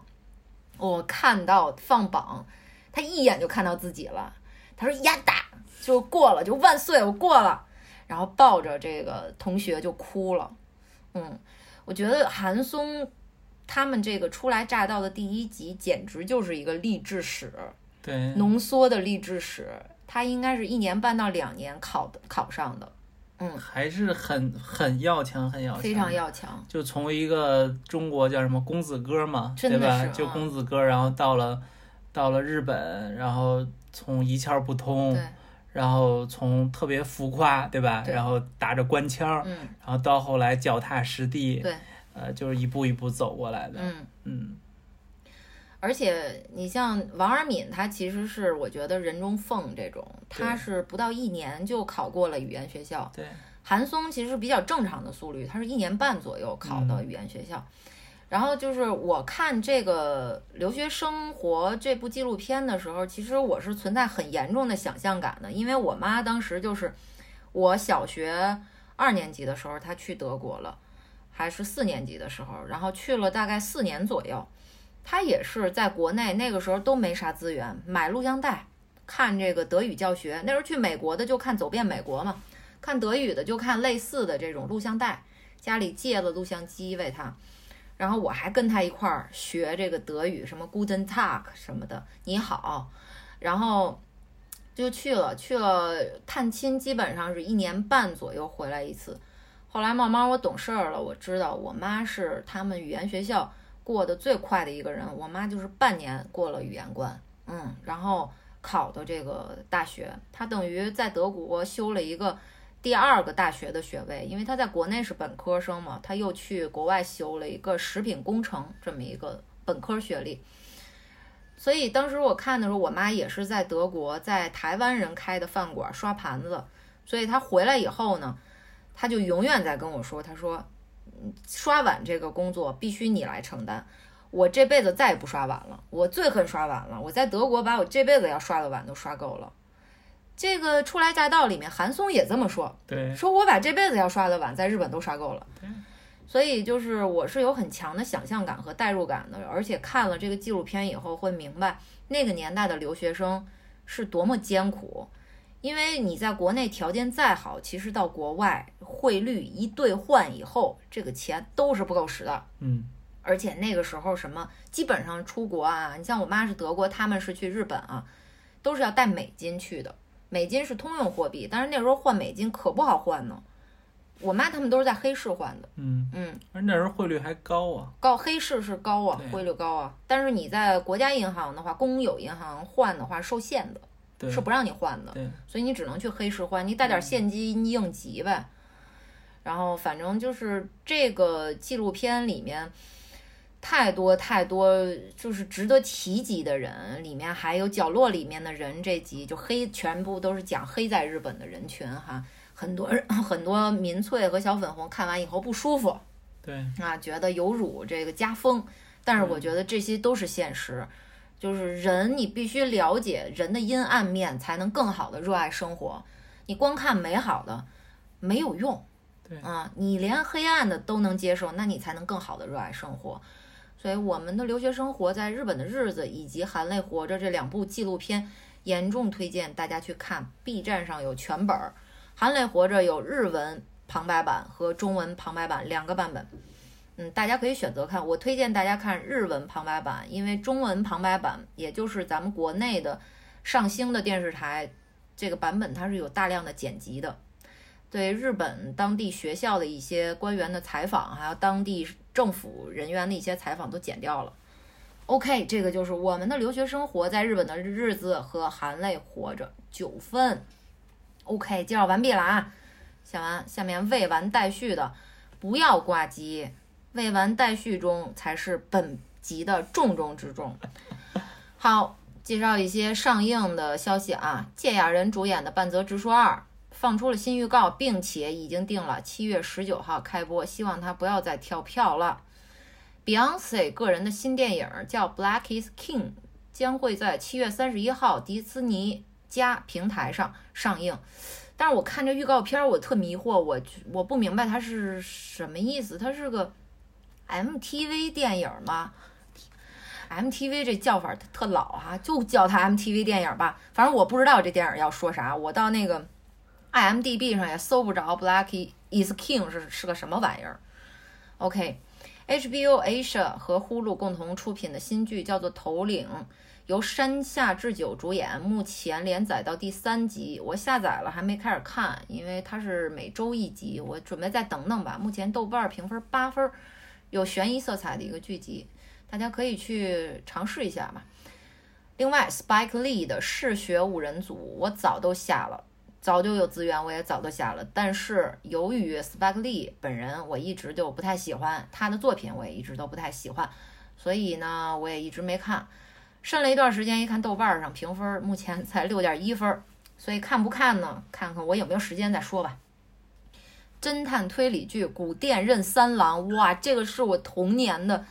S1: 我看到放榜，他一眼就看到自己了。他说：“呀哒，就过了，就万岁，我过了。”然后抱着这个同学就哭了。嗯，我觉得韩松他们这个初来乍到的第一集，简直就是一个励志史。
S2: 对，
S1: 浓缩的励志史，他应该是一年半到两年考的考上的，嗯，
S2: 还是很很要强，很要强，
S1: 非常要强。
S2: 就从一个中国叫什么公子哥嘛，对吧？就
S1: 啊
S2: 公子哥，然后到了到了日本，然后从一窍不通，
S1: 对，
S2: 然后从特别浮夸，对吧？
S1: 对
S2: 然后打着官腔，
S1: 嗯，
S2: 然后到后来脚踏实地，
S1: 对，
S2: 呃，就是一步一步走过来的。
S1: 嗯。
S2: 嗯，
S1: 而且你像王尔敏，他其实是我觉得人中凤这种，他是不到一年就考过了语言学校。
S2: 对，
S1: 韩松其实是比较正常的速率，他是一年半左右考的语言学校。然后就是我看这个《留学生活》这部纪录片的时候，其实我是存在很严重的想象感的，因为我妈当时就是我小学二年级的时候，她去德国了，还是四年级的时候，然后去了大概四年左右。她也是在国内那个时候都没啥资源，买录像带看这个德语教学。那时候去美国的就看《走遍美国》嘛，看德语的就看类似的这种录像带，家里借了录像机为他，然后我还跟他一块儿学这个德语，什么 Guten Tag 什么的，你好，然后就去了，去了探亲，基本上是一年半左右回来一次。后来慢慢我懂事儿了，我知道我妈是他们语言学校过得最快的一个人，我妈就是半年过了语言关，嗯，然后考的这个大学，她等于在德国修了一个第二个大学的学位，因为她在国内是本科生嘛，她又去国外修了一个食品工程这么一个本科学历。所以当时我看的时候，我妈也是在德国，在台湾人开的饭馆刷盘子，所以她回来以后呢，她就永远在跟我说，她说，刷碗这个工作必须你来承担。我这辈子再也不刷碗了，我最恨刷碗了。我在德国把我这辈子要刷的碗都刷够了。这个初来乍到里面，韩松也这么说，
S2: 对，
S1: 说我把这辈子要刷的碗在日本都刷够了。所以就是我是有很强的想象感和代入感的，而且看了这个纪录片以后会明白那个年代的留学生是多么艰苦。因为你在国内条件再好，其实到国外汇率一兑换以后，这个钱都是不够使的。
S2: 嗯，
S1: 而且那个时候什么，基本上出国啊，你像我妈是德国，他们是去日本啊，都是要带美金去的。美金是通用货币，但是那时候换美金可不好换呢。我妈他们都是在黑市换的，
S2: 嗯，
S1: 嗯，
S2: 而那时候汇率还高啊，
S1: 高黑市是高啊，汇率高啊。但是你在国家银行的话，公有银行换的话受限的，
S2: 对，
S1: 是不让你换的。
S2: 对，
S1: 所以你只能去黑市换，你带点现金应急呗。然后反正就是这个纪录片里面太多太多就是值得提及的人，里面还有角落里面的人这集就黑全部都是讲黑在日本的人群哈，很多人 很多民粹和小粉红看完以后不舒服
S2: 对，
S1: 啊，觉得有辱这个家风，但是我觉得这些都是现实。就是人，你必须了解人的阴暗面，才能更好的热爱生活。你光看美好的没有用，
S2: 对
S1: 啊，你连黑暗的都能接受，那你才能更好的热爱生活。所以，我们的留学生活在日本的日子以及《含泪活着》这两部纪录片，严重推荐大家去看。B 站上有全本儿，《含泪活着》有日文旁白版和中文旁白版两个版本。嗯，大家可以选择看。我推荐大家看日文旁白版，因为中文旁白版，也就是咱们国内的上星的电视台这个版本，它是有大量的剪辑的。对日本当地学校的一些官员的采访，还有当地政府人员的一些采访都剪掉了。OK，这个就是我们的留学生活在日本的日子和含泪活着九分。OK，介绍完毕了啊，下完下面未完待续的，不要挂机，未完待续中才是本集的重中之重。好，介绍一些上映的消息啊，芥雅人主演的《半泽直树二》放出了新预告，并且已经定了七月十九号开播，希望他不要再跳票了。Beyonce 个人的新电影叫《Black Is King》，将会在七月三十一号迪士尼加平台上上映。但是我看这预告片，我特迷惑，我我不明白它是什么意思。它是个 MTV 电影吗？MTV 这叫法特老啊，就叫它 MTV 电影吧。反正我不知道这电影要说啥。我到那个 IMDB 上也搜不着《Black Is King》是是个什么玩意儿。OK。HBO Asia 和呼噜共同出品的新剧叫做《头领》，由山下智久主演，目前连载到第三集。我下载了，还没开始看，因为它是每周一集，我准备再等等吧。目前豆瓣评分八分，有悬疑色彩的一个剧集，大家可以去尝试一下吧。另外，Spike Lee 的嗜血五人组，我早都下了。早就有资源，我也早都下了。但是由于 Spike Lee 本人，我一直就不太喜欢他的作品，我也一直都不太喜欢，所以呢，我也一直没看。审了一段时间，一看豆瓣上评分，目前才六点一分，所以看不看呢？看看我有没有时间再说吧。侦探推理剧《古殿任三郎》，哇，这个是我童年的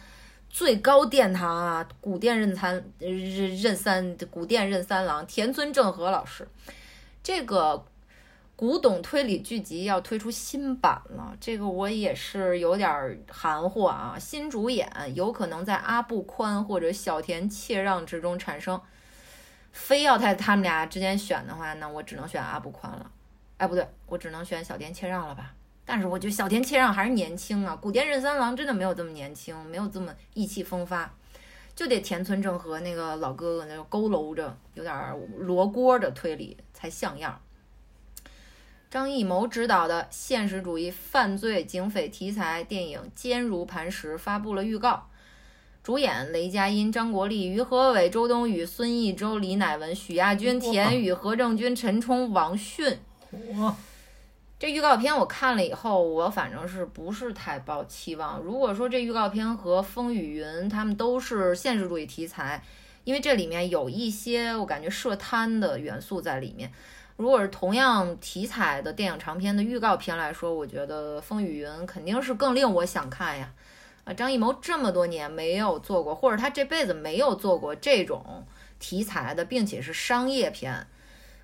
S1: 最高殿堂啊！古殿任三任任三古殿任三郎，田村正和老师。这个古董推理剧集要推出新版了，这个我也是有点含糊啊。新主演有可能在阿部宽或者小田切让之中产生，非要在他们俩之间选的话，那我只能选阿部宽了。哎，不对，我只能选小田切让了吧？但是我觉得小田切让还是年轻啊，古田任三郎真的没有这么年轻，没有这么意气风发，就得田村正和那个老哥哥那个佝偻着，有点罗锅的推理。才像样。张艺谋执导的现实主义犯罪警匪题材电影《坚如磐石》发布了预告，主演雷佳音、张国立、于和伟、周冬雨、孙艺洲、李乃文、许亚军、田雨、何正军、陈冲、王迅。这预告片我看了以后，我反正是不是太抱期望。如果说这预告片和《风雨云》他们都是现实主义题材。因为这里面有一些我感觉涉贪的元素在里面。如果是同样题材的电影长片的预告片来说，我觉得《风雨云》肯定是更令我想看呀。啊，张艺谋这么多年没有做过，或者他这辈子没有做过这种题材的，并且是商业片，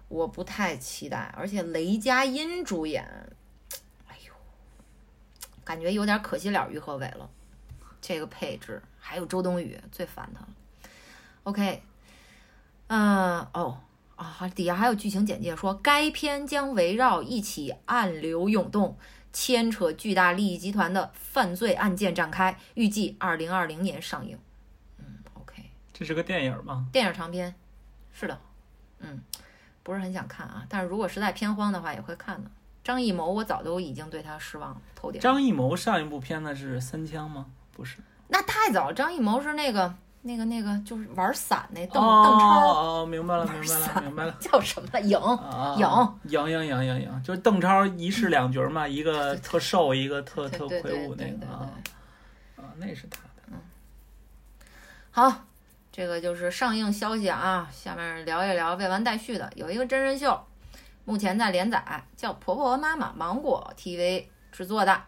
S1: 我不太期待。而且雷佳音主演，哎呦，感觉有点可惜了于和伟了。这个配置还有周冬雨，最烦他了。OK，嗯，哦，啊，底下还有剧情简介说，该片将围绕一起暗流涌动、牵扯巨大利益集团的犯罪案件展开，预计二零二零年上映。嗯，OK，
S2: 这是个电影吗？
S1: 电影长片，是的，嗯，不是很想看啊，但是如果实在偏荒的话，也会看的。张艺谋，我早都已经对他失望了，透顶。
S2: 张艺谋上一部片子是《三枪》吗？不是，
S1: 那太早。张艺谋是那个。那个那个就是玩伞那邓邓
S2: 超哦，明白了明白了明白了，
S1: 叫什么影
S2: 影影影影影影，就是邓超一式两角嘛，一个特瘦，一个特特魁梧那个啊啊，那是他的。
S1: 嗯，好，这个就是上映消息啊。下面聊一聊未完待续的，有一个真人秀，目前在连载，叫《婆婆和妈妈》，芒果 TV 制作的，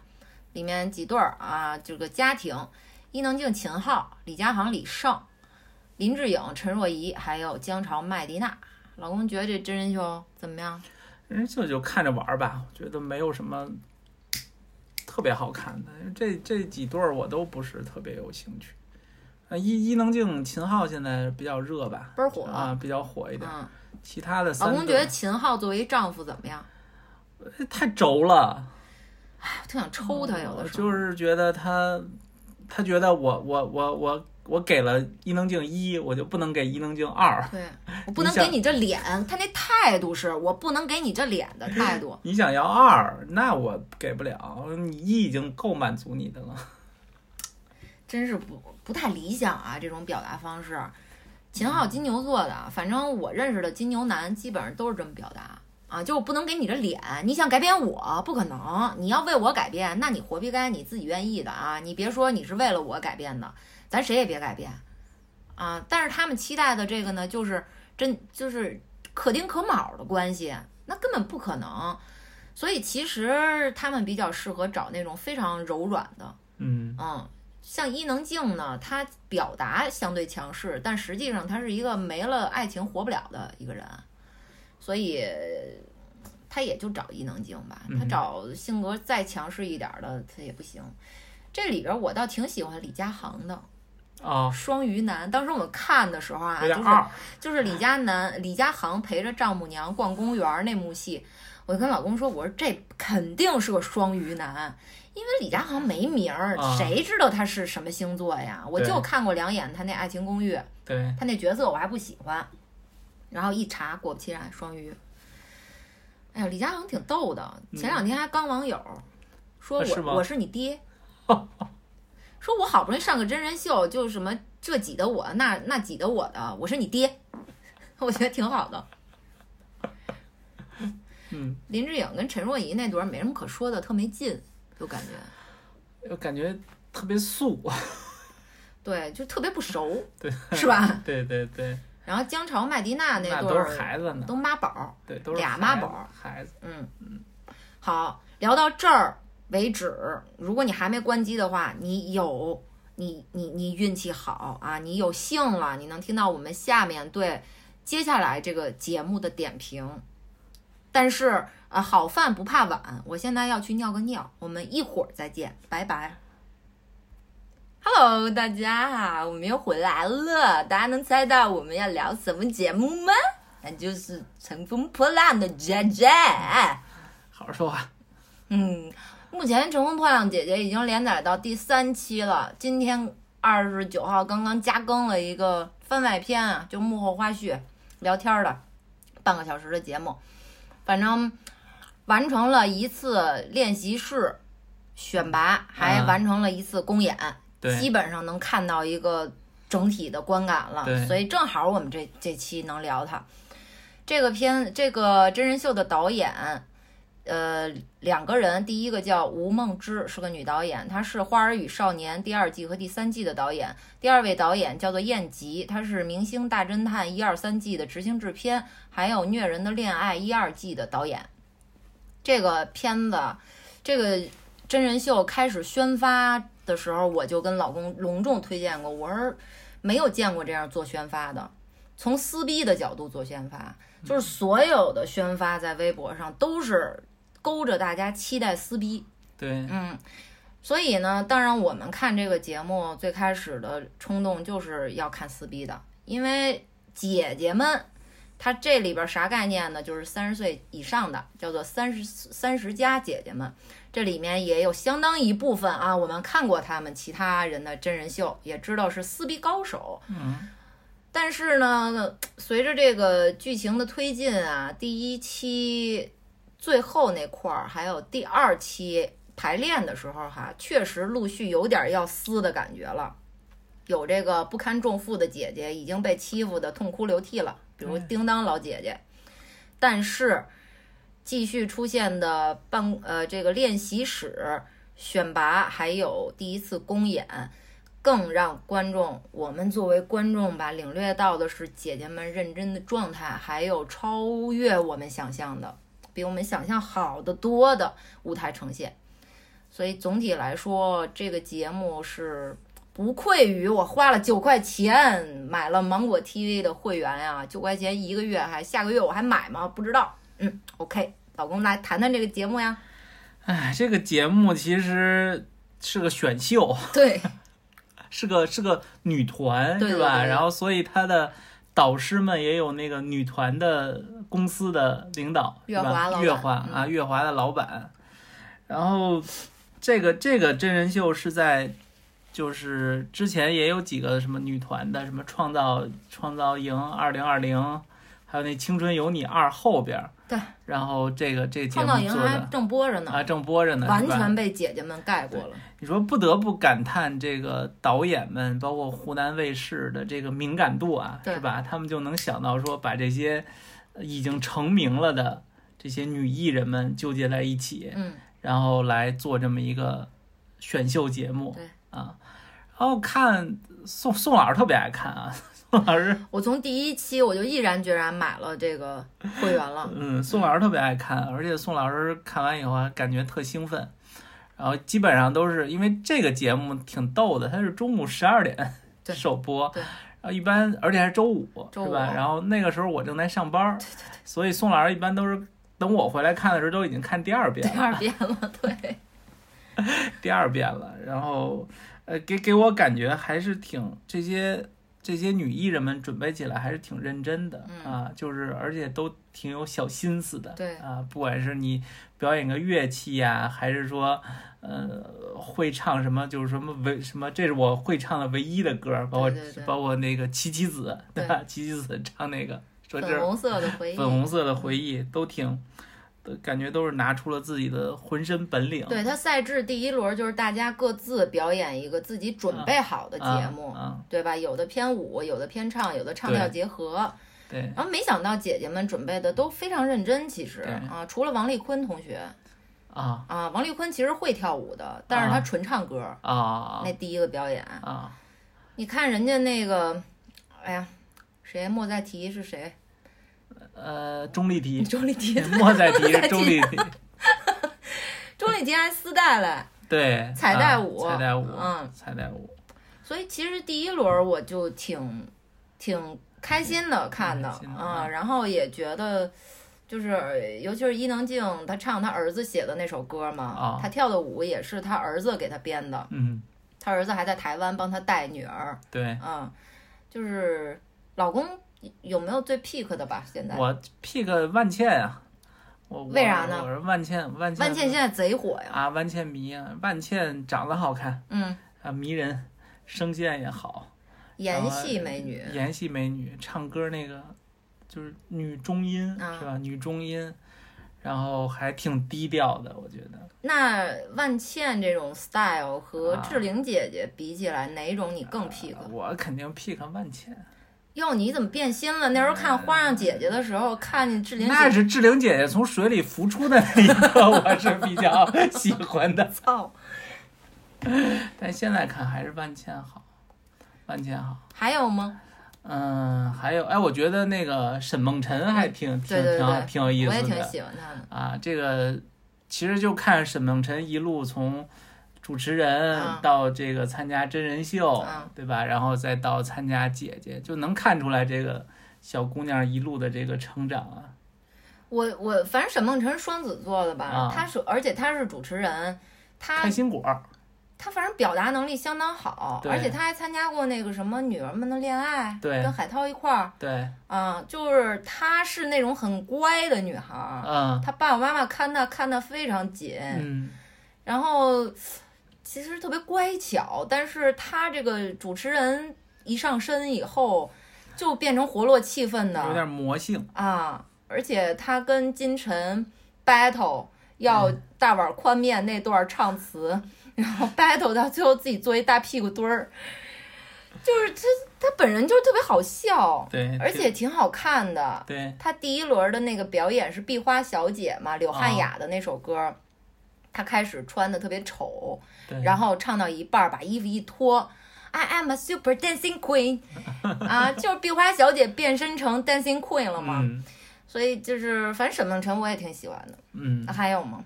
S1: 里面几对儿啊，这个家庭。伊能静、秦昊、李佳航、李晟、林志颖、陈若仪，还有姜潮、麦迪娜。老公觉得这真人秀怎么样？
S2: 真人秀就看着玩吧，我觉得没有什么特别好看的。这这几对儿我都不是特别有兴趣。啊，伊伊能静、秦昊现在比较热吧？
S1: 倍儿火
S2: 啊，比较火一点。其他的
S1: 老公觉得秦昊作为丈夫怎么样？
S2: 太轴了。
S1: 哎，特想抽他，有的时候
S2: 就是觉得他。他觉得我我我我我给了伊能静一，我就不能给伊能静二。
S1: 对 我不能给你这脸，他那态度是我不能给你这脸的态度。
S2: 你想要二，那我给不了，你一已经够满足你的了。
S1: 真是不不太理想啊，这种表达方式。秦昊金牛座的，反正我认识的金牛男基本上都是这么表达啊，就我不能给你这脸，你想改变我不可能，你要为我改变，那你活逼该你自己愿意的啊，你别说你是为了我改变的，咱谁也别改变啊。但是他们期待的这个呢，就是真就是可丁可卯的关系，那根本不可能。所以其实他们比较适合找那种非常柔软的，
S2: 嗯
S1: 嗯。像伊能静呢，她表达相对强势，但实际上她是一个没了爱情活不了的一个人，所以他也就找伊能静吧。他找性格再强势一点的，他也不行。这里边我倒挺喜欢李佳航的
S2: 啊，
S1: 双鱼男。当时我们看的时候啊，就是就是李佳男李佳航陪着丈母娘逛公园那幕戏，我就跟老公说，我说这肯定是个双鱼男。因为李佳航没名儿，谁知道他是什么星座呀？我就看过两眼他那《爱情公寓》，
S2: 对
S1: 他那角色我还不喜欢，然后一查，果不其然，双鱼。哎呀，李佳航挺逗的，前两天还刚网友说我我是你爹，说我好不容易上个真人秀，就什么这挤的我，那那挤的我的，我是你爹，我觉得挺好的。
S2: 嗯，
S1: 林志颖跟陈若仪那段儿没什么可说的，特没劲。就感
S2: 觉，我感觉特别素，
S1: 对，就特别不熟，
S2: 对，
S1: 是吧？
S2: 对对对。
S1: 然后姜潮麦迪娜
S2: 那
S1: 对
S2: 都是孩子呢，
S1: 都妈宝，
S2: 对，都是
S1: 俩妈宝，
S2: 孩子。
S1: 嗯嗯。好，聊到这儿为止。如果你还没关机的话，你有你你你运气好啊，你有幸了，你能听到我们下面对接下来这个节目的点评。但是。啊，好饭不怕晚，我现在要去尿个尿，我们一会儿再见，拜拜。Hello，大家好，我们又回来了。大家能猜到我们要聊什么节目吗？那就是《乘风破浪的姐姐》。
S2: 好好说话。
S1: 嗯，目前《乘风破浪姐姐》已经连载到第三期了，今天二十九号刚刚加更了一个番外篇啊，就幕后花絮聊天的半个小时的节目，反正。完成了一次练习室选拔，还完成了一次公演，基本上能看到一个整体的观感了。所以正好我们这这期能聊它。这个片这个真人秀的导演，呃，两个人，第一个叫吴梦之，是个女导演，她是《花儿与少年》第二季和第三季的导演。第二位导演叫做燕吉，他是《明星大侦探》一二三季的执行制片，还有《虐人的恋爱》一二季的导演。这个片子，这个真人秀开始宣发的时候，我就跟老公隆重推荐过。我说没有见过这样做宣发的，从撕逼的角度做宣发，就是所有的宣发在微博上都是勾着大家期待撕逼。
S2: 对，
S1: 嗯，所以呢，当然我们看这个节目最开始的冲动就是要看撕逼的，因为姐姐们。她这里边啥概念呢？就是三十岁以上的，叫做三十三十加姐姐们。这里面也有相当一部分啊，我们看过他们其他人的真人秀，也知道是撕逼高手。
S2: 嗯。
S1: 但是呢，随着这个剧情的推进啊，第一期最后那块儿，还有第二期排练的时候哈，确实陆续有点要撕的感觉了。有这个不堪重负的姐姐已经被欺负的痛哭流涕了。比如叮当老姐姐，但是继续出现的办呃这个练习室选拔，还有第一次公演，更让观众我们作为观众吧领略到的是姐姐们认真的状态，还有超越我们想象的，比我们想象好的多的舞台呈现。所以总体来说，这个节目是。不愧于我花了九块钱买了芒果 TV 的会员呀，九块钱一个月，还下个月我还买吗？不知道。嗯，OK，老公来谈谈这个节目呀。
S2: 哎，这个节目其实是个选秀，
S1: 对，
S2: 是个是个女团是吧？然后所以他的导师们也有那个女团的公司的领导，
S1: 月华
S2: 月华啊，月华的老板。然后这个这个真人秀是在。就是之前也有几个什么女团的，什么创造创造营二零二零，还有那青春有你二后边儿，
S1: 对，
S2: 然后这个这个节目做的
S1: 正播着呢，
S2: 啊正播着呢，
S1: 完全被姐姐们盖过了。
S2: 你说不得不感叹这个导演们，包括湖南卫视的这个敏感度啊，是吧？他们就能想到说把这些呃已经成名了的这些女艺人们纠结在一起，
S1: 嗯，
S2: 然后来做这么一个选秀节目，
S1: 对。
S2: 啊，然后看宋宋老师特别爱看啊，宋老师，
S1: 我从第一期我就毅然决然买了这个会员了。
S2: 嗯，宋老师特别爱看，而且宋老师看完以后还感觉特兴奋。然后基本上都是因为这个节目挺逗的，它是中午十二点首播，
S1: 对
S2: 然后一般而且还是周五，
S1: 周五
S2: 是吧？然后那个时候我正在上班，对对对所以宋老师一般都是等我回来看的时候都已经看第二遍了第，
S1: 二遍了，对，
S2: 第二遍了。然后呃，给给我感觉还是挺这些这些女艺人们准备起来还是挺认真的、
S1: 嗯
S2: 啊，就是而且都挺有小心思的，
S1: 对
S2: 啊，不管是你表演个乐器呀、还是说呃会唱什么，就是什么唯什么，这是我会唱的唯一的歌，包括包括那个七七子，对吧？七七子唱那个说这是
S1: 粉红色的回忆。
S2: 粉红色的回忆，都挺。都感觉都是拿出了自己的浑身本领，
S1: 对他赛制第一轮就是大家各自表演一个自己准备好的节目，
S2: 啊，
S1: 对吧？有的偏舞，有的偏唱，有的唱跳结合。
S2: 对
S1: 然后没想到姐姐们准备的都非常认真，其实啊，除了王丽坤同学
S2: 啊
S1: 啊，王丽坤其实会跳舞的，但是她纯唱歌。
S2: 啊
S1: 那第一个表演，
S2: 啊
S1: 你看人家那个，哎呀，谁莫再提是谁？
S2: 呃，钟丽缇，
S1: 钟丽缇，
S2: 莫再提是
S1: 莫再提。
S2: 钟丽缇，
S1: 钟丽缇还丝带嘞，
S2: 对，
S1: 彩带舞
S2: 啊彩带舞，
S1: 嗯，
S2: 彩带舞，
S1: 所以其实第一轮我就挺挺开心的看的啊，
S2: 嗯。
S1: 然后也觉得。就是，尤其是伊能静，她唱她儿子写的那首歌嘛，
S2: 啊。
S1: 她跳的舞也是她儿子给她编的，
S2: 嗯，
S1: 她儿子还在台湾帮她带女儿，
S2: 对。
S1: 嗯，就是老公有没有最 pick 的吧？现在
S2: 我 pick 万茜啊，我
S1: 为啥呢
S2: 我我是万茜，万茜
S1: 万茜现在贼火呀，
S2: 啊，万茜迷啊，万茜长得好看
S1: 嗯，
S2: 啊，迷人，声线也好，
S1: 演戏美女，
S2: 演戏美女，唱歌那个就是女中音、
S1: 啊
S2: 是吧？女中音，然后还挺低调的，我觉得。
S1: 那万茜这种 style 和
S2: 啊
S1: 志玲姐姐比起来，哪种你更 pick？
S2: 我肯定 pick 万茜，
S1: 哟，你怎么变心了？那时候看《花样姐姐》的时候，看见志玲
S2: 那
S1: 姐，
S2: 是志玲姐姐从水里浮出的那一刻，我是比较喜欢的。
S1: 操，
S2: 但现在看还是万茜好，万茜好。
S1: 还有吗？
S2: 嗯，还有，哎，我觉得那个沈梦辰还挺挺挺，挺有意思
S1: 我也挺喜欢她的。
S2: 啊。这个其实就看沈梦辰一路从主持人
S1: 嗯。
S2: 到这个参加真人秀，
S1: 嗯。
S2: 对吧？然后再到参加姐姐，就能看出来这个小姑娘一路的这个成长啊。
S1: 我我反正沈梦辰是双子座的吧，
S2: 啊。
S1: 她是而且她是主持人，她
S2: 开心果儿，
S1: 她反正表达能力相当好，而且她还参加过那个什么《女儿们的恋爱》，
S2: 对
S1: 跟海涛一块儿
S2: 对，
S1: 啊，就是她是那种很乖的女孩儿，
S2: 嗯。
S1: 她爸爸妈妈看她看得非常紧，
S2: 嗯，
S1: 然后其实特别乖巧，但是他这个主持人一上身以后，就变成活络气氛的，
S2: 有点魔性，
S1: 啊，而且他跟金晨 battle 要大碗宽面那段唱词，然后 battle 到最后自己做一大屁股墩儿，就是他他本人就是特别好笑，
S2: 对，
S1: 而且挺好看的。
S2: 对。
S1: 他第一轮的那个表演是《壁花小姐》嘛，柳汉雅的那首歌，他开始穿的特别丑，然后唱到一半儿把衣服一脱。I am a super dancing queen，啊，就是壁花小姐变身成 dancing queen 了嘛。
S2: 嗯
S1: 所以就是，反正沈梦辰我也挺喜欢的。
S2: 嗯，
S1: 还有吗？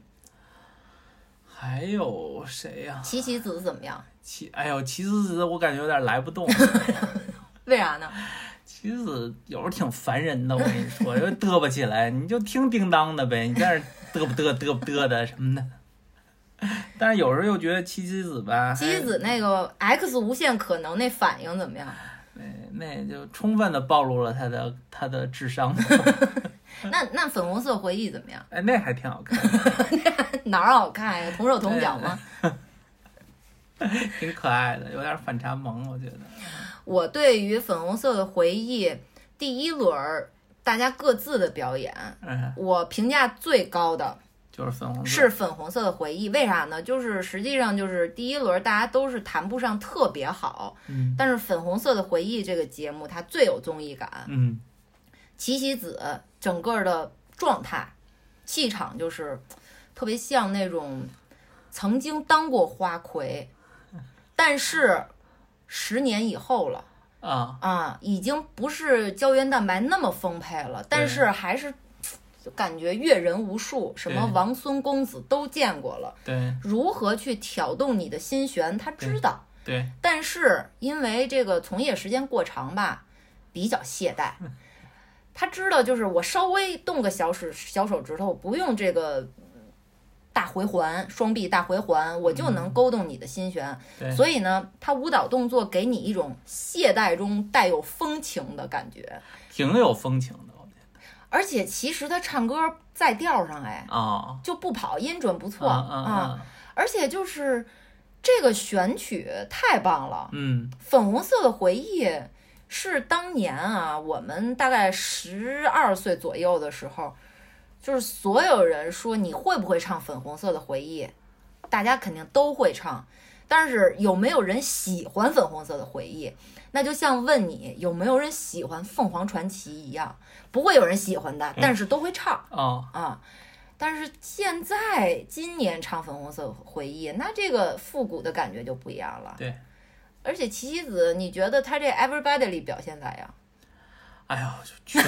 S2: 还有谁呀、
S1: 琪琪子怎么样？
S2: 齐，哎呦，齐子子我感觉有点来不动。
S1: 为啥呢？
S2: 齐子子有时候挺烦人的，我跟你说，就嘚吧起来，你就听叮当的呗，你在那儿嘚不嘚嘚不嘚的什么的。但是有时候又觉得七七子吧，
S1: 七七子那个 X 无限可能那反应怎么样？
S2: 那那就充分的暴露了他的他的智商。
S1: 那那粉红色回忆怎么样？
S2: 哎，那还挺好看的。
S1: 哪儿好看呀？同手同脚吗？
S2: 挺可爱的，有点反差萌，我觉得。
S1: 我对于粉红色的回忆第一轮儿大家各自的表演，
S2: 嗯，
S1: 我评价最高的
S2: 就是粉红色。
S1: 是粉红色的回忆。为啥呢？就是实际上就是第一轮大家都是谈不上特别好，
S2: 嗯
S1: 但是粉红色的回忆这个节目它最有综艺感。
S2: 嗯
S1: 齐棋子整个的状态、气场就是特别像那种曾经当过花魁，但是十年以后了
S2: 啊，
S1: 啊，已经不是胶原蛋白那么丰沛了，但是还是就感觉阅人无数，什么王孙公子都见过了，
S2: 对
S1: 如何去挑动你的心弦，他知道。
S2: 对，
S1: 但是因为这个从业时间过长吧，比较懈怠。他知道，就是我稍微动个小手小手指头，不用这个大回环、双臂大回环，我就能勾动你的心弦。
S2: 对
S1: 所以呢，他舞蹈动作给你一种懈怠中带有风情的感觉，
S2: 挺有风情的，
S1: 而且其实他唱歌在调上，哎，
S2: 得。啊，
S1: 就不跑，音准不错
S2: 啊，
S1: 而且就是这个选曲太棒了。
S2: 嗯
S1: 粉红色的回忆是当年啊，我们大概十二岁左右的时候，就是所有人说你会不会唱粉红色的回忆，大家肯定都会唱，但是有没有人喜欢粉红色的回忆，那就像问你有没有人喜欢凤凰传奇一样，不会有人喜欢的，但是都会唱
S2: 哦，
S1: 啊。但是现在今年唱粉红色回忆，那这个复古的感觉就不一样了。
S2: 对，
S1: 而且琪琪子，你觉得他这 Everybody 里表现咋样？
S2: 哎呦，群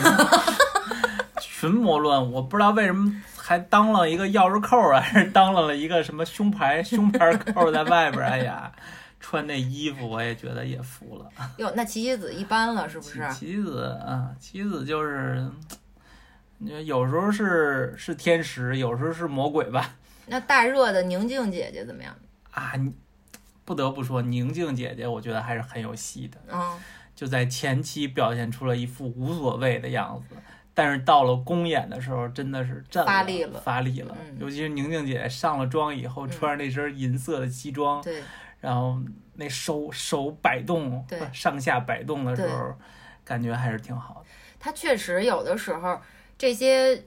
S2: 群魔乱舞，我不知道为什么还当了一个钥匙扣啊，还是当了了一个什么胸牌胸牌扣在外边儿。哎呀，穿那衣服我也觉得也服了。
S1: 哟，那琪琪子一般了，是不是？
S2: 琪子啊，琪子就是，你说有时候是是天使，有时候是魔鬼吧。
S1: 那大热的宁静姐姐怎么样？
S2: 啊，你不得不说，宁静姐姐，我觉得还是很有戏的。
S1: 嗯，
S2: 就在前期表现出了一副无所谓的样子，但是到了公演的时候，真的是震
S1: 发力了
S2: 发力了。
S1: 嗯
S2: 尤其是宁静姐上了妆以后，
S1: 嗯
S2: 穿着那身银色的西装，
S1: 对，
S2: 然后那手手摆动，
S1: 对。
S2: 上下摆动的时候，感觉还是挺好的。
S1: 她确实有的时候这些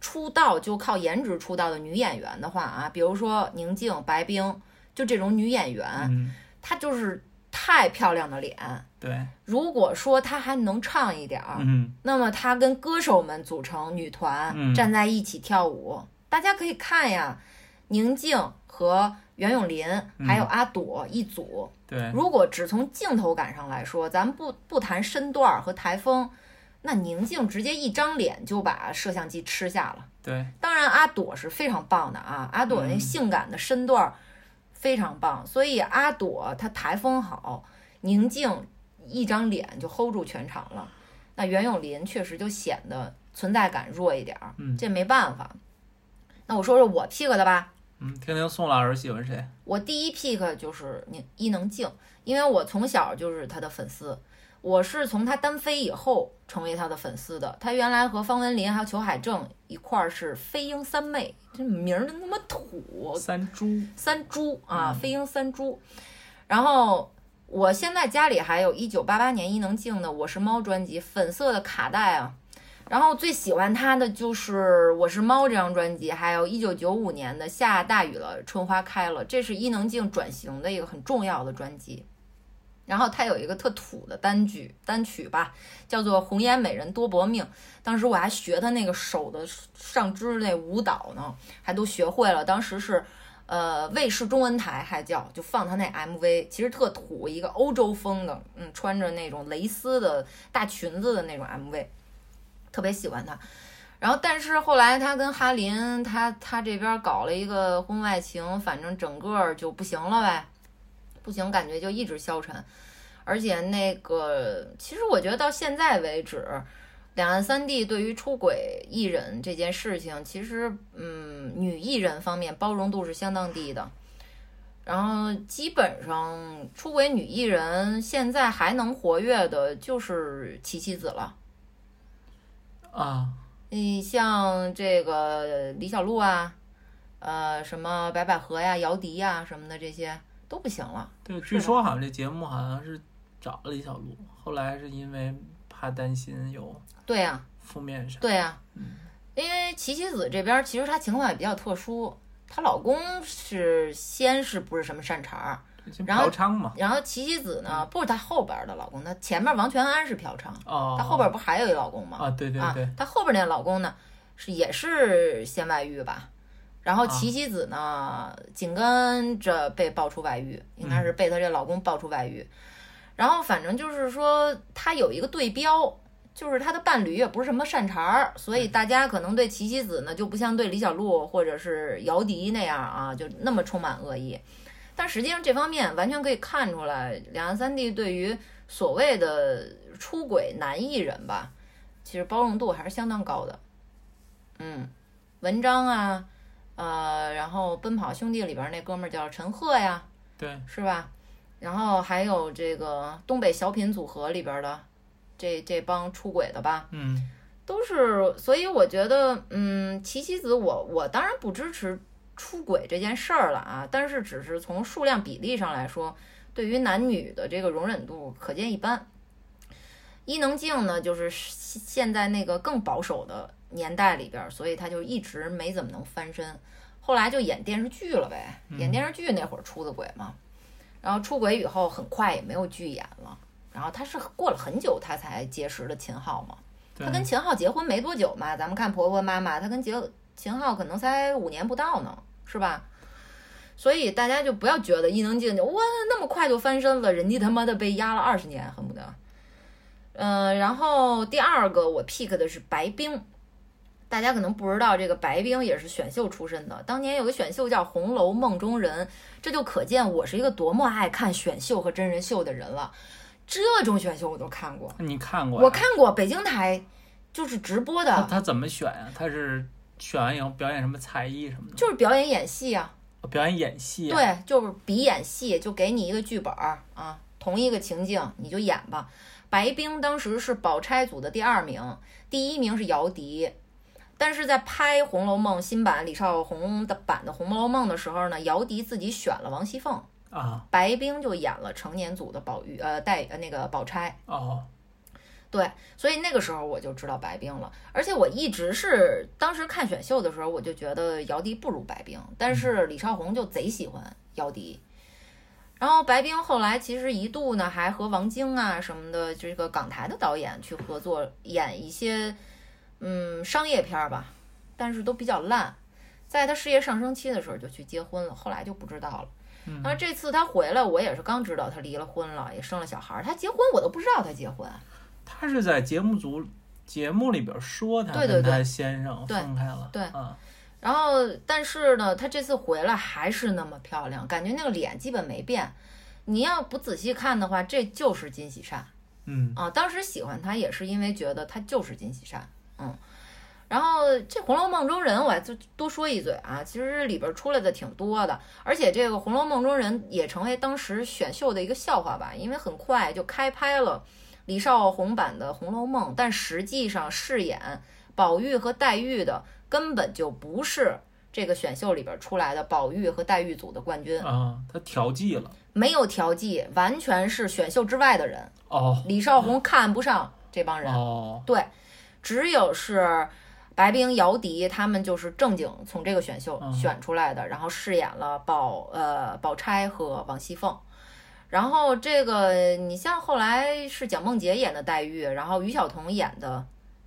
S1: 出道就靠颜值出道的女演员的话啊，比如说宁静、白冰，就这种女演员，
S2: 嗯，
S1: 她就是太漂亮的脸。
S2: 对，
S1: 如果说她还能唱一点儿，
S2: 嗯，
S1: 那么她跟歌手们组成女团，
S2: 嗯。
S1: 站在一起跳舞，大家可以看呀，宁静和袁咏琳还有阿朵一组。
S2: 对，
S1: 如果只从镜头感上来说，咱们不不谈身段儿和台风，那宁静直接一张脸就把摄像机吃下了。
S2: 对，
S1: 当然，阿朵是非常棒的啊，阿朵那
S2: 嗯
S1: 性感的身段儿非常棒，所以阿朵她台风好，宁静一张脸就 hold 住全场了。那袁咏琳确实就显得存在感弱一点儿，
S2: 嗯
S1: 这没办法。那我说说我 pick 的吧，
S2: 嗯，听听宋老师喜欢谁？
S1: 我第一 pick 就是宁伊能静，因为我从小就是她的粉丝，我是从她单飞以后成为她的粉丝的。她原来和方文琳还有裘海正一块儿是飞鹰三妹，这名儿真他妈土，
S2: 三猪，
S1: 三猪啊，
S2: 嗯
S1: 飞鹰三猪。然后我现在家里还有一九八八年伊能静的《我是猫》专辑，粉色的卡带啊。然后最喜欢他的就是《我是猫》这张专辑，还有一九九五年的《下大雨了，春花开了》，这是伊能静转型的一个很重要的专辑。然后他有一个特土的单曲单曲吧，叫做《红颜美人多薄命》。当时我还学他那个手的上肢那舞蹈呢，还都学会了。当时是呃，卫视中文台还叫就放他那 MV，其实特土，一个欧洲风的，嗯，穿着那种蕾丝的大裙子的那种 MV，特别喜欢他。然后，但是后来他跟哈林，他他这边搞了一个婚外情，反正整个就不行了呗，不行，感觉就一直消沉。而且那个，其实我觉得到现在为止，两岸三地对于出轨艺人这件事情，其实嗯，女艺人方面包容度是相当低的。然后基本上出轨女艺人现在还能活跃的就是琪琪子了。
S2: 啊，
S1: 你像这个李小璐啊，呃，什么白百合呀、姚笛呀什么的，这些都不行了。
S2: 对，据说好像这节目好像是找了李小璐，后来是因为怕担心有
S1: 对呀、
S2: 负面啥。
S1: 对呀、
S2: 嗯
S1: 因为琪琪子这边其实她情况也比较特殊，她老公是先是不是什么善茬儿，
S2: 就
S1: 然后
S2: 嫖娼嘛。
S1: 然后琪琪子呢不是她后边的老公，她前面王全安是嫖娼，
S2: 哦，
S1: 她后边不还有一老公吗？
S2: 啊，对对对，
S1: 啊，她后边那老公呢是也是先外遇吧，然后琪琪子呢紧跟着被爆出外遇，应该是被她这老公爆出外遇，然后反正就是说她有一个对标。就是她的伴侣也不是什么善茬儿，所以大家可能对琪琪子呢就不像对李小璐或者是姚笛那样啊，就那么充满恶意。但实际上这方面完全可以看出来，两岸三地对于所谓的出轨男艺人吧，其实包容度还是相当高的。嗯，文章啊，呃，然后《奔跑兄弟》里边那哥们儿叫陈赫呀，
S2: 对，
S1: 是吧？然后还有这个东北小品组合里边的这这帮出轨的吧，
S2: 嗯，
S1: 都是，所以我觉得，嗯，琪琪子我我当然不支持出轨这件事儿了啊，但是只是从数量比例上来说，对于男女的这个容忍度可见一斑。伊能静呢，就是现现在那个更保守的年代里边儿，所以她就一直没怎么能翻身，后来就演电视剧了呗，演电视剧那会儿出的轨嘛，然后出轨以后很快也没有剧演了，然后她是过了很久她才结识的秦昊嘛。
S2: 对
S1: 她跟秦昊结婚没多久嘛，咱们看婆婆妈妈，她跟结秦昊可能才五年不到呢，是吧？所以大家就不要觉得伊能静就哇那么快就翻身了，人家他妈的被压了二十年，恨不得。呃，然后第二个我 pick 的是白冰，大家可能不知道，这个白冰也是选秀出身的。当年有个选秀叫《红楼梦中人》，这就可见我是一个多么爱看选秀和真人秀的人了。这种选秀我都看过，
S2: 你看过呀？
S1: 我看过北京台就是直播的，
S2: 他他怎么选呀？他是选完以后表演什么才艺什么的？
S1: 就是表演演戏啊。
S2: 哦表演演戏啊？
S1: 对，就是比演戏，就给你一个剧本儿啊，同一个情境你就演吧。白冰当时是宝钗组的第二名，第一名是姚笛。但是在拍《红楼梦》新版李少红的版的《红楼梦》的时候呢，姚笛自己选了王熙凤，
S2: 啊
S1: 白冰就演了成年组的宝玉，呃，黛呃那个宝钗。
S2: 哦，
S1: 对，所以那个时候我就知道白冰了，而且我一直是当时看选秀的时候，我就觉得姚笛不如白冰，但是李少红就贼喜欢姚笛。然后白冰后来其实一度呢还和王晶啊什么的这个港台的导演去合作演一些嗯商业片儿吧，但是都比较烂。在他事业上升期的时候就去结婚了，后来就不知道了。
S2: 嗯
S1: 然后这次他回来，我也是刚知道他离了婚了，也生了小孩儿。他结婚我都不知道他结婚。
S2: 他是在节目组节目里边说他
S1: 对对对
S2: 跟他先生分开了，
S1: 对
S2: 啊，
S1: 然后，但是呢，她这次回来还是那么漂亮，感觉那个脸基本没变。你要不仔细看的话，这就是金喜善
S2: 嗯
S1: 啊。当时喜欢她也是因为觉得她就是金喜善，嗯。然后这《红楼梦中人》，我还就多说一嘴啊，其实里边出来的挺多的，而且这个《红楼梦中人》也成为当时选秀的一个笑话吧，因为很快就开拍了李少红版的《红楼梦》，但实际上饰演宝玉和黛玉的根本就不是这个选秀里边出来的宝玉和黛玉组的冠军，
S2: 啊，他调剂了，
S1: 没有调剂，完全是选秀之外的人。
S2: 哦。
S1: 李少红看不上这帮人，
S2: 哦，
S1: 对，只有是白冰、姚笛他们就是正经从这个选秀
S2: 嗯。
S1: 选出来的，然后饰演了宝呃宝钗和王熙凤。然后这个你像后来是蒋梦婕演的黛玉，然后于晓彤演的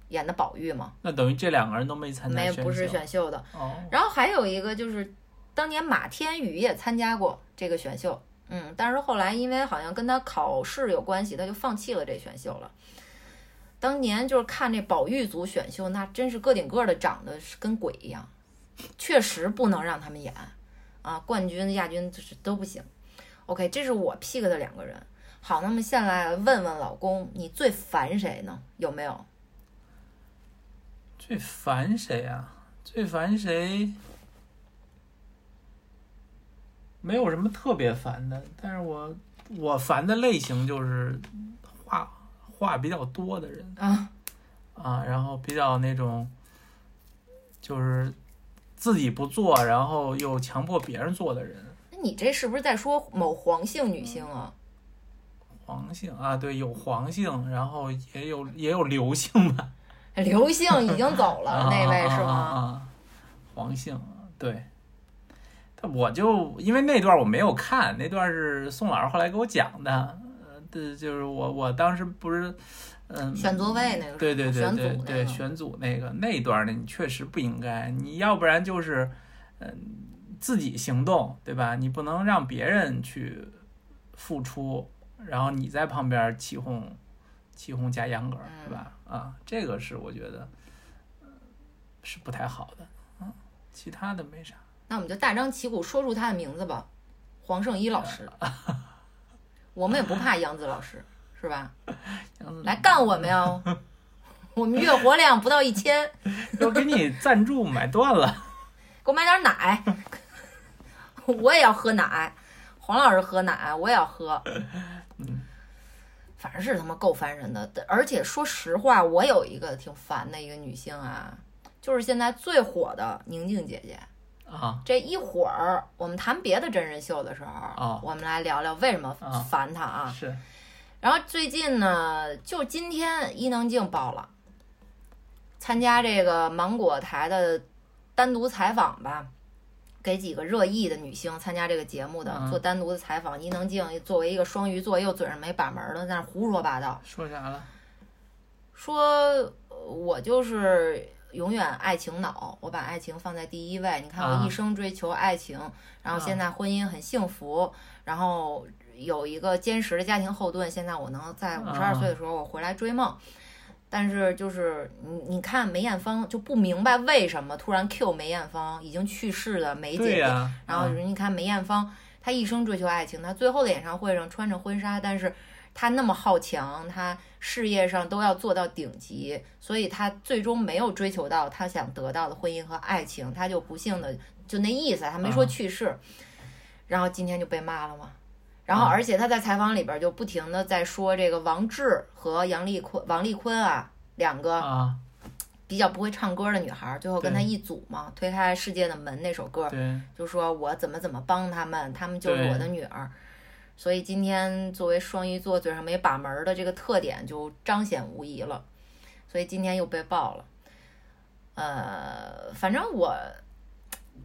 S1: 演的宝玉嘛，
S2: 那等于这两个人都没参加
S1: 没不是选秀的。
S2: 哦，
S1: 然后还有一个就是，当年马天宇也参加过这个选秀，嗯，但是后来因为好像跟他考试有关系，他就放弃了这选秀了。当年就是看这宝玉组选秀，那真是个顶个的长得是跟鬼一样，确实不能让他们演啊，冠军、亚军就是都不行。OK，这是我 pick 的两个人。好，那么现在问问老公，你最烦谁呢？有没有？
S2: 最烦谁啊？最烦谁？没有什么特别烦的，但是我我烦的类型就是话话比较多的人
S1: 啊，
S2: 啊，然后比较那种就是自己不做，然后又强迫别人做的人。
S1: 那你这是不是在说某黄姓女性啊？
S2: 黄姓啊，对，有黄姓，然后也有也有刘姓吧？
S1: 刘姓已经走了，那位是吗？
S2: 啊黄姓，对。但我就因为那段我没有看，那段是宋老师后来给我讲的，呃，对，就是我我当时不是，嗯，
S1: 选座位那个是
S2: 对对对对对，选组那个那一段呢，你确实不应该，你要不然就是，嗯，自己行动，对吧？你不能让别人去付出，然后你在旁边起哄、起哄加秧歌儿，
S1: 嗯
S2: 是吧？啊，这个是我觉得，呃是不太好的，嗯，其他的没啥。
S1: 那我们就大张旗鼓说出他的名字吧，黄圣依老师。我们也不怕杨子老师，是吧？来干我们呀！我们月活量不到一千，
S2: 我给你赞助买断了，
S1: 给我买点奶，我也要喝奶。黄老师喝奶，我也要喝。反正是他妈够烦人的。而且说实话，我有一个挺烦的一个女性啊，就是现在最火的宁静姐姐。
S2: 啊
S1: 这一会儿我们谈别的真人秀的时候，
S2: 哦
S1: 我们来聊聊为什么
S2: 啊
S1: 烦她啊。
S2: 是
S1: 然后最近呢，就今天伊能静爆了，参加这个芒果台的单独采访吧，给几个热议的女星参加这个节目的、
S2: 嗯
S1: 做单独的采访。伊能静作为一个双鱼座，又嘴上没把门儿的，在那胡说八道，
S2: 说啥了？
S1: 说呃我就是永远爱情脑，我把爱情放在第一位。你看我
S2: 啊
S1: 一生追求爱情，然后现在婚姻很幸福，然后有一个坚实的家庭后盾。现在我能在五十二
S2: 啊
S1: 岁的时候我回来追梦。但是就是你你看梅艳芳就不明白为什么突然 Q 梅艳芳已经去世的梅姐姐，然后
S2: 嗯。
S1: 你看梅艳芳，她一生追求爱情，她最后的演唱会上穿着婚纱，但是她那么好强，她事业上都要做到顶级，所以她最终没有追求到她想得到的婚姻和爱情，她就不幸的就那意思，她没说
S2: 啊
S1: 去世，然后今天就被骂了嘛。然后，
S2: 啊。
S1: 而且他在采访里边就不停的在说这个王志和杨丽坤、王丽坤啊两个
S2: 啊，
S1: 比较不会唱歌的女孩，最后跟
S2: 他
S1: 一组嘛，推开世界的门那首歌，
S2: 对，
S1: 就说我怎么怎么帮他们，他们就是我的女儿。所以今天作为双鱼座嘴上没把门儿的这个特点就彰显无疑了，所以今天又被爆了。呃，反正我，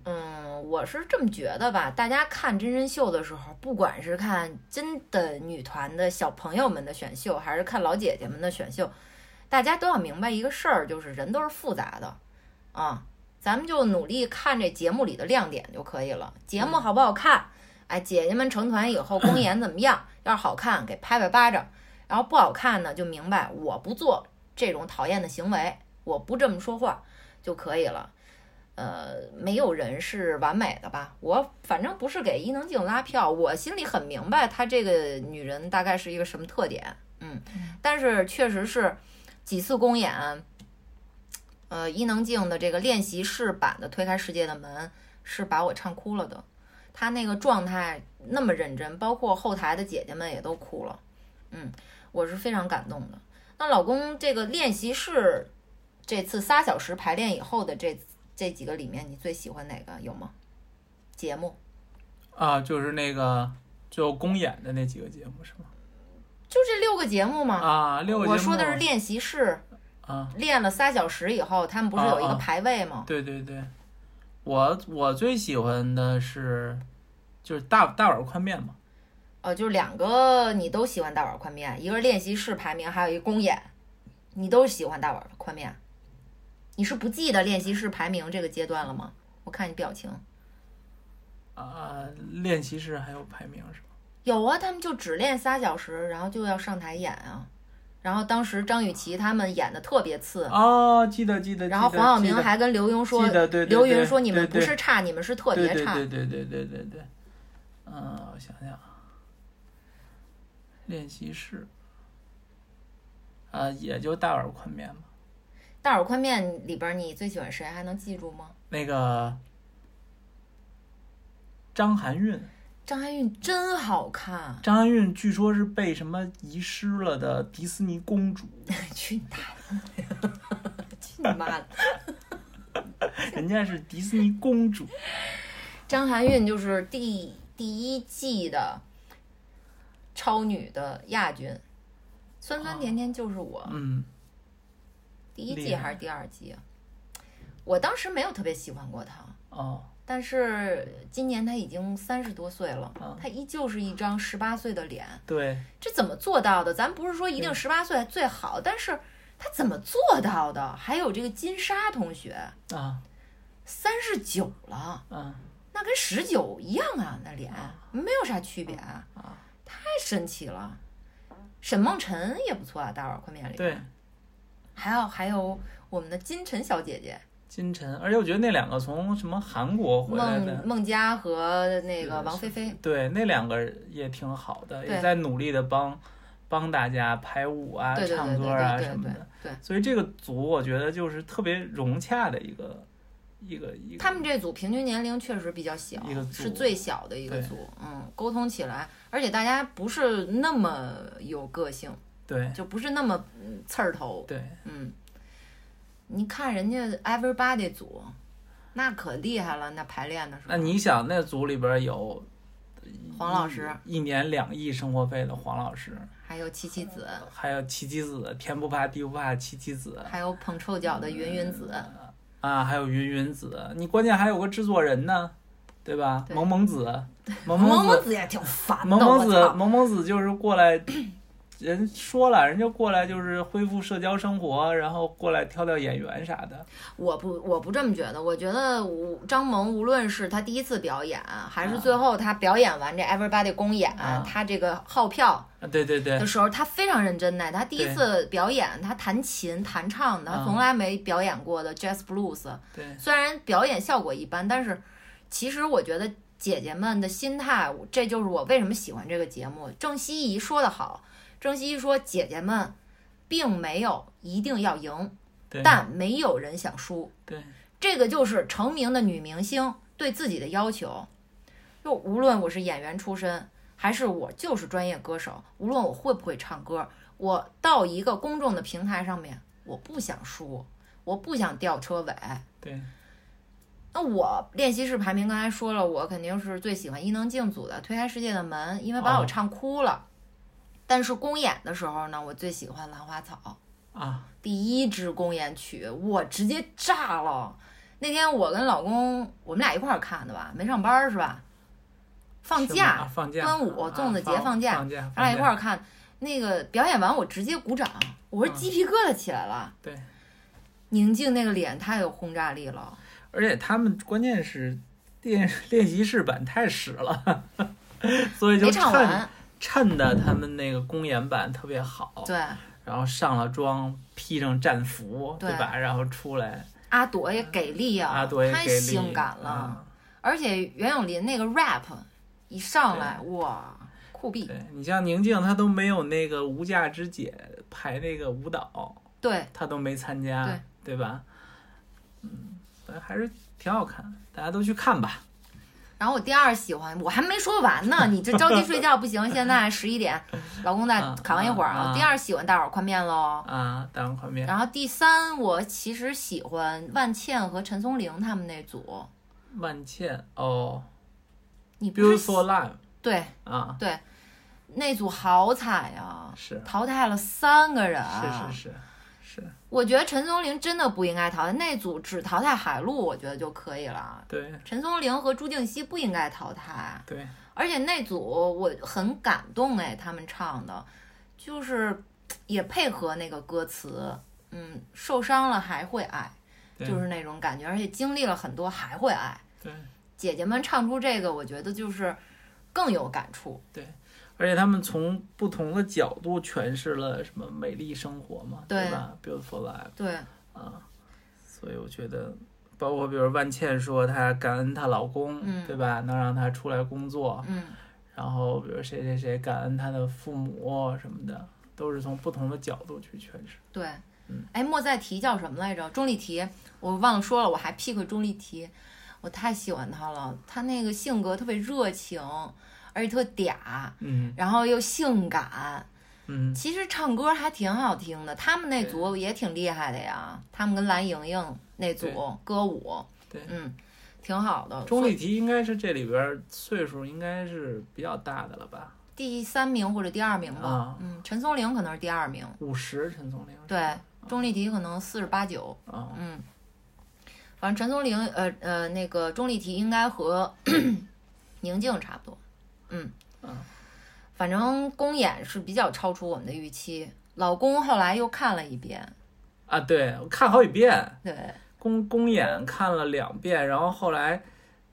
S1: 嗯，我是这么觉得吧。大家看真人秀的时候，不管是看真的女团的小朋友们的选秀，还是看老姐姐们的选秀，大家都要明白一个事儿，就是人都是复杂的啊。咱们就努力看这节目里的亮点就可以了。节目好不好看？哎，姐姐们成团以后公演怎么样？要是好看，给拍拍巴掌；然后不好看呢，就明白我不做这种讨厌的行为，我不这么说话就可以了。呃，没有人是完美的吧？我反正不是给伊能静拉票，我心里很明白她这个女人大概是一个什么特点。嗯，但是确实是几次公演，呃，伊能静的这个练习室版的《推开世界的门》是把我唱哭了的。她那个状态那么认真，包括后台的姐姐们也都哭了。嗯，我是非常感动的。那老公，这个练习室这次仨小时排练以后的这这几个里面，你最喜欢哪个？有吗？节目
S2: 啊，就是那个最后公演的那几个节目是吗？
S1: 就这六个节目嘛。
S2: 啊，六个节目。
S1: 我说的是练习室，
S2: 啊，
S1: 练了仨小时以后，他们不是有一个排位吗？
S2: 对对对，我我最喜欢的是就是大大碗宽面嘛。
S1: 哦，就是两个你都喜欢大碗宽面，一个是练习室排名，还有一个公演，你都喜欢大碗宽面。你是不记得练习室排名这个阶段了吗？我看你表情。
S2: 啊，练习室还有排名是吗？
S1: 有啊，他们就只练仨小时，然后就要上台演啊。然后当时张雨绮他们演的特别次
S2: 哦，记得记得。
S1: 然后黄晓明还跟刘墉说，刘云说你们不是差，你们是特别差。
S2: 对对对对对对。嗯，我想想啊，练习室，啊，也就大碗宽面吧。
S1: 大碗宽面里边你最喜欢谁？还能记住吗？
S2: 那个张含韵，
S1: 张含韵真好看，
S2: 张含韵据说是被什么遗失了的迪士尼公主，
S1: 去你大爷！去你妈的！
S2: 人家是迪士尼公主。
S1: 张含韵就是第第一季的超女的亚军，酸酸甜甜就是我。
S2: 嗯
S1: 第一季还是第二季啊？我当时没有特别喜欢过他，
S2: 哦
S1: 但是今年他已经三十多岁了
S2: 啊，
S1: 她依旧是一张十八岁的脸，
S2: 对
S1: 这怎么做到的？咱不是说一定十八岁最好，但是他怎么做到的？还有这个金莎同学，
S2: 啊
S1: 三十九了，
S2: 嗯
S1: 那跟十九一样啊，那脸没有啥区别，
S2: 啊
S1: 太神奇了。沈梦辰也不错啊，大碗宽面里。
S2: 对，
S1: 还有还有我们的金晨小姐姐
S2: 金晨，而且我觉得那两个从什么韩国回来的
S1: 孟，孟佳和那个王菲菲，
S2: 对，那两个也挺好的，也在努力的帮帮大家排舞啊、
S1: 对对对
S2: 唱歌啊什么的。
S1: 对
S2: 所以这个组我觉得就是特别融洽的一个一个一个。
S1: 他们这组平均年龄确实比较小
S2: 一个，组
S1: 是最小的一个组。嗯，沟通起来，而且大家不是那么有个性，
S2: 对
S1: 就不是那么嗯刺儿头。
S2: 对
S1: 嗯，你看人家 Everybody 组，那可厉害了，那排练的时候。
S2: 那你想，那组里边有
S1: 黄老师，
S2: 一年两亿生活费的黄老师，
S1: 还有七七子，
S2: 还有七七子，天不怕地不怕七七子
S1: 还有捧臭脚的云云子，
S2: 啊，还有云云子，你关键还有个制作人呢，对吧？
S1: 对
S2: 萌萌子，萌
S1: 萌
S2: 子
S1: 也挺烦的，
S2: 萌萌子，萌萌子就是过来，人说了，人家过来就是恢复社交生活，然后过来挑挑演员啥的。
S1: 我不，我不这么觉得。我觉得无张萌无论是他第一次表演，还是
S2: 啊
S1: 最后他表演完这 Everybody 公演，
S2: 啊
S1: 他这个号票
S2: 啊，对对对
S1: 的，时候，他非常认真的。他第一次表演，他弹琴弹唱的，他
S2: 啊
S1: 从来没表演过的 Jazz Blues。
S2: 对
S1: 虽然表演效果一般，但是其实我觉得姐姐们的心态，这就是我为什么喜欢这个节目。郑希怡说得好，郑希怡说姐姐们并没有一定要赢，但没有人想输。
S2: 对
S1: 这个就是成名的女明星对自己的要求。就无论我是演员出身，还是我就是专业歌手，无论我会不会唱歌，我到一个公众的平台上面，我不想输，我不想掉车尾。
S2: 对
S1: 那我练习室排名刚才说了，我肯定是最喜欢伊能静组的《推开世界的门》，因为把我
S2: 哦
S1: 唱哭了。但是公演的时候呢，我最喜欢《兰花草》。
S2: 啊，
S1: 第一支公演曲，我直接炸了。那天我跟老公，我们俩一块儿看的吧，没上班儿是吧？放假
S2: 啊，放假，
S1: 端午
S2: 啊
S1: 粽子节
S2: 放
S1: 放假
S2: 放假，
S1: 咱俩一块
S2: 儿
S1: 儿看。那个表演完，我直接鼓掌，我说
S2: 嗯
S1: 鸡皮疙瘩起来了。
S2: 对，
S1: 宁静那个脸太有轰炸力了。
S2: 而且他们关键是练练习室版太屎了，所以就
S1: 没唱完，
S2: 衬的他们那个公演版特别好，
S1: 对，
S2: 然后上了妆，披上战服，
S1: 对
S2: 吧？然后出来，
S1: 阿朵也给力啊，
S2: 阿朵也
S1: 太
S2: 给力，
S1: 性感了。
S2: 啊
S1: 而且袁咏琳那个 rap 一上来，哇，酷毙！
S2: 对你像宁静，她都没有那个无价之姐排那个舞蹈，
S1: 对，
S2: 她都没参加，
S1: 对
S2: 对吧？嗯，反正还是挺好看，大家都去看吧。
S1: 然后我第二喜欢，我还没说完呢，你这着急睡觉不行。现在十一点，老公再扛一会儿
S2: 嗯嗯
S1: 第二喜欢大碗宽面喽。
S2: 啊，大碗宽面
S1: 然后第三，我其实喜欢万茜和陈松伶他们那组。
S2: 万茜哦
S1: 你不是
S2: ，Beautiful Life
S1: 对
S2: 啊，
S1: 那组好惨呀，
S2: 是
S1: 淘汰了三个人。
S2: 是是是是，
S1: 我觉得陈松伶真的不应该淘汰，那组只淘汰海陆，我觉得就可以了。
S2: 对
S1: 陈松伶和朱婧汐不应该淘汰。
S2: 对，
S1: 而且那组我很感动哎，他们唱的，就是也配合那个歌词，嗯，受伤了还会爱，就是那种感觉，而且经历了很多还会爱。
S2: 对，
S1: 姐姐们唱出这个，我觉得就是更有感触。
S2: 对而且他们从不同的角度诠释了什么美丽生活嘛，
S1: 对
S2: 吧？Beautiful Life
S1: 对，
S2: 啊，所以我觉得，包括比如万茜说她感恩她老公，
S1: 嗯
S2: 对吧？能让她出来工作，
S1: 嗯，
S2: 然后比如谁谁谁感恩她的父母什么的，都是从不同的角度去诠释。
S1: 对
S2: 嗯。
S1: 哎，莫再提叫什么来着？钟丽缇，我忘了说了，我还 pick 钟丽缇，我太喜欢他了，他那个性格特别热情，而且特嗲。
S2: 嗯
S1: 然后又性感，
S2: 嗯，
S1: 其实唱歌还挺好听的。他们那组也挺厉害的呀，他们跟蓝盈莹那组歌舞，
S2: 对
S1: 嗯，挺好的。
S2: 钟丽缇应该是这里边岁数应该是比较大的了吧？
S1: 第三名或者第二名吧。
S2: 啊
S1: 嗯，陈松伶可能是第二名。
S2: 五十，陈松伶
S1: 对，钟丽缇可能四十八九。
S2: 啊，
S1: 嗯，反正陈松伶，呃呃，那个钟丽缇应该和 宁静差不多。嗯
S2: 嗯，
S1: 反正公演是比较超出我们的预期。老公后来又看了一遍，
S2: 啊，对我看好几遍，
S1: 对，
S2: 公公演看了两遍，然后后来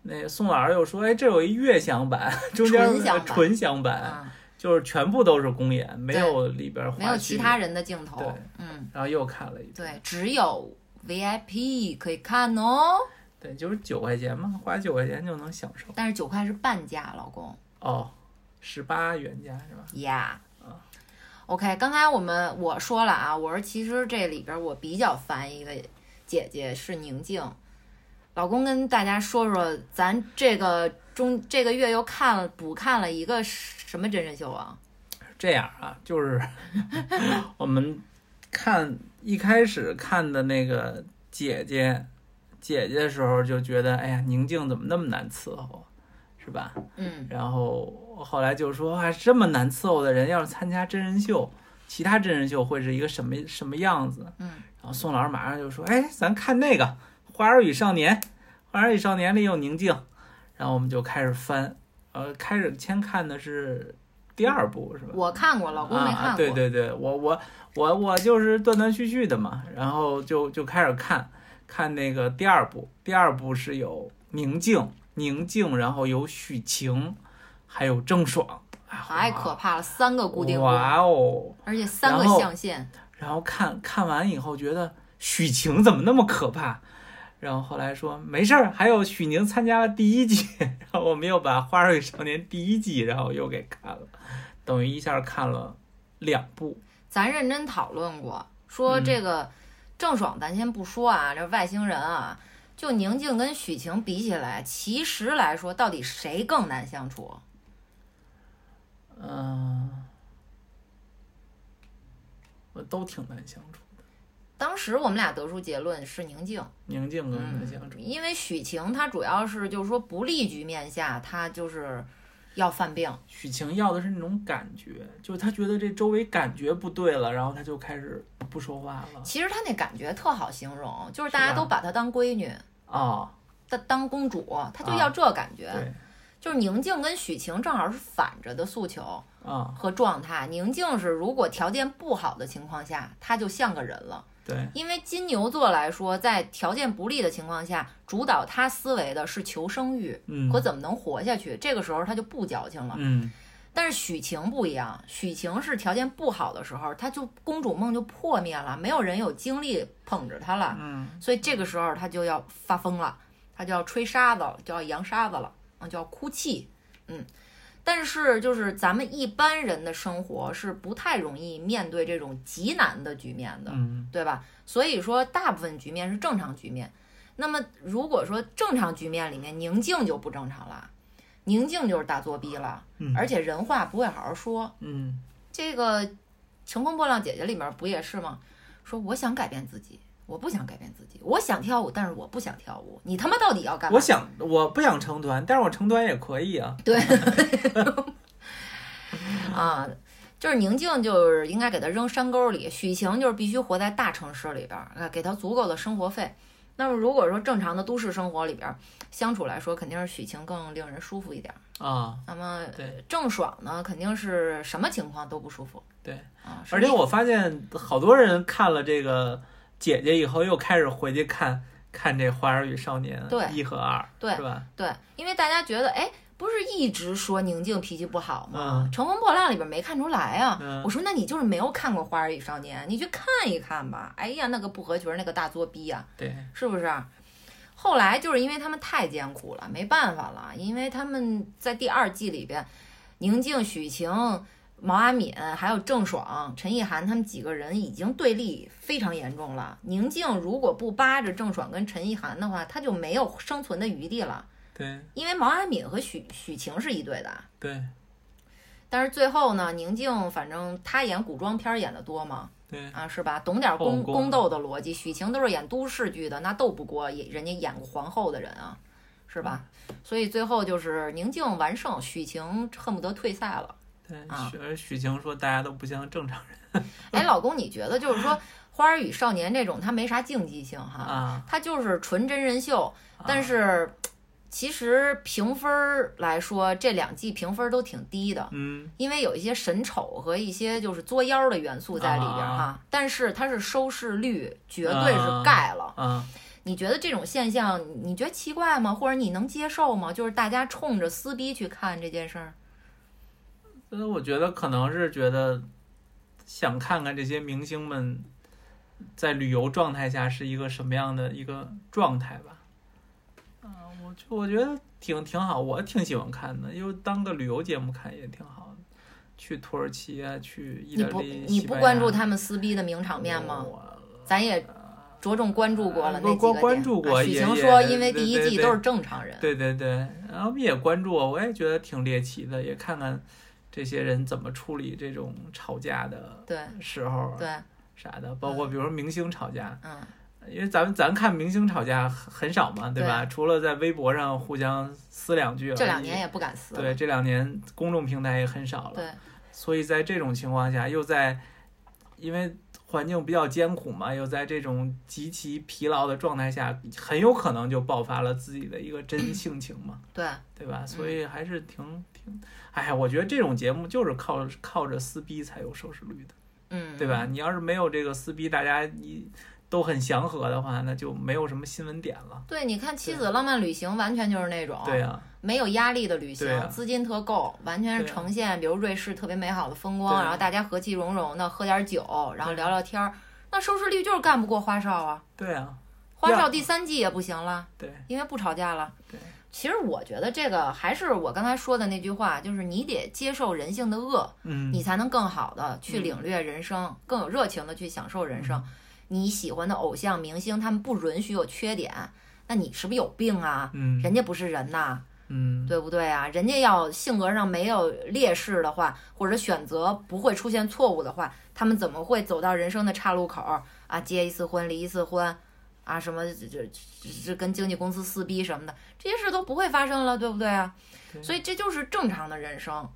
S2: 那宋老师又说，哎，这有一悦享版，中间
S1: 纯享版
S2: 纯享版，
S1: 啊，
S2: 就是全部都是公演，没有里边
S1: 没有其他人的镜头
S2: 对。
S1: 嗯，
S2: 然后又看了一遍，
S1: 对，只有 VIP 可以看哦。
S2: 对，就是九块钱嘛，花九块钱就能享受。
S1: 但是九块是半价，老公
S2: 哦，十八原价是吧？
S1: 呀。
S2: 啊
S1: OK，刚才我们我说了啊，我说其实这里边我比较烦一个姐姐是宁静。老公跟大家说说，咱这个中这个月又看了补看了一个什么真人秀啊？
S2: 这样啊，就是 我们看一开始看的那个姐姐姐姐的时候，就觉得哎呀，宁静怎么那么难伺候，是吧？
S1: 嗯，
S2: 然后后来就说啊，这么难伺候的人要是参加真人秀，其他真人秀会是一个什么什么样子？
S1: 嗯，
S2: 然后宋老师马上就说，哎，咱看那个《花儿与少年》，《花儿与少年》里有宁静，然后我们就开始翻，呃，开始先看的是第二部是吧？
S1: 我看过，老公没看过。
S2: 啊。对对对，我我我我就是断断续续的嘛，然后就就开始看看那个第二部，第二部是有宁静宁静，然后有许晴，还有郑爽，
S1: 太可怕了，三个固定
S2: 哇，哦！
S1: 而且三个象限。
S2: 然后看看完以后觉得许晴怎么那么可怕？然后后来说没事儿，还有许宁参加了第一季，然后我们又把《花儿与少年》第一季，然后又给看了，等于一下看了两部。
S1: 咱认真讨论过，说
S2: 嗯
S1: 这个郑爽，咱先不说啊，这外星人啊，就宁静跟许晴比起来，其实来说，到底谁更难相处？
S2: 嗯，我都挺难相处的，
S1: 当时我们俩得出结论是宁静，
S2: 宁静更难相处。
S1: 因为许晴她主要是就是说不利局面下，她就是要犯病，
S2: 许晴要的是那种感觉，就是她觉得这周围感觉不对了，然后她就开始不说话了。
S1: 其实她那感觉特好形容，就是大家都把她当闺女，
S2: 啊，
S1: 当当公主，她就要这感觉。
S2: 对，
S1: 就是宁静跟许晴正好是反着的诉求
S2: 啊，
S1: 和状态。宁静是如果条件不好的情况下，她就像个人了。
S2: 对，
S1: 因为金牛座来说，在条件不利的情况下，主导他思维的是求生欲
S2: 嗯
S1: 和怎么能活下去。这个时候他就不矫情了。
S2: 嗯，
S1: 但是许晴不一样，许晴是条件不好的时候，她就公主梦就破灭了，没有人有精力捧着她了。
S2: 嗯，
S1: 所以这个时候她就要发疯了，她就要吹沙子了，就要扬沙子了，啊，就要哭泣。嗯，但是就是咱们一般人的生活是不太容易面对这种极难的局面的。
S2: 嗯
S1: 对吧？所以说，大部分局面是正常局面。那么，如果说正常局面里面宁静就不正常了，宁静就是大作逼了，
S2: 嗯
S1: 而且人话不会好好说。
S2: 嗯
S1: 这个《乘风破浪姐姐》里面不也是吗？说我想改变自己，我不想改变自己，我想跳舞，但是我不想跳舞。你他妈到底要干嘛？
S2: 我想我不想成团，但是我成团也可以啊。
S1: 对，啊，就是宁静就是应该给他扔山沟里，许晴就是必须活在大城市里边儿，啊，给他足够的生活费。那么如果说正常的都市生活里边儿相处来说，肯定是许晴更令人舒服一点儿。
S2: 啊，
S1: 那么
S2: 对
S1: 郑爽呢，肯定是什么情况都不舒服
S2: 对，
S1: 啊。
S2: 而且我发现好多人看了这个姐姐以后，又开始回去看看这《花儿与少年》
S1: 对
S2: 一和二，
S1: 对
S2: 是吧？
S1: 对，因为大家觉得，哎，不是一直说宁静脾气不好吗？
S2: 嗯
S1: 乘风破浪》里边没看出来啊。
S2: 嗯
S1: 我说，那你就是没有看过《花儿与少年》，你去看一看吧。哎呀，那个不合群儿，那个大作逼呀、
S2: 对，
S1: 是不是？后来就是因为他们太艰苦了，没办法了，因为他们在第二季里边，宁静、许晴、毛阿敏还有郑爽、陈意涵他们几个人已经对立非常严重了。宁静如果不扒着郑爽跟陈意涵的话，他就没有生存的余地了，
S2: 对，
S1: 因为毛阿敏和许许晴是一对的。
S2: 对，
S1: 但是最后呢，宁静反正她演古装片演的多嘛，
S2: 对，
S1: 啊，是吧？懂点宫
S2: 宫
S1: 宫斗的逻辑。许晴都是演都市剧的，那斗不过也人家演过皇后的人啊，是吧？所以最后就是宁静完胜，许晴恨不得退赛了。
S2: 对，
S1: 啊
S2: 许许晴说大家都不像正常人
S1: 哎，老公，你觉得就是说 《花儿与少年》这种它没啥竞技性哈，
S2: 啊，
S1: 它就是纯真人秀，但
S2: 啊
S1: 是其实评分儿来说，这两季评分儿都挺低的。
S2: 嗯
S1: 因为有一些神丑和一些就是作妖的元素在里边儿哈，
S2: 啊
S1: 但是它是收视率绝对是
S2: 啊
S1: 盖了。
S2: 嗯，
S1: 你觉得这种现象，你觉得奇怪吗？或者你能接受吗？就是大家冲着撕逼去看这件事儿，
S2: 所以我觉得可能是觉得想看看这些明星们在旅游状态下是一个什么样的一个状态吧。啊，我就我觉得挺挺好，我挺喜欢看的，因为当个旅游节目看也挺好的。去土耳其啊，去意
S1: 你不
S2: 大利，
S1: 你不
S2: 西班牙
S1: 关注他们撕逼的名场面吗？咱也着重关注过了
S2: 呃
S1: 那几个点。
S2: 关关注过
S1: 啊许晴说，因为第一季都是正常人。
S2: 对对对，然后也关注，我也觉得挺猎奇的，也看看这些人怎么处理这种吵架的
S1: 对
S2: 时候
S1: 对，
S2: 啥的，包括比如说明星吵架，
S1: 嗯，
S2: 因为咱们咱看明星吵架很很少嘛，对吧？除了在微博上互相撕两句
S1: 这两年也不敢撕。
S2: 对这两年公众平台也很少了，
S1: 对
S2: 所以在这种情况下，又在因为环境比较艰苦嘛，又在这种极其疲劳的状态下，很有可能就爆发了自己的一个真性情嘛，
S1: 对
S2: 对吧？所以还是挺挺，哎呀，我觉得这种节目就是靠靠着撕逼才有收视率的，
S1: 嗯，
S2: 对吧？你要是没有这个撕逼，大家你都很祥和的话，那就没有什么新闻点了。
S1: 对，你看《妻子浪漫旅行》完全就是那种，
S2: 对呀、
S1: 没有压力的旅行，
S2: 啊
S1: 资金特够，完全是呈现，比如瑞士特别美好的风光，
S2: 啊
S1: 然后大家和气融融的喝点酒，然后聊聊天儿，那收视率就是干不过花少啊。
S2: 对啊、
S1: 花少第三季也不行了，
S2: 对
S1: 因为不吵架了。
S2: 对，
S1: 其实我觉得这个还是我刚才说的那句话，就是你得接受人性的恶，
S2: 嗯，
S1: 你才能更好的去
S2: 嗯
S1: 领略人生，更有热情的去享受人生。你喜欢的偶像明星，他们不允许有缺点，那你是不是有病啊？
S2: 嗯
S1: 人家不是人呐，
S2: 嗯
S1: 对不对啊？人家要性格上没有劣势的话，或者选择不会出现错误的话，他们怎么会走到人生的岔路口儿啊？结一次婚，离一次婚，啊什么这这这跟经纪公司撕逼什么的，这些事都不会发生了，对不对啊？
S2: 对
S1: 所以这就是正常的人生，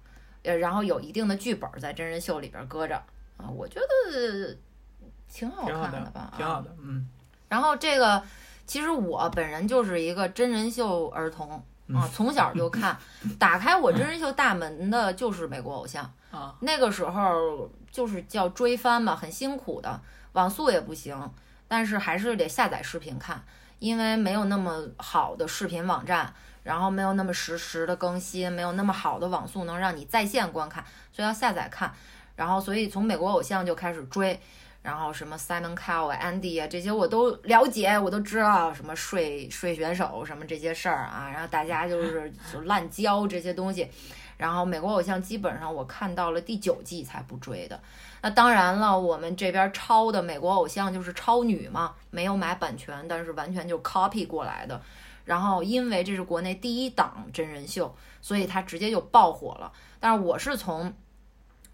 S1: 呃，然后有一定的剧本在真人秀里边搁着啊，我觉得挺好看的吧，啊
S2: 挺好的，嗯
S1: 然后这个，其实我本人就是一个真人秀儿童
S2: 嗯
S1: 啊，从小就看，打开我真人秀大门的就是美国偶像。
S2: 啊，
S1: 那个时候就是叫追番嘛，很辛苦的，网速也不行，但是还是得下载视频看，因为没有那么好的视频网站，然后没有那么实时的更新，没有那么好的网速能让你在线观看，所以要下载看。然后所以从美国偶像就开始追，然后什么 Simon Cowell 啊、Andy 啊这些我都了解，我都知道什么睡睡选手什么这些事儿啊，然后大家就 是就滥交这些东西。然后美国偶像基本上我看到了第九季才不追的。那当然了，我们这边抄的美国偶像就是超女嘛，没有买版权，但是完全就 copy 过来的。然后因为这是国内第一档真人秀，所以它直接就爆火了。但是我是从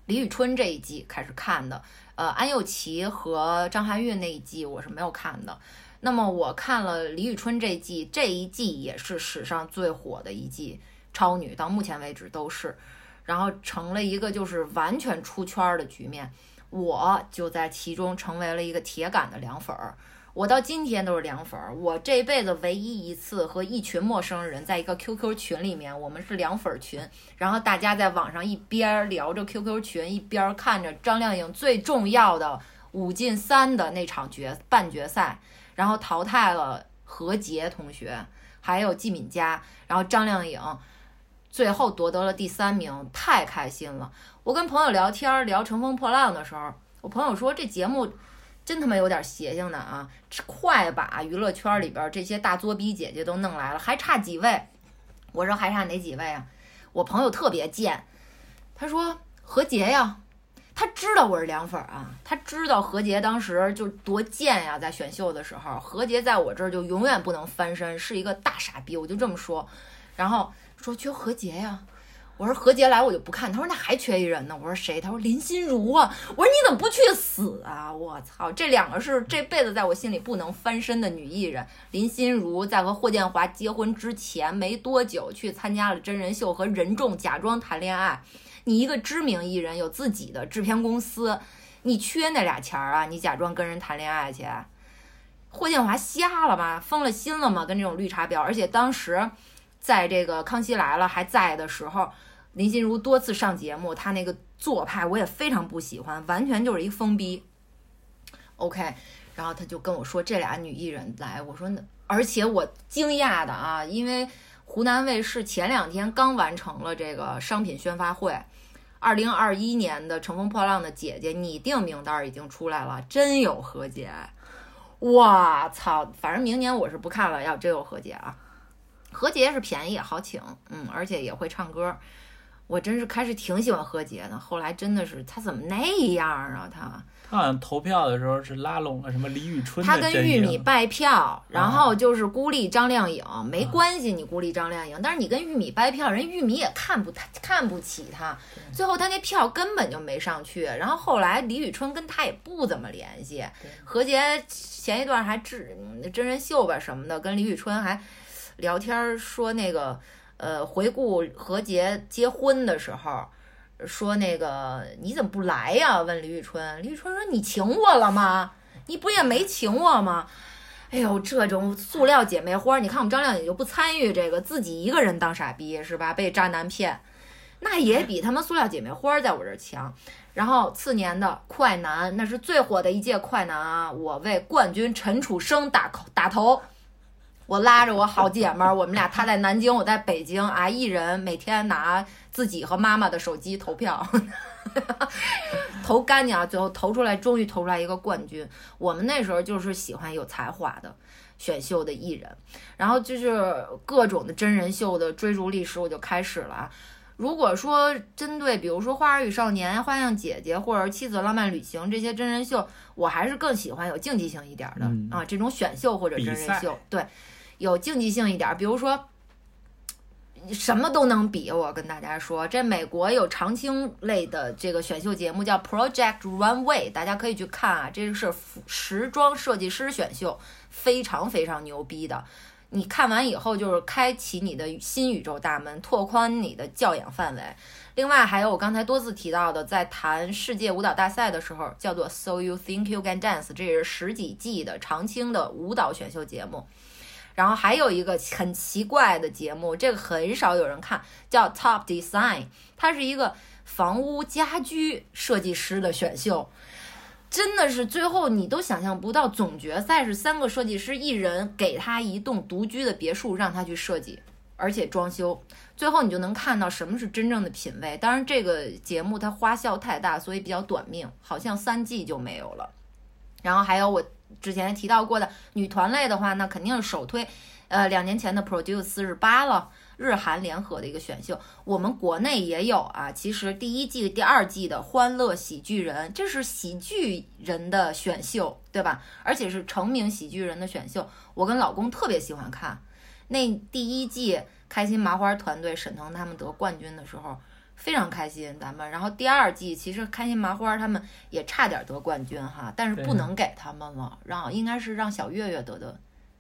S1: 李宇春这一季开始看的，呃，安又琪和张含韵那一季我是没有看的。那么我看了李宇春这季，这一季也是史上最火的一季超女，到目前为止都是，然后成了一个就是完全出圈儿的局面，我就在其中成为了一个铁杆的凉粉儿。我到今天都是凉粉儿。我这辈子唯一一次和一群陌生人在一个 QQ 群里面，我们是凉粉儿群，然后大家在网上一边聊着 QQ 群，一边看着张靓颖最重要的五进三的那场决半决赛，然后淘汰了何洁同学，还有季敏佳，然后张靓颖最后夺得了第三名，太开心了。我跟朋友聊天聊《乘风破浪》的时候，我朋友说这节目真他妈有点邪性的啊，快把娱乐圈里边这些大作逼姐姐都弄来了，还差几位？我说还差哪几位啊？我朋友特别贱，他说何洁呀。他知道我是凉粉啊，他知道何洁当时就多贱呀，在选秀的时候，何洁在我这儿就永远不能翻身，是一个大傻逼，我就这么说。然后说缺何洁呀，我说何洁来我就不看，他说那还缺一人呢。我说谁？他说林心如啊。我说你怎么不去死啊？我操，这两个是这辈子在我心里不能翻身的女艺人。林心如在和霍建华结婚之前没多久去参加了真人秀，和任重假装谈恋爱。你一个知名艺人有自己的制片公司，你缺那俩钱儿啊？你假装跟人谈恋爱去？霍建华瞎了吗？疯了心了吗？跟这种绿茶婊，而且当时在这个《康熙来了》还在的时候。林心如多次上节目，她那个做派我也非常不喜欢，完全就是一个疯逼。OK，然后他就跟我说这俩女艺人来，我说那而且我惊讶的啊，因为湖南卫视前两天刚完成了这个商品宣发会，二零二一年的《乘风破浪的姐姐》拟定名单已经出来了，真有何洁，我操！反正明年我是不看了，要真有何洁啊，何洁是便宜好请，嗯，而且也会唱歌。我真是开始挺喜欢何洁的，后来真的是他怎么那样啊？他
S2: 他好像投票的时候是拉拢了什么李宇春，
S1: 他跟玉米拜票，然后就是孤立张靓颖，没关系，你孤立张靓颖，但是你跟玉米掰票，人玉米也看不他看不起他，最后他那票根本就没上去，然后后来李宇春跟他也不怎么联系，何洁前一段还制真人秀吧什么的，跟李宇春还聊天说那个。呃，回顾何洁结婚的时候，说那个你怎么不来呀？问李宇春，李宇春说你请我了吗？你不也没请我吗？哎呦，这种塑料姐妹花，你看我们张靓颖就不参与这个，自己一个人当傻逼是吧？被渣男骗，那也比他们塑料姐妹花在我这儿强。然后次年的快男，那是最火的一届快男啊！我为冠军陈楚生打打头。我拉着我好姐们儿，我们俩她在南京，我在北京啊，一人每天拿自己和妈妈的手机投票，投干净啊，最后投出来，终于投出来一个冠军。我们那时候就是喜欢有才华的选秀的艺人，然后就是各种的真人秀的追逐历史我就开始了。如果说针对比如说《花儿与少年》《花样姐姐》或者《妻子的浪漫旅行》这些真人秀，我还是更喜欢有竞技性一点的啊，这种选秀或者真人秀，对。有竞技性一点，比如说什么都能比。我跟大家说，这美国有常青类的这个选秀节目叫 Project Runway，大家可以去看啊。这是时装设计师选秀，非常非常牛逼的。你看完以后就是开启你的新宇宙大门，拓宽你的教养范围。另外还有我刚才多次提到的，在谈世界舞蹈大赛的时候，叫做 So You Think You Can Dance，这也是十几季的常青的舞蹈选秀节目。然后还有一个很奇怪的节目，这个很少有人看，叫 Top Design，它是一个房屋家居设计师的选秀，真的是最后你都想象不到，总决赛是三个设计师，一人给他一栋独居的别墅，让他去设计，而且装修，最后你就能看到什么是真正的品味。当然，这个节目它花销太大，所以比较短命，好像三季就没有了。然后还有我。之前提到过的女团类的话，那肯定是首推，呃，两年前的 Produce 四十八了，日韩联合的一个选秀。我们国内也有啊，其实第一季、第二季的《欢乐喜剧人》，这是喜剧人的选秀，对吧？而且是成名喜剧人的选秀。我跟老公特别喜欢看，那第一季开心麻花团队沈腾他们得冠军的时候。非常开心，咱们。然后第二季其实开心麻花他们也差点得冠军哈，但是不能给他们了，让应该是让小岳岳得的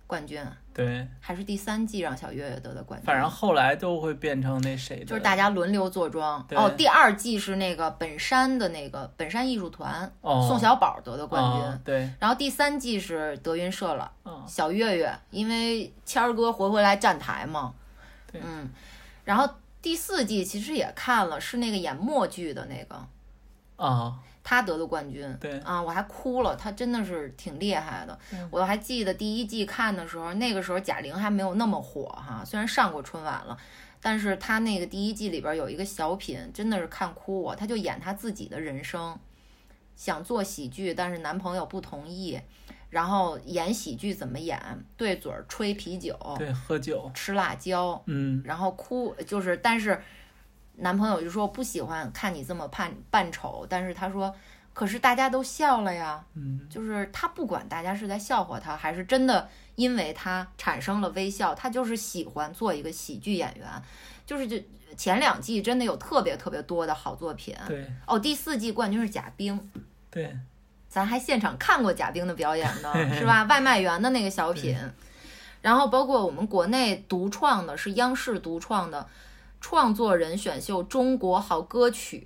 S1: 冠军。
S2: 对，
S1: 还是第三季让小岳岳得的冠军。
S2: 反正后来都会变成那谁的，
S1: 就是大家轮流坐庄。哦，第二季是那个本山的那个本山艺术团，宋小宝得的冠军。
S2: 对。
S1: 然后第三季是德云社了，小岳岳，因为谦儿哥回回来站台嘛。
S2: 对。
S1: 嗯，然后。第四季其实也看了，是那个演默剧的那个，
S2: 啊，
S1: 他得的冠军，
S2: 对
S1: 啊，我还哭了，他真的是挺厉害的。我还记得第一季看的时候，那个时候贾玲还没有那么火哈，虽然上过春晚了，但是他那个第一季里边有一个小品，真的是看哭我。他就演他自己的人生，想做喜剧，但是男朋友不同意。然后演喜剧怎么演？对嘴儿吹啤酒，
S2: 对喝酒，
S1: 吃辣椒，
S2: 嗯，
S1: 然后哭，就是，但是男朋友就说不喜欢看你这么扮扮丑，但是他说可是大家都笑了呀，
S2: 嗯，
S1: 就是他不管大家是在笑话他，还是真的因为他产生了微笑，他就是喜欢做一个喜剧演员。就是就前两季真的有特别特别多的好作品。
S2: 对
S1: 哦，第四季冠军是贾冰，
S2: 对，
S1: 咱还现场看过贾冰的表演呢，是吧？外卖员的那个小品，然后包括我们国内独创的，是央视独创的创作人选秀《中国好歌曲》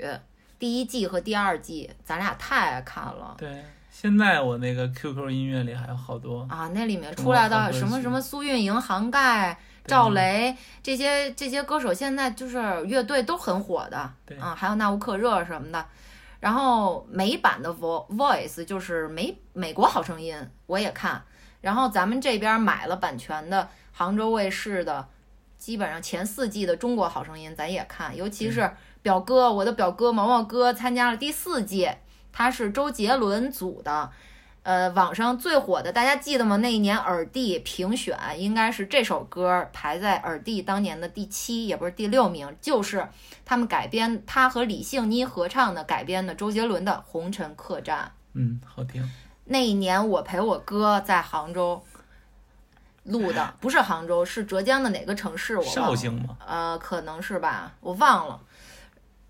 S1: 第一季和第二季，咱俩太爱看了。
S2: 对，现在我那个 QQ 音乐里还有好多，
S1: 啊，那里面出来的什么什么苏运莹、杭盖、赵雷这些这些歌手，现在就是乐队都很火的
S2: 对
S1: 啊，还有纳乌克热什么的。然后美版的 Vo Voice 就是美美国好声音，我也看。然后咱们这边买了版权的杭州卫视的，基本上前四季的中国好声音咱也看，尤其是表哥，我的表哥毛毛哥参加了第四季，他是周杰伦组的。呃，网上最火的，大家记得吗？那一年耳帝评选应该是这首歌排在耳帝当年的第七，也不是第六名，就是他们改编他和李杏妮合唱的改编的周杰伦的《红尘客栈
S2: 嗯，好听，》。
S1: 那一年我陪我哥在杭州录的，不是杭州，是浙江的哪个城市？我。
S2: 绍兴吗，
S1: 呃，可能是吧，我忘了。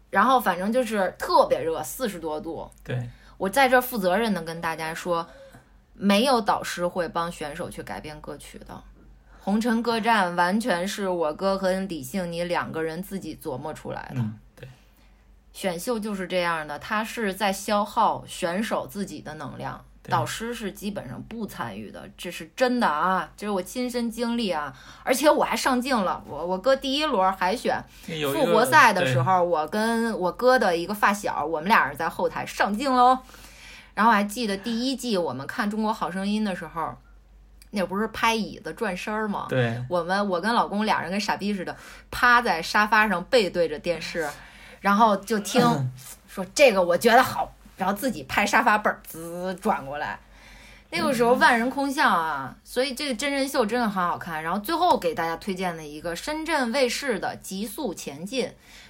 S1: 然后反正就是特别热，四十多度。
S2: 对，
S1: 我在这儿负责任的跟大家说，没有导师会帮选手去改编歌曲的，《红尘歌战》完全是我哥和李杏你两个人自己琢磨出来的。
S2: 嗯，对，
S1: 选秀就是这样的，它是在消耗选手自己的能量，
S2: 对
S1: 导师是基本上不参与的，这是真的啊，这是我亲身经历啊，而且我还上镜了，我我哥第一轮海选复活赛的时候，我跟我哥的一个发小，我们俩人在后台上镜喽。然后还记得第一季我们看《中国好声音》的时候，那不是拍椅子转身儿吗？
S2: 对，
S1: 我们我跟老公俩人跟傻逼似的，趴在沙发上背对着电视，然后就听 说这个我觉得好，然后自己拍沙发本儿滋转过来。那个时候万人空巷啊，所以这个真人秀真的很好看。然后最后给大家推荐的一个深圳卫视的《极速前进》，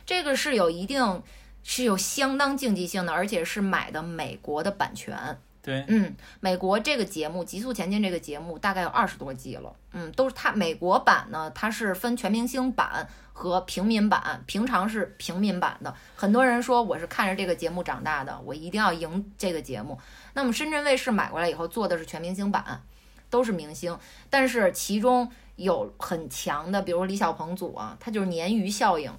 S1: 这个是有一定是有相当竞技性的，而且是买的美国的版权。
S2: 对，
S1: 嗯，美国这个节目《极速前进》这个节目大概有二十多季了，嗯，都是它美国版呢，它是分全明星版和平民版，平常是平民版的。很多人说我是看着这个节目长大的，我一定要赢这个节目。那么深圳卫视买过来以后做的是全明星版，都是明星，但是其中有很强的，比如李小鹏组啊，他就是鲶鱼效应。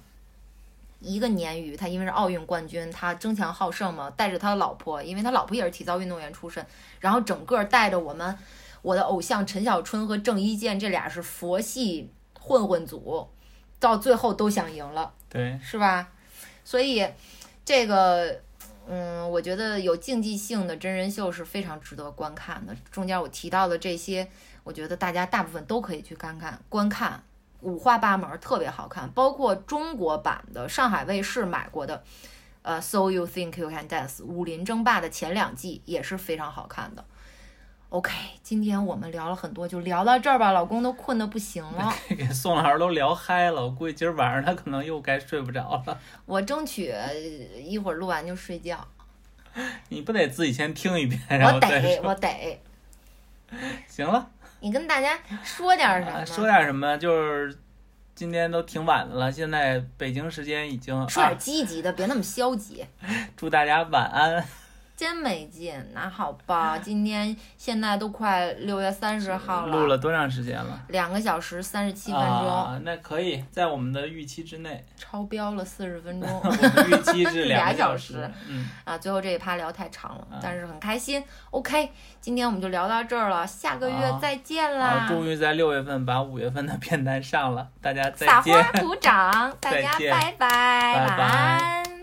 S1: 一个鲶鱼，他因为是奥运冠军，他争强好胜嘛，带着他的老婆，因为他老婆也是体操运动员出身，然后整个带着我们我的偶像陈小春和郑伊健这俩是佛系混混组，到最后都想赢了，
S2: 对，
S1: 是吧？所以这个，嗯，我觉得有竞技性的真人秀是非常值得观看的。中间我提到的这些，我觉得大家大部分都可以去看看观看，五花八门，特别好看。包括中国版的上海卫视买过的，呃，So You Think You Can Dance 武林争霸的前两季也是非常好看的。OK，今天我们聊了很多，就聊到这儿吧。老公都困得不行了，
S2: 给宋老师都聊嗨了，我估计今儿晚上他可能又该睡不着了。
S1: 我争取呃一会儿录完就睡觉。
S2: 你不得自己先听一遍，然
S1: 我
S2: 后再
S1: 得，
S2: 说。
S1: 我得。
S2: 行了，
S1: 你跟大家说点什么？
S2: 啊说点什么？就是今天都挺晚的了，现在北京时间已经
S1: 说点，积极的，别那么消极。
S2: 祝大家晚安。
S1: 真没劲，那好吧，今天现在都快六月三十号了
S2: 录了多长时间了？
S1: 两个小时三十七分钟，
S2: 啊，那可以在我们的预期之内。
S1: 超标了四十分钟
S2: 我们预期是
S1: 俩
S2: 个小
S1: 小时
S2: 嗯，
S1: 啊！最后这一趴聊太长了
S2: 啊，
S1: 但是很开心。OK，今天我们就聊到这儿了，下个月再见
S2: 好，
S1: 啦！
S2: 终于在六月份把五月份的片单上了，大家再
S1: 撒
S2: 见
S1: 花。鼓掌，大家拜，拜晚安。